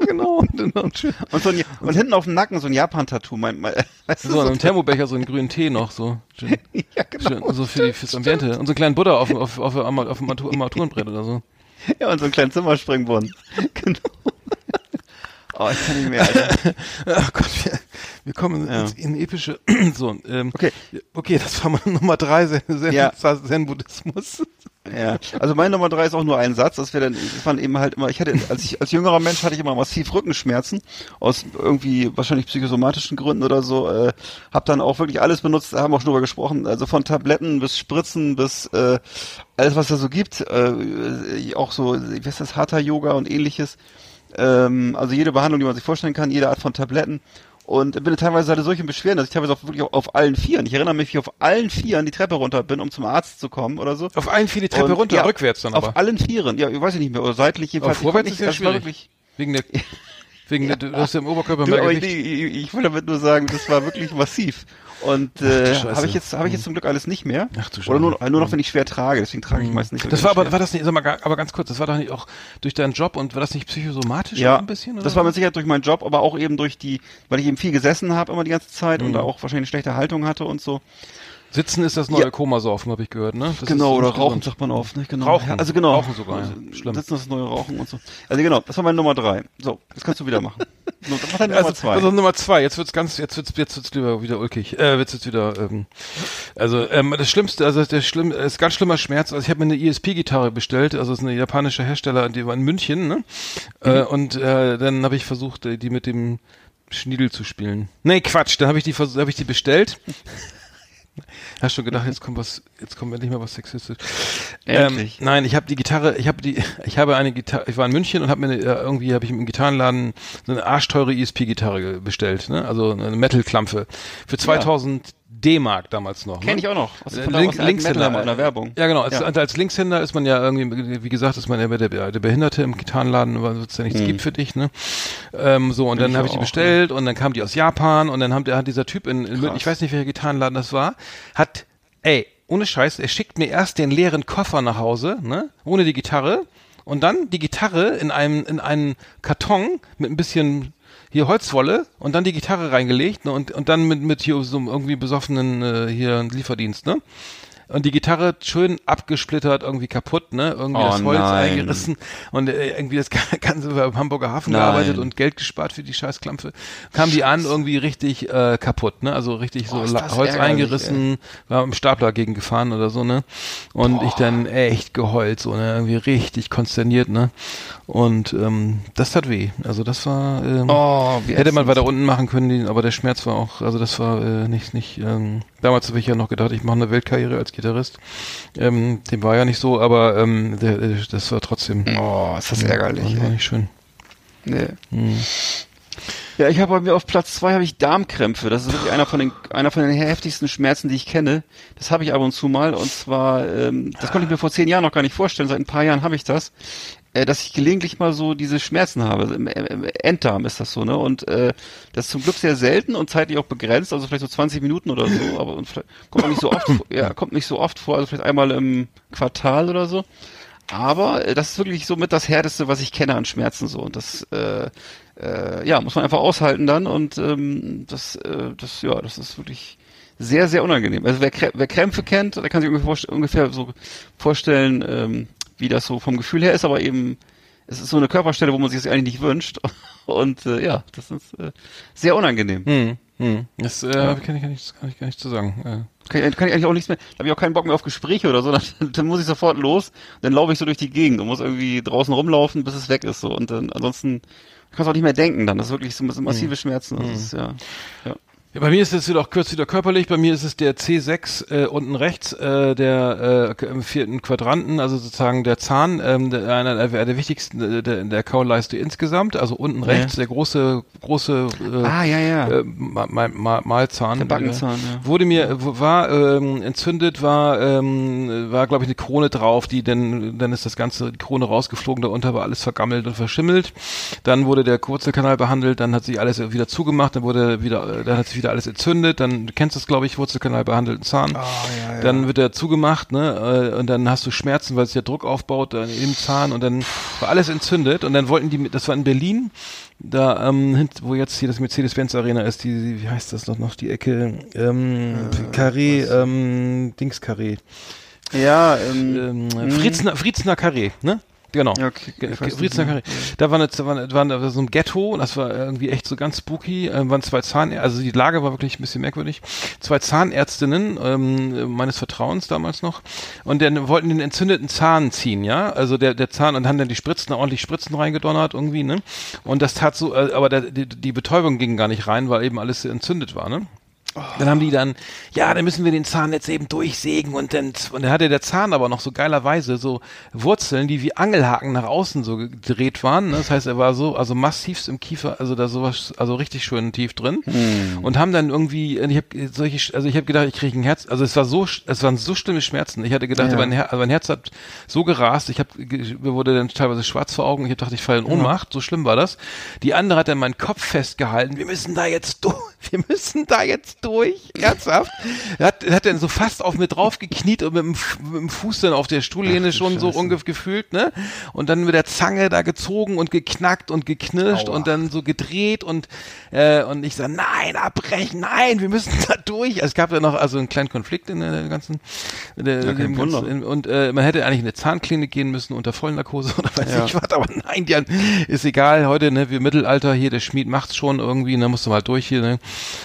[LAUGHS] genau, und, und, so ein, und hinten auf dem Nacken so ein Japan-Tattoo. Mein, mein, weißt du, So, in einem Thermobecher so einen grünen Tee noch, so. Schön, [LAUGHS] ja, genau. schön, so für die, fürs Ambiente. Und so einen kleinen Buddha auf, auf, auf, auf, auf dem Armaturenbrett oder so. Ja, und so einen kleinen Zimmerspringbrunnen. Genau. Oh, ich kann nicht mehr, Alter. Ach [LAUGHS] Gott, wir, wir kommen Ja. in epische, [CLEARS THROAT] so, ähm, Okay. okay, das war mal Nummer drei, Zen, Zen, Ja. Zen-Buddhismus. Ja, also meine Nummer drei ist auch nur ein Satz. Das wäre dann, das waren eben halt immer, ich hatte, als ich, als jüngerer Mensch hatte ich immer massiv Rückenschmerzen. Aus irgendwie wahrscheinlich psychosomatischen Gründen oder so. Äh, hab dann auch wirklich alles benutzt, haben auch schon drüber gesprochen. Also von Tabletten bis Spritzen bis, äh, alles was da so gibt. Äh, auch so, wie heißt das, Hatha-Yoga und ähnliches. Ähm, also jede Behandlung, die man sich vorstellen kann, jede Art von Tabletten. Und bin teilweise hatte solche Beschwerden, dass ich teilweise auch wirklich auf, auf allen Vieren, ich erinnere mich, wie ich auf allen Vieren die Treppe runter bin, um zum Arzt zu kommen oder so. Auf allen vier die Treppe Und, runter, ja, rückwärts dann aber. Auf allen Vieren, ja, ich weiß nicht mehr, oder seitlich jedenfalls. Aber vorwärts Ich ist ja nicht- schwierig. wirklich, Wegen der, [LAUGHS] wegen der, du hast ja im Oberkörper du, mehr aber ich, Gewicht. ich, ich will damit nur sagen, das war wirklich massiv. Und äh, Scheiße. habe ich jetzt habe ich jetzt zum Glück alles nicht mehr. Ach du Oder nur, Scheiße. nur noch, wenn ich schwer trage, deswegen trage ich meist nicht. Das war aber, schwer. war das nicht, sag mal, aber ganz kurz, das war doch nicht auch durch deinen Job und war das nicht psychosomatisch ja, ein bisschen? Oder das war mit Sicherheit durch meinen Job, aber auch eben durch die, weil ich eben viel gesessen habe immer die ganze Zeit Mhm. und da auch wahrscheinlich eine schlechte Haltung hatte und so. Sitzen ist das neue Ja. Komasaufen, habe ich gehört, ne? Das genau, ist oder Rauchen sagt man oft, nicht? Genau. Rauchen. Ja, also genau. Rauchen sogar, ja. Schlimm. Sitzen das neue Rauchen und so. Also genau, das war meine Nummer drei. So, das kannst du wieder machen. [LAUGHS] Nummer Also, zwei. also Nummer zwei, jetzt wird's ganz, jetzt wird's, jetzt wird's lieber wieder ulkig. Äh, jetzt wird's wieder, ähm, also ähm, das Schlimmste, also der schlimm, ist ganz schlimmer Schmerz. Also ich habe mir eine ESP-Gitarre bestellt, also es ist eine japanische Hersteller, die war in München, ne? Äh, und äh, dann habe ich versucht, äh, die mit dem Schniedel zu spielen. Nee, Quatsch, dann habe ich die, habe ich die bestellt. Hast schon gedacht, jetzt kommt was, jetzt kommt endlich mal was sexistisch. Ähm, nein, ich habe die Gitarre, ich habe die, ich habe eine Gitarre, ich war in München und habe mir eine, äh, irgendwie habe ich im Gitarrenladen so eine arschteure ESP-Gitarre bestellt, ne? Also eine Metal-Klampfe für 2000 D-Mark damals noch. Kenn ne? ich auch noch. Aus, Äh, von Link, aus der Linkshänder Metal- in der Werbung. Ja, genau. Als, Ja. als Linkshänder ist man ja irgendwie, wie gesagt, ist man ja der, der Behinderte im Gitarrenladen, weil es ja nichts gibt für dich, ne? Ähm, so, und Bin dann ich habe ich die bestellt und dann kam die aus Japan und dann haben, der hat dieser Typ in, in München, ich weiß nicht, welcher Gitarrenladen das war, hat, ey, ohne Scheiß, er schickt mir erst den leeren Koffer nach Hause, ne? Ohne die Gitarre. Und dann die Gitarre in einem, in einen Karton mit ein bisschen hier Holzwolle und dann die Gitarre reingelegt ne, und, und dann mit, mit hier so irgendwie besoffenen äh, hier Lieferdienst, ne? Und die Gitarre schön abgesplittert, irgendwie kaputt, ne? Irgendwie Oh das Holz nein. eingerissen und äh, irgendwie das [LAUGHS] Ganze am Hamburger Hafen Nein. gearbeitet und Geld gespart für die Scheißklampfe. Kam die an, irgendwie richtig äh, kaputt, ne? Also richtig so Oh, Holz eingerissen, war im Stapler gegen gefahren oder so, ne? Und ich dann echt geheult, so, ne? Irgendwie richtig konsterniert, ne? Und ähm, das tat weh. Also das war ähm, Oh, wie hätte man weiter unten machen können, aber der Schmerz war auch, also das war äh, nicht, nicht, ähm, damals habe ich ja noch gedacht, ich mache eine Weltkarriere als Gitarrist. Ähm, dem war ja nicht so, aber ähm, der, das war trotzdem Oh, ist das ärgerlich. war ey. nicht schön. Nee. Hm. Ja, ich habe bei mir auf Platz zwei habe ich Darmkrämpfe. Das ist wirklich einer von den einer von den heftigsten Schmerzen, die ich kenne. Das habe ich ab und zu mal und zwar ähm, das konnte ich mir vor zehn Jahren noch gar nicht vorstellen. Seit ein paar Jahren habe ich das, dass ich gelegentlich mal so diese Schmerzen habe. Im, Enddarm ist das so ne und äh, das ist zum Glück sehr selten und zeitlich auch begrenzt. Also vielleicht so 20 Minuten oder so, aber kommt auch nicht so oft. vor- Ja, kommt nicht so oft vor. Also vielleicht einmal im Quartal oder so. Aber äh, das ist wirklich so mit das Härteste, was ich kenne an Schmerzen so. Und das, äh, äh, ja, muss man einfach aushalten dann. Und ähm, das, äh, das, ja, das ist wirklich sehr, sehr unangenehm. Also wer, wer Krämpfe kennt, der kann sich ungefähr, ungefähr so vorstellen, ähm, wie das so vom Gefühl her ist. Aber eben, es ist so eine Körperstelle, wo man sich das eigentlich nicht wünscht. [LAUGHS] Und äh, ja, das ist äh, sehr unangenehm. Hm, hm. Das äh, kann, ich, kann, ich, das kann ich gar nicht zu sagen. Äh. Kann, ich- kann ich eigentlich auch nichts mehr, da habe ich auch keinen Bock mehr auf Gespräche oder so, [LAUGHS] dann, dann muss ich sofort los, dann laufe ich so durch die Gegend und muss irgendwie draußen rumlaufen, bis es weg ist so und dann ansonsten kannst du auch nicht mehr denken dann, das ist wirklich so, so massive Schmerzen, das ist ja, ja. Ja, bei mir ist es wieder auch kurz wieder körperlich. Bei mir ist es der C6 äh, unten rechts, äh, der äh, im vierten Quadranten, also sozusagen der Zahn, ähm, der, einer der, der wichtigsten äh, der, der Kauleiste insgesamt. Also unten rechts der große große äh, Ah, ja, ja. äh, Ma Ma Ma Mahlzahn. Der Backenzahn, äh, ja. Wurde mir war ähm, entzündet, war ähm, war glaube ich eine Krone drauf, die dann dann ist das ganze die Krone rausgeflogen, darunter war alles vergammelt und verschimmelt. Dann wurde der Wurzelkanal behandelt, dann hat sich alles wieder zugemacht, dann wurde wieder äh, dann hat sich wieder alles entzündet, dann du kennst das glaube ich Wurzelkanal behandelten Zahn. Dann wird er zugemacht, ne? äh, Und dann hast du Schmerzen, weil sich der Druck aufbaut dann im Zahn und dann war alles entzündet und dann wollten die mit- das war in Berlin da ähm, wo jetzt hier das Mercedes-Benz Arena ist, die, wie heißt das noch noch die Ecke ähm, Carré ähm, Dings Carré Ja, ähm, ähm, Frietzner Frietzner Carré, ne? Genau. Ja, okay. Carré. Da war, eine, da, war, eine, war, eine, so ein Ghetto das war irgendwie echt so ganz spooky. Ähm, waren zwei Zahnärzte, also die Lage war wirklich ein bisschen merkwürdig. Zwei Zahnärztinnen ähm, meines Vertrauens damals noch und dann wollten den entzündeten Zahn ziehen, ja. Also der, der Zahn und haben dann die Spritzen, ordentlich Spritzen reingedonnert irgendwie, ne? Und das tat so, äh, aber der, die, die Betäubung ging gar nicht rein, weil eben alles entzündet war, ne? Dann haben die dann, ja, dann müssen wir den Zahn jetzt eben durchsägen und dann, und dann hatte der Zahn aber noch so geilerweise so Wurzeln, die wie Angelhaken nach außen so gedreht waren. Ne? Das heißt, er war so, also massivst im Kiefer, also da sowas, also richtig schön tief drin. Und haben dann irgendwie, ich habe solche, also ich habe gedacht, ich kriege ein Herz, also es war so, es waren so schlimme Schmerzen. Ich hatte gedacht, Ja. mein, Her also mein Herz hat so gerast, ich habe, mir wurde dann teilweise schwarz vor Augen, ich gedacht, ich falle in Ohnmacht, so schlimm war das. Die andere hat dann meinen Kopf festgehalten, wir müssen da jetzt durch, [LAUGHS] wir müssen da jetzt durch, ernsthaft. Er hat, er hat dann so fast auf mir drauf gekniet und mit dem, mit dem Fuß dann auf der Stuhllehne schon so ungefähr gefühlt, ne? Und dann mit der Zange da gezogen und geknackt und geknirscht und dann so gedreht und, äh, und ich sag, nein, abbrechen, nein, wir müssen [LAUGHS] da durch. Also es gab ja noch also einen kleinen Konflikt in der ganzen, der, Ja, kein dem ganzen in, und äh, man hätte eigentlich in eine Zahnklinik gehen müssen unter Vollnarkose [LAUGHS] oder weiß Ja. ich was, aber nein, haben- ist egal, heute, ne, wir Mittelalter hier, der Schmied macht's schon irgendwie, und dann musst du mal durch hier, ne,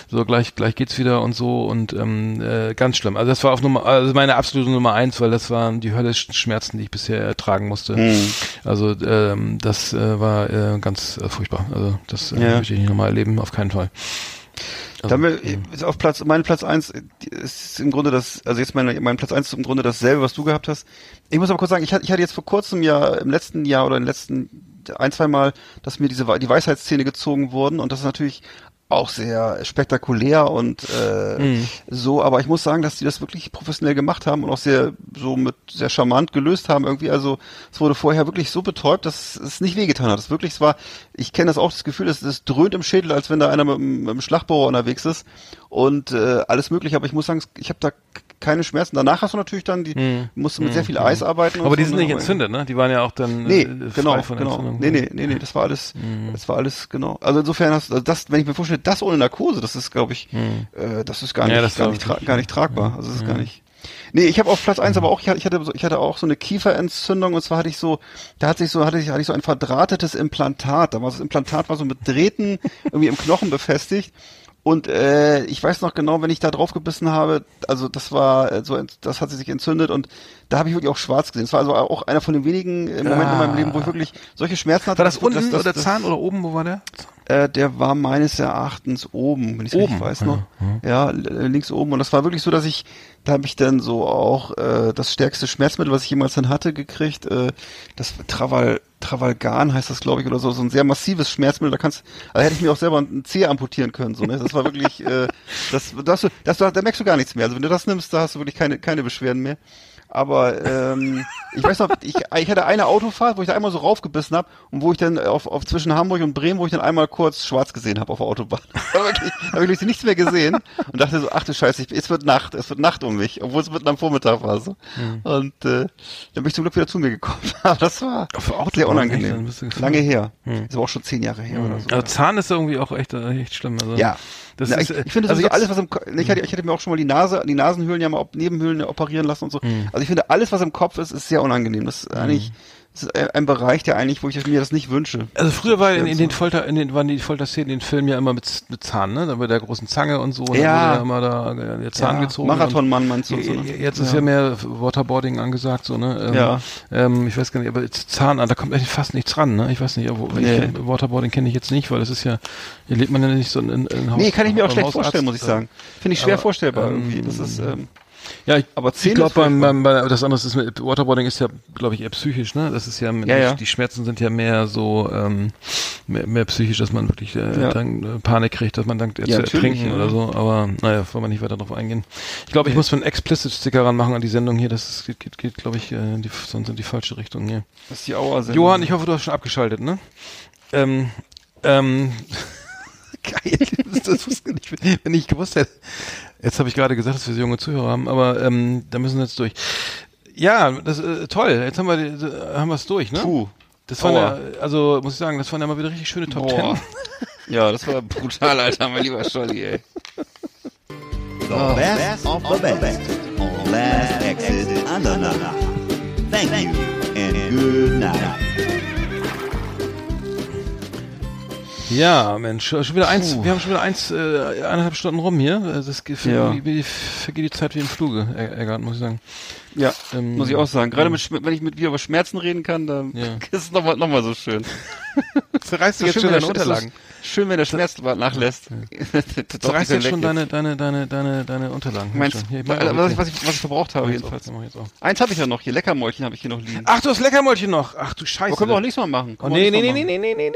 so gleich, gleich geht's wieder und so und ähm, äh, ganz schlimm. Also das war auf Nummer, also meine absolute Nummer eins, weil das waren die höllischen Schmerzen, die ich bisher ertragen musste. Mhm. Also ähm, das äh, war äh, ganz äh, furchtbar. Also das äh, Ja. möchte ich nicht nochmal erleben, auf keinen Fall. Da haben wir ist auf Platz, mein Platz eins ist im Grunde das, also jetzt mein, mein Platz eins ist im Grunde dasselbe, was du gehabt hast. Ich muss aber kurz sagen, ich hatte, ich hatte jetzt vor kurzem ja, im letzten Jahr oder im letzten ein, zwei Mal, dass mir diese, die Weisheitszähne gezogen wurden und das ist natürlich auch sehr spektakulär und äh, Mhm. so, aber ich muss sagen, dass die das wirklich professionell gemacht haben und auch sehr so mit sehr charmant gelöst haben irgendwie. Also es wurde vorher wirklich so betäubt, dass es nicht wehgetan hat. Es wirklich, es war, ich kenne das auch, das Gefühl, es, es dröhnt im Schädel, als wenn da einer mit, mit dem Schlagbohrer unterwegs ist und äh, alles mögliche. Aber ich muss sagen, ich habe da keine Schmerzen. Danach hast du natürlich dann, die musst du mit sehr viel Eis arbeiten. und Mhm. Aber die so, sind ne? nicht entzündet, ne? Die waren ja auch dann Nee, äh, frei genau, von genau. Entzündung. Nee, nee, nee, nee, das war alles, das war alles, genau. Also insofern hast also das, wenn ich mir vorstelle, das ohne Narkose, das ist, glaube ich, äh, das ist gar Ja, nicht, das gar, nicht ich tra gar nicht tragbar. Also das ist gar nicht. Nee, ich habe auf Platz eins, aber auch, ich hatte, ich hatte, so- ich hatte auch so eine Kieferentzündung und zwar hatte ich so, da hatte ich so, hatte ich, hatte ich so ein verdrahtetes Implantat. Da war das Implantat war so mit Drähten [LAUGHS] irgendwie im Knochen befestigt. Und äh, ich weiß noch genau, wenn ich da drauf gebissen habe, also das war äh, so, das hat sich entzündet und da habe ich wirklich auch schwarz gesehen. Es war also auch einer von den wenigen äh, Momenten in meinem Leben, wo ich wirklich solche Schmerzen hatte. War das dass- unten dass- oder dass- Zahn oder oben? Wo war der? äh, der war meines Erachtens oben, wenn ich Oben, weiß noch. Ja, l- äh, links oben. Und das war wirklich so, dass ich, da habe ich dann so auch äh, das stärkste Schmerzmittel, was ich jemals dann hatte, gekriegt. Äh, das Traval, Travalgan heißt das, glaube ich, oder so, so ein sehr massives Schmerzmittel. Da kannst, also hätte ich mir auch selber einen Zeh amputieren können. So, ne? Das war wirklich, äh, das, das, das, da merkst du gar nichts mehr. Also wenn du das nimmst, da hast du wirklich keine, keine Beschwerden mehr. Aber ähm, ich weiß noch, ich, ich hatte eine Autofahrt, wo ich da einmal so raufgebissen habe und wo ich dann auf, auf zwischen Hamburg und Bremen, wo ich dann einmal kurz schwarz gesehen habe auf der Autobahn. Da hab wirklich, da hab ich nichts mehr gesehen und dachte so, ach du Scheiße, ich, es wird Nacht, es wird Nacht um mich, obwohl es mitten am Vormittag war so. Und äh, dann bin ich zum Glück wieder zu mir gekommen. [LAUGHS] Aber das war Autobahn, sehr unangenehm. Lange her. Das war auch schon zehn Jahre her oder so. Also Zahn ist irgendwie auch echt, äh, echt schlimm. Also, Ja. Das Na, ist, ich, äh, ich finde also alles, was im ich hatte, ich hatte mir auch schon mal die Nase, die Nasenhöhlen ja mal Nebenhöhlen operieren lassen und so. Hm. Also ich finde alles, was im Kopf ist, ist sehr unangenehm. Das ist eigentlich Das ist ein, Bereich, der eigentlich, wo ich mir das nicht wünsche. Also früher war in, in den. Folter, in den waren die Folterszenen in den Filmen ja immer mit, mit Zahn, ne? Da mit der großen Zange und so, Ja. da wurde ja immer da äh, der Zahn Ja, gezogen. Marathonmann meinst du? und, und so, ne? Jetzt ist ja mehr Waterboarding angesagt, so, ne? Ähm, Ja. Ähm, ich weiß gar nicht, aber jetzt Zahn, da kommt eigentlich fast nichts ran, ne? Ich weiß nicht, wo, Nee. kenn, Waterboarding kenne ich jetzt nicht, weil das ist ja, hier lebt man ja nicht so in, in, in Haus. Nee, kann ich mir auch schlecht Hausarzt. vorstellen, muss ich sagen. Finde ich schwer Aber, vorstellbar ähm, irgendwie. Das ist, ähm, Ja, ich, Aber ich Zähne glaube, ist beim, beim, bei, das andere ist mit Waterboarding ist ja, glaube ich, eher psychisch, ne? Das ist ja, Ja, ja. die Schmerzen sind ja mehr so ähm, mehr, mehr psychisch, dass man wirklich äh, Ja. dann äh, Panik kriegt, dass man dann äh, zu ertrinken oder so. Aber naja, wollen wir nicht weiter drauf eingehen. Ich glaube, ich muss einen Explicit-Sticker ranmachen an die Sendung hier. Das ist, geht, geht, geht glaube ich, äh, die, sonst in die falsche Richtung hier. das ist die Auer Johann, ich hoffe, du hast schon abgeschaltet, ne? Ähm, ähm, [LAUGHS] geil, das wusste ich nicht, wenn ich gewusst hätte. Jetzt habe ich gerade gesagt, dass wir so junge Zuhörer haben, aber ähm, da müssen wir jetzt durch. Ja, das äh, toll. Jetzt haben wir haben wir es durch, ne? Puh. Das waren Aua. ja, also muss ich sagen, das waren ja mal wieder richtig schöne Top Boah. Ten. Ja, das war brutal, Alter, mein lieber Scholli, ey. The best of the best on Last Exit Andernach. Thank you and good night. Ja, Mensch, schon wieder eins, wir haben schon wieder eins, äh, eineinhalb Stunden rum hier. Also Das geht, Ja. vergeht die Zeit wie im Fluge, Eggert, muss ich sagen. Ja, Ähm, muss ich auch sagen. Gerade mit, Schmer- wenn ich mit dir über Schmerzen reden kann, dann Ja. [LAUGHS] ist es nochmal noch mal so schön. [LAUGHS] Zerreißt du jetzt schon deine Unterlagen? Schön, wenn der Schmerz nachlässt. [LAUGHS] Zerreißt jetzt schon deine, deine, deine, deine, deine Unterlagen. Meinst. Hier, ich Alter, auch- was, ich, was, ich, was ich verbraucht habe, jedenfalls. auf. Eins habe ich ja noch hier, Leckermäulchen habe ich hier noch liegen. Ach, du hast Leckermäulchen noch. Ach du Scheiße. Aber können wir auch nächstes Mal machen. Oh, Können wir nee, auch nee, nee, nee, nee, nee, nee, nee.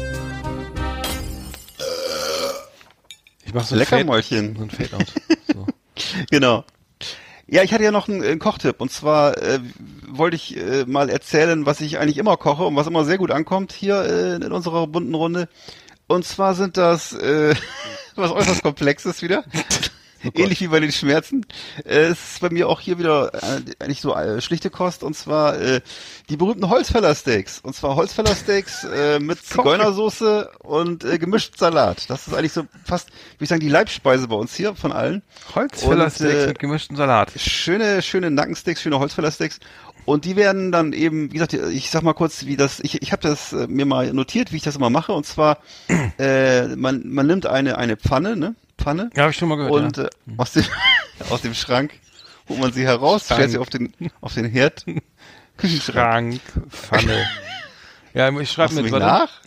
Ich mach so Leckermäulchen. Fade- So ein Fade-out. [LAUGHS] So. Genau. Ja, ich hatte ja noch einen, einen Kochtipp und zwar äh, wollte ich äh, mal erzählen, was ich eigentlich immer koche und was immer sehr gut ankommt hier äh, in unserer bunten Runde. Und zwar sind das äh, [LAUGHS] was äußerst Komplexes wieder. Ähnlich wie bei den Schmerzen. Äh, es ist bei mir auch hier wieder äh, eigentlich so äh, schlichte Kost und zwar äh, die berühmten Holzfällersteaks. Und zwar Holzfällersteaks äh, mit [LAUGHS] Zigeunersoße und äh, gemischt Salat. Das ist eigentlich so fast, würde ich sagen, die Leibspeise bei uns hier von allen. Holzfällersteaks Und, äh, mit gemischten Salat. schöne, schöne Nackensteaks, schöne Holzfällersteaks. Und die werden dann eben, wie gesagt, ich sag mal kurz, wie das, ich, ich habe das äh, mir mal notiert, wie ich das immer mache. Und zwar, äh, man, man nimmt eine, eine Pfanne, ne? Pfanne. Ja, hab ich schon mal gehört. Und ja. äh, aus, dem, [LAUGHS] aus dem Schrank holt man sie heraus, Schrank. stellt sie auf den, auf den Herd. Küchenschrank. Schrank, Pfanne. ja, ich schreibe mich warte. nach? [LAUGHS]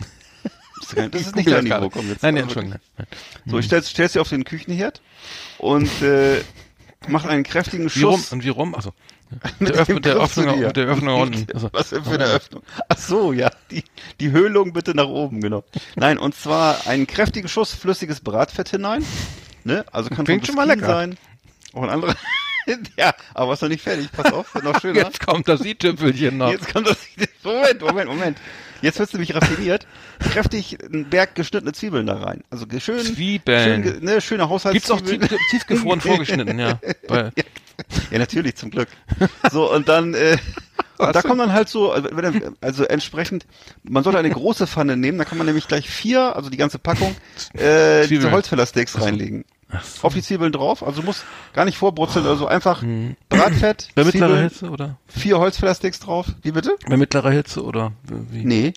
Das ist nicht dein Niveau. Komm, jetzt Nein, aber Entschuldigung. So, ich stell's, stell's sie auf den Küchenherd und äh, macht einen kräftigen Wie rum? Schuss. Und wie rum? Also Mit der, Öff mit der Öffnung, mit der Öffnung unten. Also, Was denn für eine Öffnung? Ach so, ja, die, die Höhlung bitte nach oben, genau. Nein, und zwar einen kräftigen Schuss flüssiges Bratfett hinein. Ne? Also kann Klingt schon mal lecker. sein. Auch ein anderer. [LAUGHS] ja, aber ist noch nicht fertig. Pass auf, wird noch schöner. Jetzt kommt das i-Tüpfelchen noch. Jetzt kommt das. Moment, Moment, Moment. Jetzt wird's nämlich raffiniert. Kräftig einen Berg geschnittene Zwiebeln da rein. Also schön. Zwiebeln. Schön, ne, schöne Gibt's auch Haushaltszwiebeln. tief, tiefgefroren [LAUGHS] vorgeschnitten, ja. Bei, Ja, natürlich, zum Glück. So, und dann, äh, [LAUGHS] und da kommt dann halt so, also, also entsprechend, man sollte eine große Pfanne nehmen, da kann man nämlich gleich vier, also die ganze Packung, äh, diese. Holzfällersteaks reinlegen. Auf die Zwiebeln drauf, also muss gar nicht vorbrutzeln oder so, einfach Bratfett, bei mittlerer Zwiebeln, Hitze oder? vier Holzfällersteaks drauf. Wie bitte? Bei mittlerer Hitze oder wie? Nee.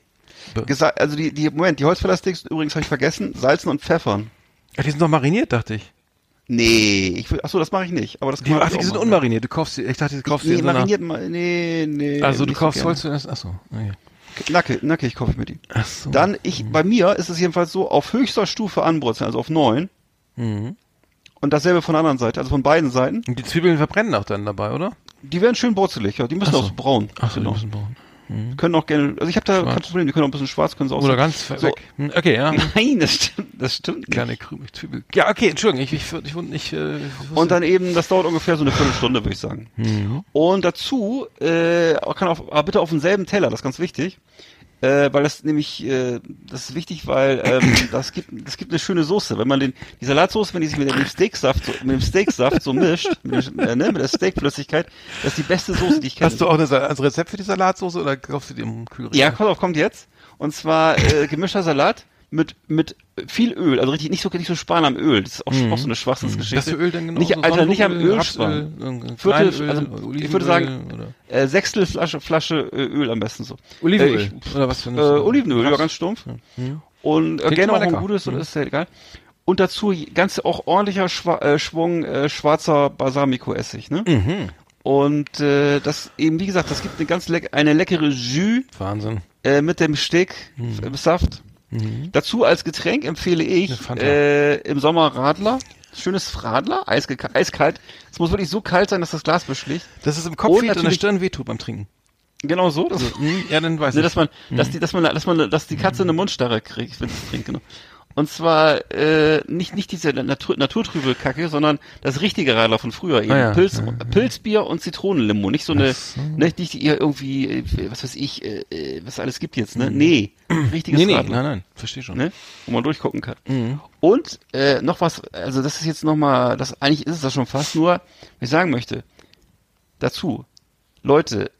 Gesa also die, die, Moment, die Holzfällersteaks, übrigens habe ich vergessen, salzen und pfeffern. Ach, die sind doch mariniert, dachte ich. Nee, ich will, ach so, das mache ich nicht, aber das Die, kann man ach, die sind machen. unmariniert. Du kaufst sie, ich dachte, du kaufst Nee, in so einer, mariniert mal, nee, nee. Also du so kaufst. Holz zuerst, achso. Okay. Nacke, kaufe ich mir die. Ach so. Dann, ich, bei mir ist es jedenfalls so, auf höchster Stufe anbrutzeln, also auf neun. Mhm. Und dasselbe von der anderen Seite, also von beiden Seiten. Und die Zwiebeln verbrennen auch dann dabei, oder? Die werden schön brutzelig, ja. Die müssen Ach so. auch so braun. Ach so, die genau. müssen braun. Können auch gerne, also ich habe da Schwarz. kein Problem, die können auch ein bisschen schwarz, können sie auch Oder ganz so, weg. Hm, Okay, ja. [LAUGHS] Nein, das stimmt, das stimmt nicht. Kleine Krümel, Zwiebel. Ja, okay, Entschuldigung, ich, ich, ich, ich, äh, Und dann eben, das dauert ungefähr so eine Viertelstunde, würde ich sagen. Mhm. Und dazu äh, kann auf, aber bitte auf demselben Teller, das ist ganz wichtig. Äh, weil das nämlich, äh, das ist wichtig, weil ähm, [COUGHS] das gibt, das gibt eine schöne Soße. Wenn man den, die Salatsauce, wenn die sich mit dem Steaksaft, so, mit dem Steaksaft so mischt, mit, dem, äh, ne, mit der Steakflüssigkeit, das ist die beste Soße, die ich kenne. Hast du auch eine, ein Rezept für die Salatsauce oder kaufst du die im Kühlregal? Ja, pass auf, kommt jetzt. Und zwar äh, gemischter Salat mit mit viel Öl, also richtig nicht so nicht so sparen am Öl. Das ist auch, auch so eine Schwachsinnsgeschichte. Was für Öl denn genau? Nicht, So Alter, nicht am Öl sparen. Viertel, also Olivenöl ich würde sagen, äh, Sechstel Flasche Flasche äh, Öl am besten so. Olivenöl Äh, ich, oder was für äh, Olivenöl, ja, ganz stumpf. Und äh, gerne auch ein gutes, oder ist ja egal. Und dazu ganz auch ordentlicher Schwa äh, Schwung äh, schwarzer Balsamico-Essig, ne? Mhm. Und äh, das eben, wie gesagt, das gibt eine ganz leck eine leckere Jus Wahnsinn. äh, mit dem Steak Mhm. äh, Saft. Dazu als Getränk empfehle ich äh, im Sommer Radler. Schönes Radler, eiskalt. Es muss wirklich so kalt sein, dass das Glas beschlägt. Dass es im Kopf Und und in der Stirn wehtut beim Trinken. Genau so. Das, Hm? Ja, dann weiß ne, ich. dass man, dass die, dass man, dass man, dass die Katze eine Mundstarre kriegt, wenn sie es trinkt. Genau. Und zwar äh, nicht nicht diese Natur, naturtrübe Kacke, sondern das richtige Radler von früher eben. Ah ja. Pilz. Pilzbier und Zitronenlimo, nicht so eine, so. nicht, nicht ihr irgendwie, äh, was weiß ich, äh, äh, was alles gibt jetzt, ne? Nee, richtiges Mhm. nee, nee, Radler nein, nein, verstehe schon. ne? wo man durchgucken kann. Mhm. Und äh, noch was, also das ist jetzt noch mal, das eigentlich ist es das schon fast nur, was ich sagen möchte. Dazu, Leute,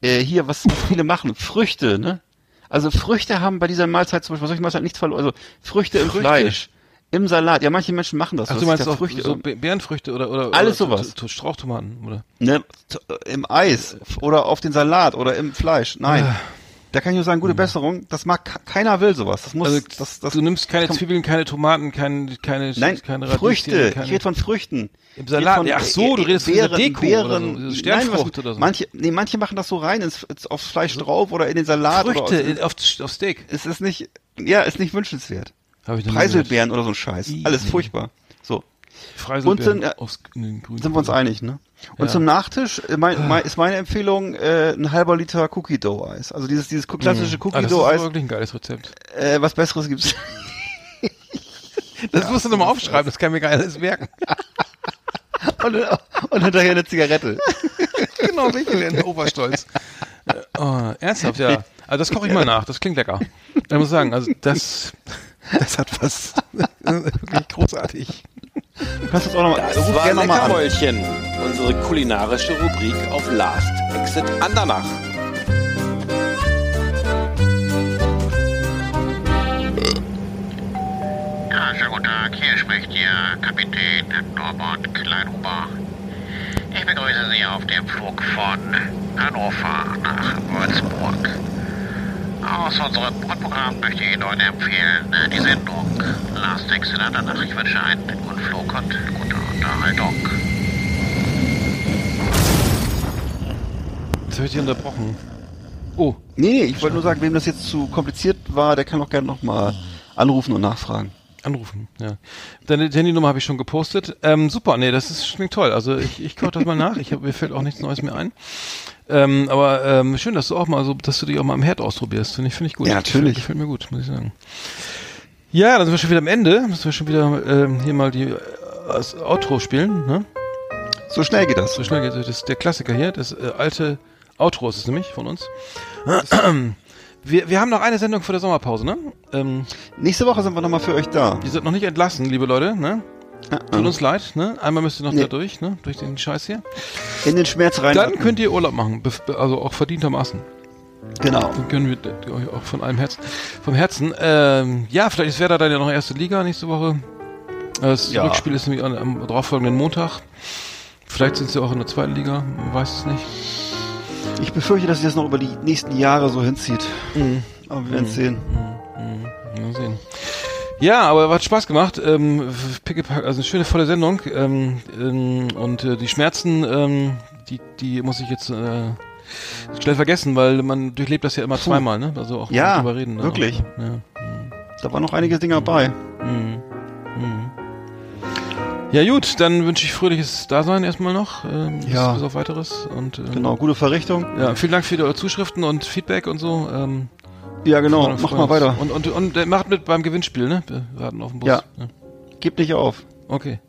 äh, hier was, was viele machen, Früchte, ne? Also Früchte haben bei dieser Mahlzeit zum Beispiel, bei solchen Mahlzeiten nichts verloren. Also Früchte im Früchte? Fleisch, im Salat. Ja, manche Menschen machen das. Dass du meinst da auch Früchte, so Be- Beerenfrüchte oder oder Alles oder sowas. Strauchtomaten oder ne, t- im Eis oder auf den Salat oder im Fleisch. Nein. Da kann ich nur sagen, gute Besserung. Das mag ke- keiner will sowas. Das muss, also das, das, du nimmst keine kann- Zwiebeln, keine Tomaten, keine keine Nein, keine Radieschen, Früchte. keine, Ich rede von Früchten. Im Salat. von, Ja, ach so, du redest von dieser Deko oder so, Sternfrucht nein, was, oder so. Manche, nee, manche machen das so rein ins, ins, aufs Fleisch drauf oder in den Salat. Früchte Oder auf, auf Steak. es ist nicht, ja, ist nicht wünschenswert. Hab ich Preiselbeeren oder so ein Scheiß. Alles nee. furchtbar. So, Und sind, äh, aufs, grünen sind wir uns einig, ne? Und Ja. zum Nachtisch äh, mein, mein, ist meine Empfehlung äh, ein halber Liter Cookie Dough Eis. Also dieses dieses klassische Ah, Cookie das Dough ist Eis. wirklich ein geiles Rezept. Äh, was Besseres gibt's. [LAUGHS] Das musst du nochmal aufschreiben, das kann mir gar alles merken. [LAUGHS] und, und hinterher eine Zigarette. [LAUGHS] genau, wirklich in Oberstolz. Äh, Oh, ernsthaft, ja. Also das koche ich mal nach, das klingt lecker. Ich muss sagen, also das, das hat was wirklich großartig. Du kannst uns auch noch mal, Das ruf war. Leckermäulchen, unsere kulinarische Rubrik auf Last Exit Andernach. Ja, schönen guten Tag. Hier spricht Ihr Kapitän Norbert Kleinhuber. Ich begrüße Sie auf dem Flug von Hannover nach Würzburg. Aus unserem Bordprogramm möchte ich Ihnen heute empfehlen äh, die Sendung Last Exit Andernach. Ich wünsche einen und gute Unterhaltung. Jetzt habe ich dich unterbrochen. Oh, Nee, nee, ich wollte nur sagen, wem das jetzt zu kompliziert war, der kann auch gerne noch mal anrufen und nachfragen. anrufen, ja. Deine Handynummer habe ich schon gepostet. Ähm, super, nee, das ist, klingt toll. Also ich, ich koche das mal nach. Ich hab, mir fällt auch nichts Neues mehr ein. Ähm, aber ähm, schön, dass du auch mal so, dass du dich auch mal im Herd ausprobierst. Finde ich, finde ich gut. Ja, natürlich. Gefällt, gefällt mir gut, muss ich sagen. Ja, dann sind wir schon wieder am Ende. Müssen wir schon wieder ähm, hier mal die äh, das Outro spielen, ne? So schnell geht das. So schnell geht es. Das ist der Klassiker hier, das äh, alte Outro ist es nämlich von uns. [CLEARS THROAT] Wir, wir haben noch eine Sendung vor der Sommerpause, ne? Ähm, Nächste Woche sind wir noch mal für euch da. die sind noch nicht entlassen, liebe Leute, ne? Tut uns leid, ne? Einmal müsst ihr noch Nee. da durch, ne? Durch den Scheiß hier. In den Schmerz rein. Dann könnt ihr Urlaub machen, also auch verdientermaßen. Genau. Dann können wir euch auch von allem Herzen, vom Herzen. Ähm, ja, vielleicht ist Werder dann ja noch erste Liga nächste Woche. Das Ja. Rückspiel ist nämlich am, darauffolgenden Montag. Vielleicht sind sie auch in der zweiten Liga, man weiß es nicht. Ich befürchte, dass sich das noch über die nächsten Jahre so hinzieht. Aber wir werden es sehen. Mal sehen. Ja, aber hat Spaß gemacht. Ähm, Pickepack, also eine schöne volle Sendung. Ähm, ähm, und äh, die Schmerzen, ähm, die, die muss ich jetzt äh, schnell vergessen, weil man durchlebt das ja immer zweimal, ne? Also auch Ja, drüber reden. ne? wirklich. Ja. Da waren noch einige Dinge dabei. Mhm. Mhm. Ja gut, dann wünsche ich fröhliches Dasein erstmal noch. Ähm, Ja. Bis auf weiteres. Und, ähm, Genau, gute Verrichtung. Ja, vielen Dank für eure Zuschriften und Feedback und so. Ähm, Ja, genau, mach mal weiter. Und, und, und äh, macht mit beim Gewinnspiel, ne? Wir warten auf den Bus. Ja. Gib nicht auf. Okay.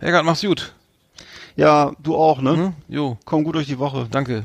Eckart, mach's gut. Ja, du auch, ne? Hm? Jo, Komm gut durch die Woche. danke.